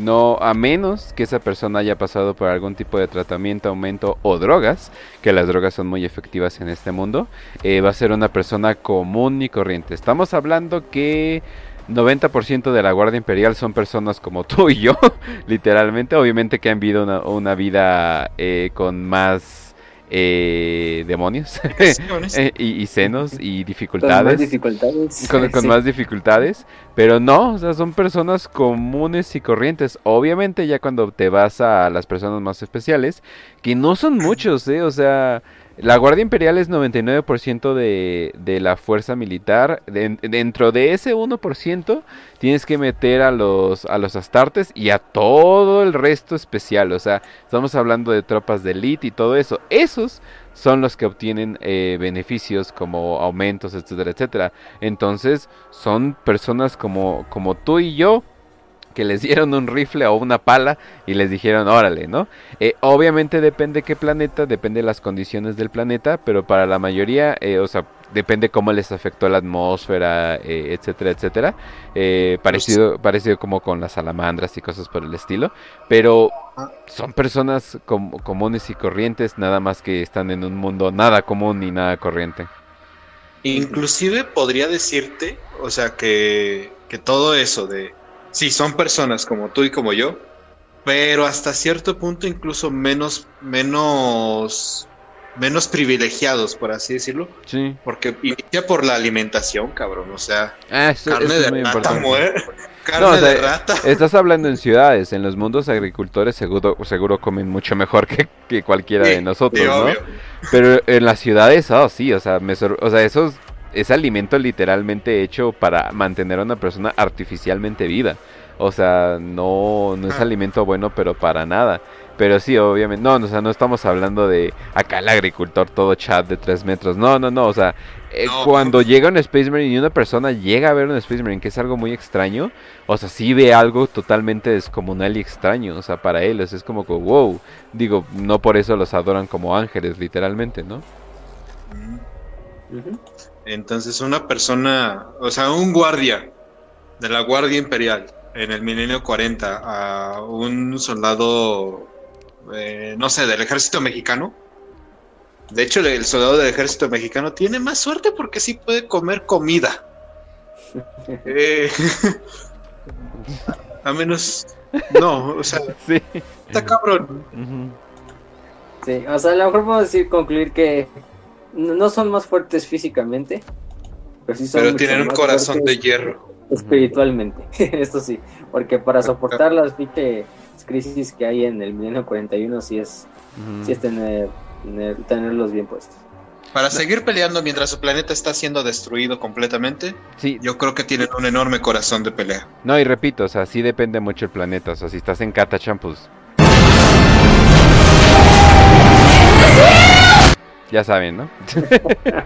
no, a menos que esa persona haya pasado por algún tipo de tratamiento, aumento o drogas, que las drogas son muy efectivas en este mundo, eh, va a ser una persona común y corriente. Estamos hablando que 90% de la Guardia Imperial son personas como tú y yo, literalmente. Obviamente que han vivido una, vida eh, con más eh, demonios eh, y, senos y dificultades. Con más dificultades. Con, más dificultades. Pero no, o sea, son personas comunes y corrientes. Obviamente ya cuando te vas a las personas más especiales, que no son muchos, ¿eh? O sea... La Guardia Imperial es 99% de, de la fuerza militar. dentro de ese 1% tienes que meter a los, a los astartes y a todo el resto especial. O sea, estamos hablando de tropas de elite y todo eso. Esos son los que obtienen eh, beneficios como aumentos, etcétera, etcétera. Entonces, son personas como, como tú y yo que les dieron un rifle o una pala y les dijeron, órale, ¿no? Eh, obviamente depende qué planeta, depende de las condiciones del planeta, pero para la mayoría, eh, o sea, depende cómo les afectó la atmósfera, eh, etcétera, etcétera. parecido, parecido como con las salamandras y cosas por el estilo. Pero ah. son personas comunes y corrientes, nada más que están en un mundo nada común ni nada corriente. Inclusive podría decirte, o sea, que, que todo eso de Sí, son personas como tú y como yo, pero hasta cierto punto incluso menos, menos, menos privilegiados, por así decirlo. Sí. Porque inicia por la alimentación, cabrón. O sea, ah, carne de rata muere. Carne de rata. Estás hablando en ciudades, en los mundos agricultores seguro, seguro comen mucho mejor que, cualquiera de nosotros, ¿no? Pero en las ciudades, oh, sí, o sea, me o sea, esos es alimento literalmente hecho para mantener a una persona artificialmente viva. O sea, no, no es ah. alimento bueno, pero para nada. Pero sí, obviamente, no, o sea, no estamos hablando de acá el agricultor todo chat de 3 metros. No, no, no, o sea, eh, cuando llega un Space Marine y una persona llega a ver un Space Marine, que es algo muy extraño, o sea, sí ve algo totalmente descomunal y extraño, o sea, para él es como que, wow, digo, no por eso los adoran como ángeles, literalmente, ¿no? Entonces una persona, o sea, un guardia de la Guardia Imperial en el milenio 40 a un soldado, eh, no sé, del ejército mexicano. De hecho, el soldado del ejército mexicano tiene más suerte porque sí puede comer comida. Eh, a menos... No, o sea, sí. está cabrón. Sí, o sea, a lo mejor podemos decir, concluir que no son más fuertes físicamente, pero sí son Pero tienen un corazón de hierro. Espiritualmente, esto sí, porque para soportar las crisis que hay en el milenio 41 sí es, sí es tener, tenerlos bien puestos. Para seguir peleando mientras su planeta está siendo destruido completamente, sí. yo creo que tienen un enorme corazón de pelea. No, y repito, o sea, sí depende mucho el planeta. O sea, si estás en Katachan, pues Ya saben, ¿no?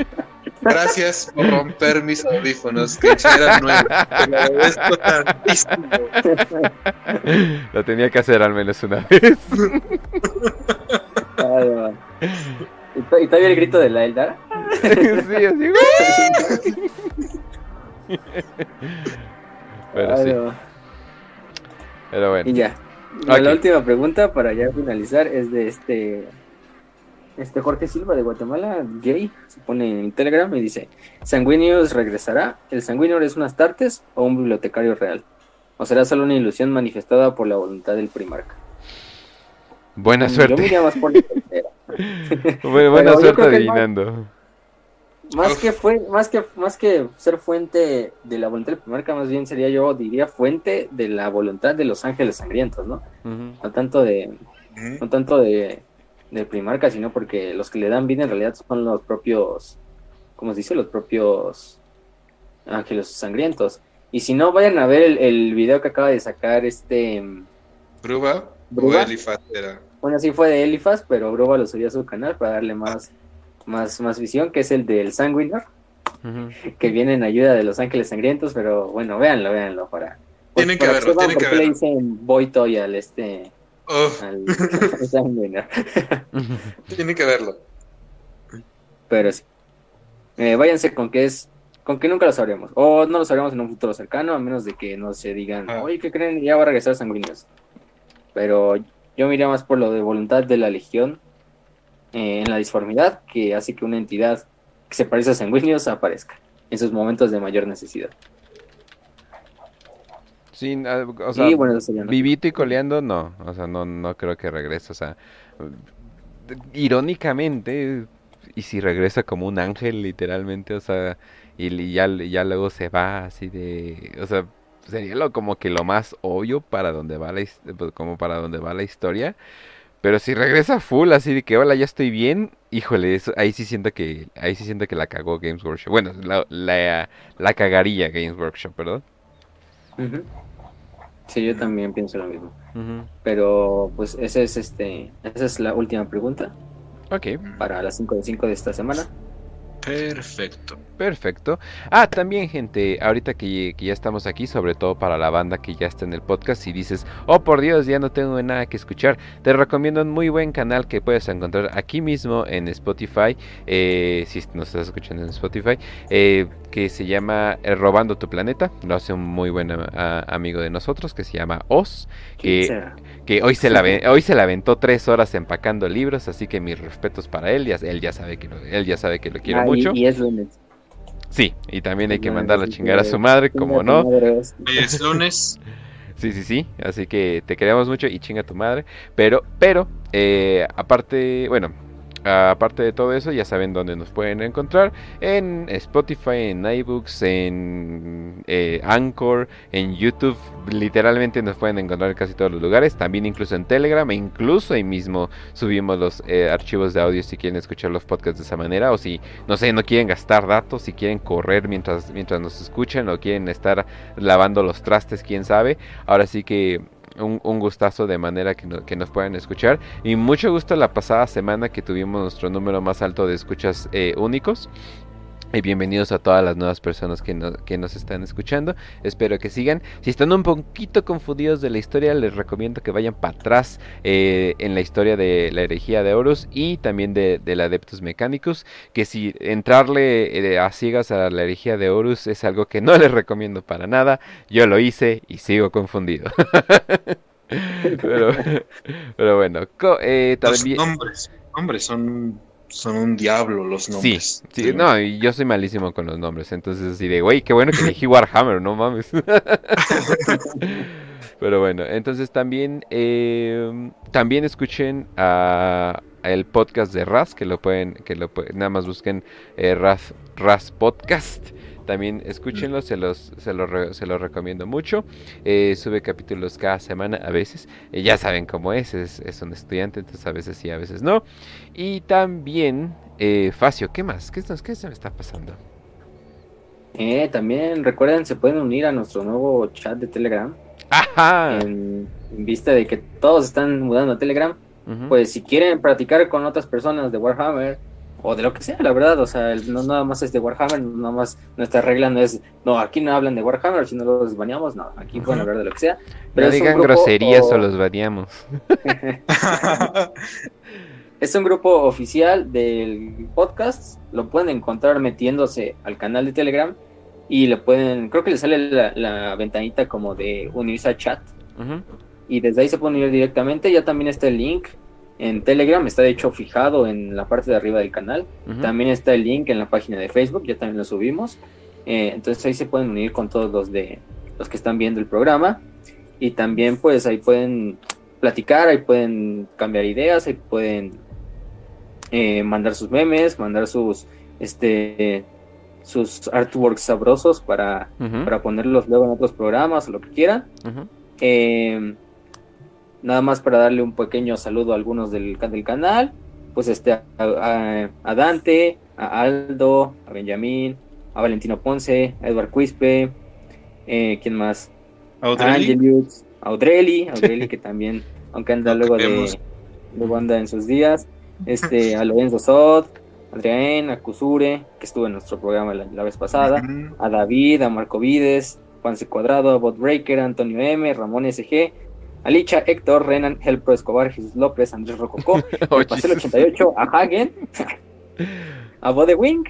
Gracias por romper mis audífonos, que eran nuevos. Lo tenía que hacer al menos una vez. ¿Y todavía el grito de la Eldara? sí, así. Pero sí. Pero bueno. Y ya. La última pregunta para ya finalizar es de este este Jorge Silva de Guatemala, gay, se pone en Telegram y dice, ¿Sanguinius regresará? ¿El Sanguinior es un Astartes o un bibliotecario real? ¿O será solo una ilusión manifestada por la voluntad del primarca? Buena suerte. Yo más por la buena suerte adivinando. Más que fue, más que más que ser fuente de la voluntad del primarca, más bien sería yo diría fuente de la voluntad de los ángeles sangrientos, ¿no? No tanto de no tanto de de Primarca, sino porque los que le dan vida en realidad son los propios, ¿cómo se dice? Los propios ángeles sangrientos. Y si no, vayan a ver el, el video que acaba de sacar este... Bruba, Bruba. Elifaz era. Bueno, sí fue de Elifaz, pero Bruba lo subió a su canal para darle más, más, más visión, que es el del Sanguinor, que viene en ayuda de los ángeles sangrientos, pero bueno, véanlo, véanlo para... Tienen que verlo, tienen que verlo. le dicen Boitoy al este Tiene que verlo. Pero sí. Eh, váyanse con que es. Con que nunca lo sabremos. O no lo sabremos en un futuro cercano, a menos de que no se digan, ah. oye, ¿qué creen? Ya va a regresar sanguíneos. Pero yo miraría más por lo de voluntad de la legión eh, en la disformidad, que hace que una entidad que se parece a sanguíneos aparezca en sus momentos de mayor necesidad. Sí, ah, o sea, vivito y coleando, no, o sea, no, no creo que regrese, o sea, irónicamente, y si regresa como un ángel, literalmente, o sea, y ya, ya luego se va así de, o sea, sería lo como que lo más obvio para donde va la, pues, como para donde va la historia, pero si regresa full, así de que hola, ya estoy bien, híjole, eso, ahí sí siento que, ahí sí siento que la cagó Games Workshop, bueno, la, la, la cagaría Games Workshop, Sí, yo también pienso lo mismo. Pero pues ese es este, esa es la última pregunta. Ok. Para las 5 de 5 de esta semana. Perfecto. Perfecto. Ah, también gente, ahorita que, ya estamos aquí, sobre todo para la banda que ya está en el podcast, y dices, oh por Dios, ya no tengo nada que escuchar, te recomiendo un muy buen canal que puedes encontrar aquí mismo en Spotify, eh, si nos estás escuchando en Spotify, eh, que se llama eh, Robando tu Planeta, lo hace un muy buen amigo de nosotros que se llama Oz, que, que hoy, se la, hoy se la aventó tres horas empacando libros, así que mis respetos para él, ya, él ya sabe que lo, él ya sabe que lo quiero mucho. Y, es lunes. Sí, y también hay que mandar a chingar a su madre, como no. Hoy es lunes. Sí, sí, sí. Así que te queremos mucho y chinga tu madre. Pero, pero, eh, aparte, bueno, aparte de todo eso, ya saben dónde nos pueden encontrar. En Spotify, en iBooks, en eh, Anchor, en YouTube. Literalmente nos pueden encontrar en casi todos los lugares. También incluso en Telegram. E incluso ahí mismo subimos los eh, archivos de audio si quieren escuchar los podcasts de esa manera. O si, no sé, no quieren gastar datos. Si quieren correr mientras, mientras nos escuchan. O quieren estar lavando los trastes, quién sabe. Ahora sí que un, gustazo de manera que, que, nos puedan escuchar. Y mucho gusto la pasada semana que tuvimos nuestro número más alto de escuchas eh, únicos. Y bienvenidos a todas las nuevas personas que, que, nos están escuchando. Espero que sigan. Si están un poquito confundidos de la historia, les recomiendo que vayan para atrás eh, en la historia de la herejía de Horus y también de, del Adeptus Mechanicus. Que si entrarle eh, a ciegas a la herejía de Horus es algo que no les recomiendo para nada. Yo lo hice y sigo confundido. pero, pero, bueno, eh, también... Los nombres son son un diablo los nombres. Sí, sí, no, y yo soy malísimo con los nombres, entonces así de, güey, qué bueno que elegí Warhammer, no mames. Pero bueno, entonces también, eh, también escuchen a, el podcast de Raz, que lo pueden, que lo pueden, nada más busquen eh, Raz, Raz Podcast. También escúchenlo, se los, se los, se los recomiendo mucho. Eh, sube capítulos cada semana, a veces. Eh, ya saben cómo es, es, un estudiante, entonces a veces sí, a veces no. Y también, eh, Facio, ¿qué más? ¿Qué, ¿Qué se me está pasando? Eh, también recuerden, se pueden unir a nuestro nuevo chat de Telegram. Ajá. En, vista de que todos están mudando a Telegram, pues si quieren practicar con otras personas de Warhammer, o de lo que sea, la verdad, o sea, no nada más es de Warhammer, nada más nuestra regla no es, no, aquí no hablan de Warhammer, si no los bañamos, no, aquí pueden hablar de lo que sea. Pero no digan groserías o... los bañamos. es un grupo oficial del podcast, lo pueden encontrar metiéndose al canal de Telegram y le pueden, creo que le sale la, ventanita como de unirse a chat. Y desde ahí se pueden unir directamente, ya también está el link en Telegram, está de hecho fijado en la parte de arriba del canal. También está el link en la página de Facebook, ya también lo subimos. Eh, entonces ahí se pueden unir con todos los de los que están viendo el programa. Y también pues ahí pueden platicar, ahí pueden cambiar ideas, ahí pueden eh, mandar sus memes, mandar sus este sus artworks sabrosos para, para ponerlos luego en otros programas o lo que quieran. Nada más para darle un pequeño saludo a algunos del, del canal. Pues este, a, Dante, a Aldo, a Benjamín, a Valentino Ponce, a Edward Quispe, eh, ¿quién más? A Angelius, a Audreli, Audreli que también, aunque anda luego de, luego anda en sus días, este, a Lorenzo Sod, a Adrián, a Kusure, que estuvo en nuestro programa la, vez pasada, a David, a Marco Vides, Juan C. Cuadrado, a Botbreaker, Antonio M, Ramón SG, Alicia, Héctor, Renan, Helpro Escobar, Jesús López, Andrés Rococó, el Pastel 88, a Hagen, a Bodewing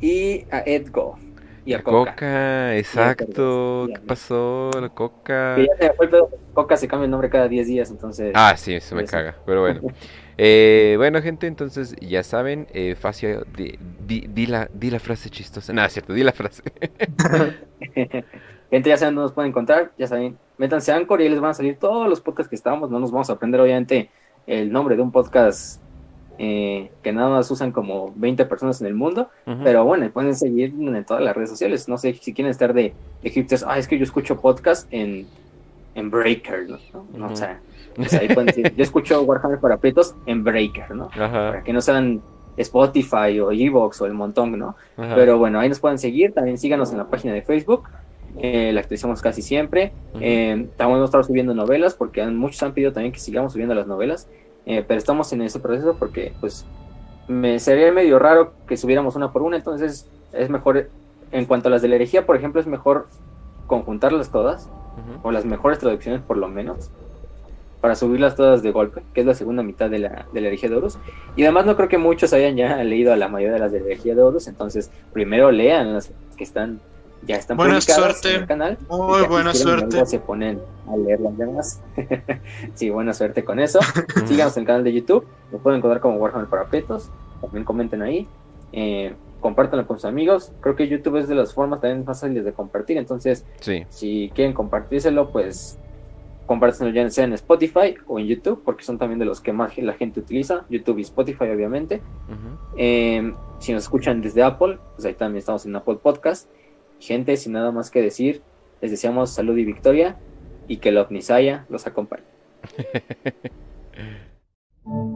y a Edgo. Y a Coca. Coca, exacto. ¿Qué pasó? La Coca. ya se fue Coca se cambia el nombre cada 10 días, entonces. Ah, sí, se me caga. Pero bueno. eh, bueno, gente, entonces ya saben, eh, Facio, di, di, la, di la frase chistosa. No, es cierto, di la frase. Gente, ya saben dónde nos pueden encontrar. Ya saben, métanse a Anchor y ahí les van a salir todos los podcasts que estamos. No nos vamos a aprender, obviamente, el nombre de un podcast eh, que nada más usan como 20 personas en el mundo. Pero bueno, pueden seguir en todas las redes sociales. No sé si quieren estar de, de Ah, es que yo escucho podcast en, en Breaker, ¿no? o sea, pues ahí pueden decir, yo escucho Warhammer para Pretos en Breaker, ¿no? Para que no sean Spotify o Evox o el montón, ¿no? Pero bueno, ahí nos pueden seguir. También síganos en la página de Facebook eh, la actualizamos casi siempre. Eh, estamos estado subiendo novelas porque muchos han pedido también que sigamos subiendo las novelas, eh, pero estamos en ese proceso porque pues me sería medio raro que subiéramos una por una, entonces es mejor, en cuanto a las de la herejía, por ejemplo, es mejor conjuntarlas todas, o las mejores traducciones por lo menos, para subirlas todas de golpe, que es la segunda mitad de la, de la herejía de Horus. Y además no creo que muchos hayan ya leído a la mayoría de las de la herejía de Horus, entonces primero lean las que están ya están buena suerte. en el canal. Muy buena suerte. Se ponen a leer las demás. sí, buena suerte con eso. Síganos en el canal de YouTube. Lo pueden encontrar como Warhammer Parapetos. También comenten ahí. Eh, compártanlo con sus amigos. Creo que YouTube es de las formas también más fáciles de compartir. Entonces, si quieren compartírselo, pues compártenselo ya sea en Spotify o en YouTube, porque son también de los que más la gente utiliza. YouTube y Spotify, obviamente. Eh, si nos escuchan desde Apple, pues ahí también estamos en Apple Podcast. Gente, sin nada más que decir, les deseamos salud y victoria y que la Omnisaya los acompañe.